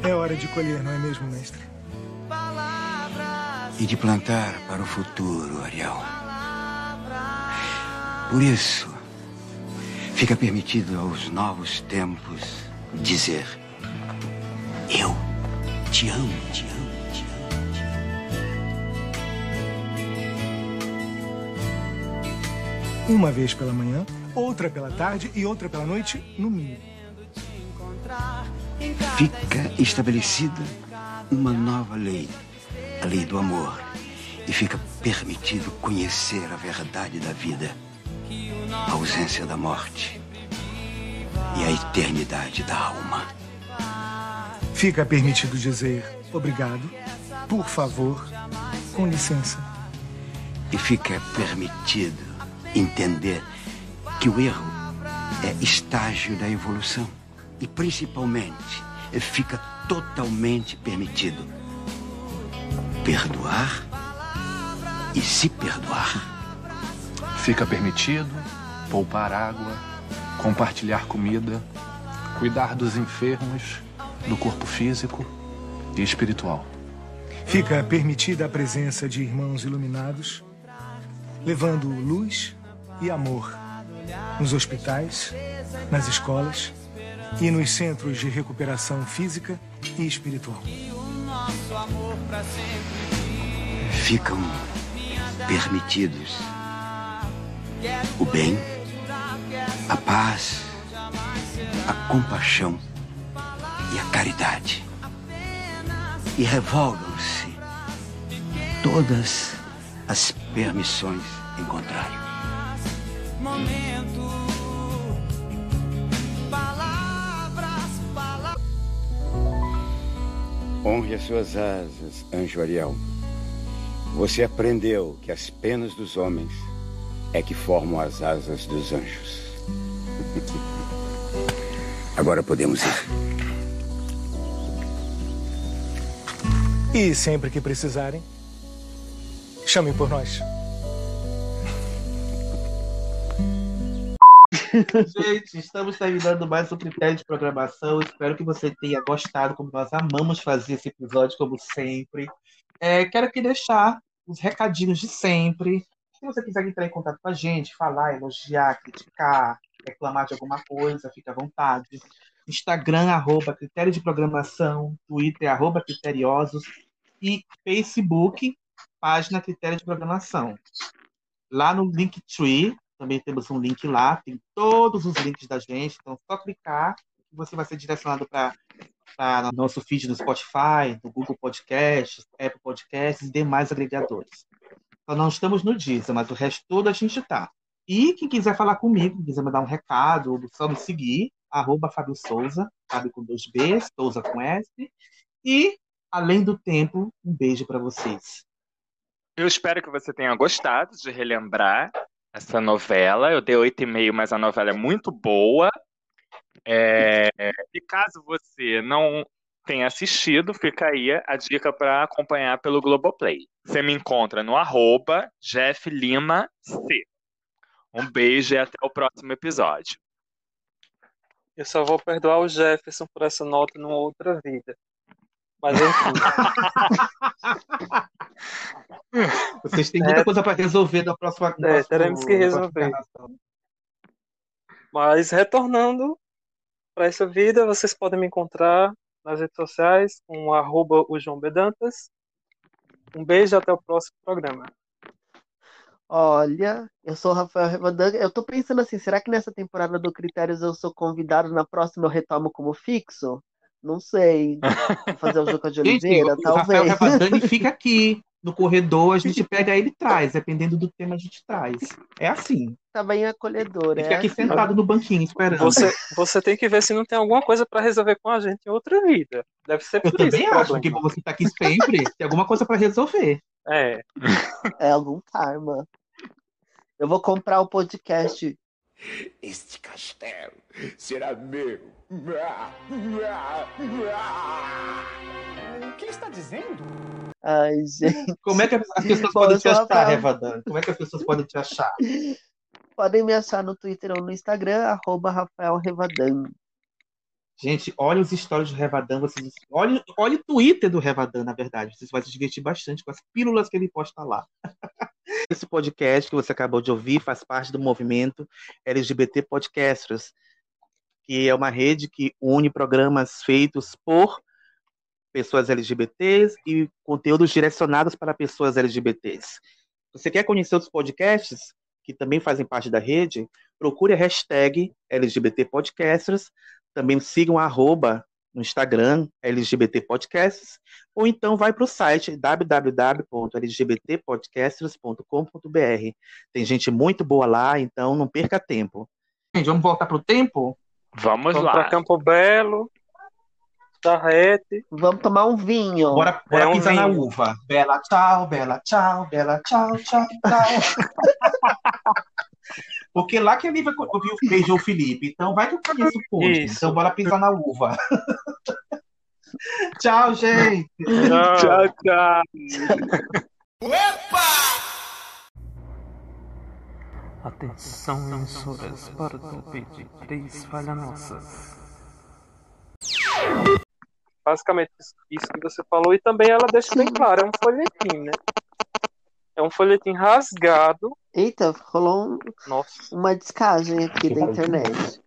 É hora de colher, não é mesmo, mestre? e de plantar para o futuro, Ariel. Por isso, fica permitido aos novos tempos dizer: Eu te amo, te amo, te Uma vez pela manhã, outra pela tarde e outra pela noite, no mínimo. Fica estabelecida uma nova lei, a lei do amor. E fica permitido conhecer a verdade da vida, a ausência da morte e a eternidade da alma. Fica permitido dizer obrigado, por favor, com licença. E fica permitido entender que o erro é estágio da evolução. E principalmente, fica totalmente permitido perdoar e se perdoar. Fica permitido poupar água, compartilhar comida, cuidar dos enfermos, do corpo físico e espiritual. Fica permitida a presença de irmãos iluminados, levando luz e amor nos hospitais, nas escolas e nos centros de recuperação física e espiritual. Ficam permitidos o bem, a paz, a compaixão e a caridade. E revogam-se todas as permissões em contrário. Momento. Palavras, palavras. Honre as suas asas, anjo Ariel. Você aprendeu que as penas dos homens é que formam as asas dos anjos. Agora podemos ir. E sempre que precisarem, chamem por nós. Gente, estamos terminando mais um critério de programação. Espero que você tenha gostado, como nós amamos fazer esse episódio, como sempre. É, quero aqui deixar os recadinhos de sempre. Se você quiser entrar em contato com a gente, falar, elogiar, criticar, reclamar de alguma coisa, fique à vontade. Instagram, arroba critério de programação, Twitter, arroba criteriosos e Facebook, página Critério de Programação. Lá no Linktree, também temos um link lá, tem todos os links da gente, então é só clicar que você vai ser direcionado para nosso feed no Spotify, do Google Podcasts, Apple Podcasts e demais agregadores. Então não estamos no Deezer, mas o resto todo a gente está. E quem quiser falar comigo, quiser mandar um recado, só me seguir, arroba Fábio Souza, Fábio com dois Bs, Souza com S. E, além do tempo, um beijo para vocês. Eu espero que você tenha gostado de relembrar essa novela. Eu dei 8,5, mas a novela é muito boa. É... E caso você não tenha assistido, fica aí a dica para acompanhar pelo Globoplay. Você me encontra no arroba Jeff Lima C. Um beijo e até o próximo episódio. Eu só vou perdoar o Jefferson por essa nota numa outra vida. Mas enfim. Vocês têm muita É. coisa para resolver da próxima. É, teremos que resolver. Mas retornando para essa vida, vocês podem me encontrar nas redes sociais com arroba o João Bedantas. Um beijo e até o próximo programa. Olha, eu sou o Rafael Revadanga. Eu tô pensando assim, será que nessa temporada do Critérios eu sou convidado, na próxima eu retomo como fixo? Não sei. Vou fazer o Juca de Gente, Oliveira, o Rafael talvez. Revadani fica aqui no corredor, a gente pega ele e traz, dependendo do tema a gente traz. É assim. Tá bem acolhedor, Ele é fica aqui assim. sentado no banquinho esperando. Você, você tem que ver se não tem alguma coisa para resolver com a gente em outra vida. Deve ser Eu por isso também acho problema. que você tá aqui sempre, tem alguma coisa para resolver. É. É algum karma. Eu vou comprar o podcast. Este castelo será meu. O que ele está dizendo? Ai, gente. Como é que as pessoas Bom, podem te achar. Revadan? Como é que as pessoas podem te achar? Podem me achar no Twitter ou no Instagram, arroba Rafael Revadan. Gente, olha os stories do Revadan, vocês olha, olha o Twitter do Revadan, na verdade. Vocês vão se divertir bastante com as pílulas que ele posta lá. Esse podcast que você acabou de ouvir faz parte do movimento LGBT Podcasters, que é uma rede que une programas feitos por pessoas LGBTs e conteúdos direcionados para pessoas LGBTs. Você quer conhecer outros podcasts que também fazem parte da rede? Procure a hashtag LGBT Podcasters, também sigam a arroba no Instagram, LGBT Podcasts, ou então vai para o site www.lgbtpodcasters.com.br. Tem gente muito boa lá, então não perca tempo. Gente, vamos voltar pro tempo? Vamos, Vamos lá. para Campo Belo, Tarrete. Vamos tomar um vinho. Bora, bora É um pisar na vinho. uva. Bela tchau, bela tchau, bela tchau, tchau, tchau. Porque lá que ele vai ouvir o beijou o Felipe. Então vai que eu conheço o. Isso. Então bora pisar na uva. tchau, gente. Tchau, tchau. Atenção, emissoras, para o de três falhanossas. Basicamente, isso- isso que você falou, e também ela deixa bem claro, é um folhetim, né? É um folhetim rasgado. Eita, rolou um- Nossa. uma descagem aqui da internet.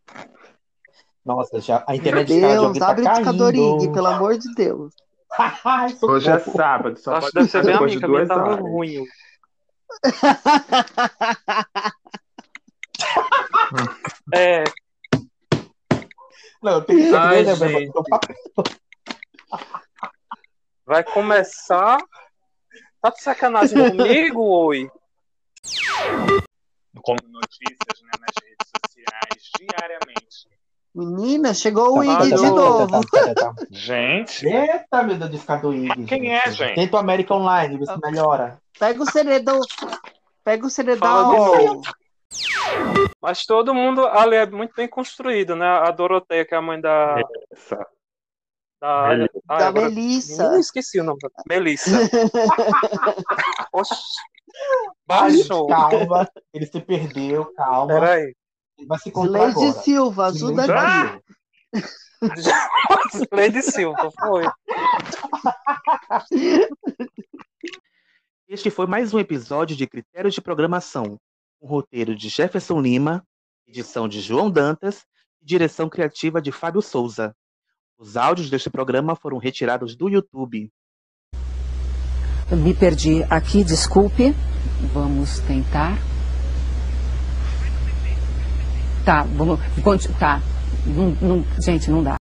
Nossa, já, a Meu internet de cada Deus, alguém tá abre o discador caindo. Pelo amor de Deus. Ai, Hoje é sábado, só Acho que pode ser ser bem depois de amiga, a minha duas tava horas. ruim. É, Não, tem que ser Ai, né, gente. vai começar. Tá de sacanagem comigo, oi? Como notícias né, nas redes sociais diariamente. Menina, chegou o IG de novo. Gente, Eita, meu Deus, discador IG. Quem é, gente? Tenta o América Online, vê se melhora. Pega o do. Pega o de novo. Mas todo mundo ali é muito bem construído, né? A Doroteia, que é a mãe da. essa. Da, Melissa. Ah, Da agora- Melissa. Ih, esqueci o nome. Melissa. Oxi. Baixou. Calma, ele se perdeu, calma. Peraí. Ele vai se encontrar Leide agora. Silva, ajuda aqui. Lady Silva, foi. Este foi mais um episódio de Critérios de Programação, um roteiro de Jefferson Lima, edição de João Dantas e direção criativa de Fábio Souza. Os áudios deste programa foram retirados do YouTube. Me perdi aqui, desculpe. Vamos tentar. Tá, vamos. Tá. Não, não, gente, não dá.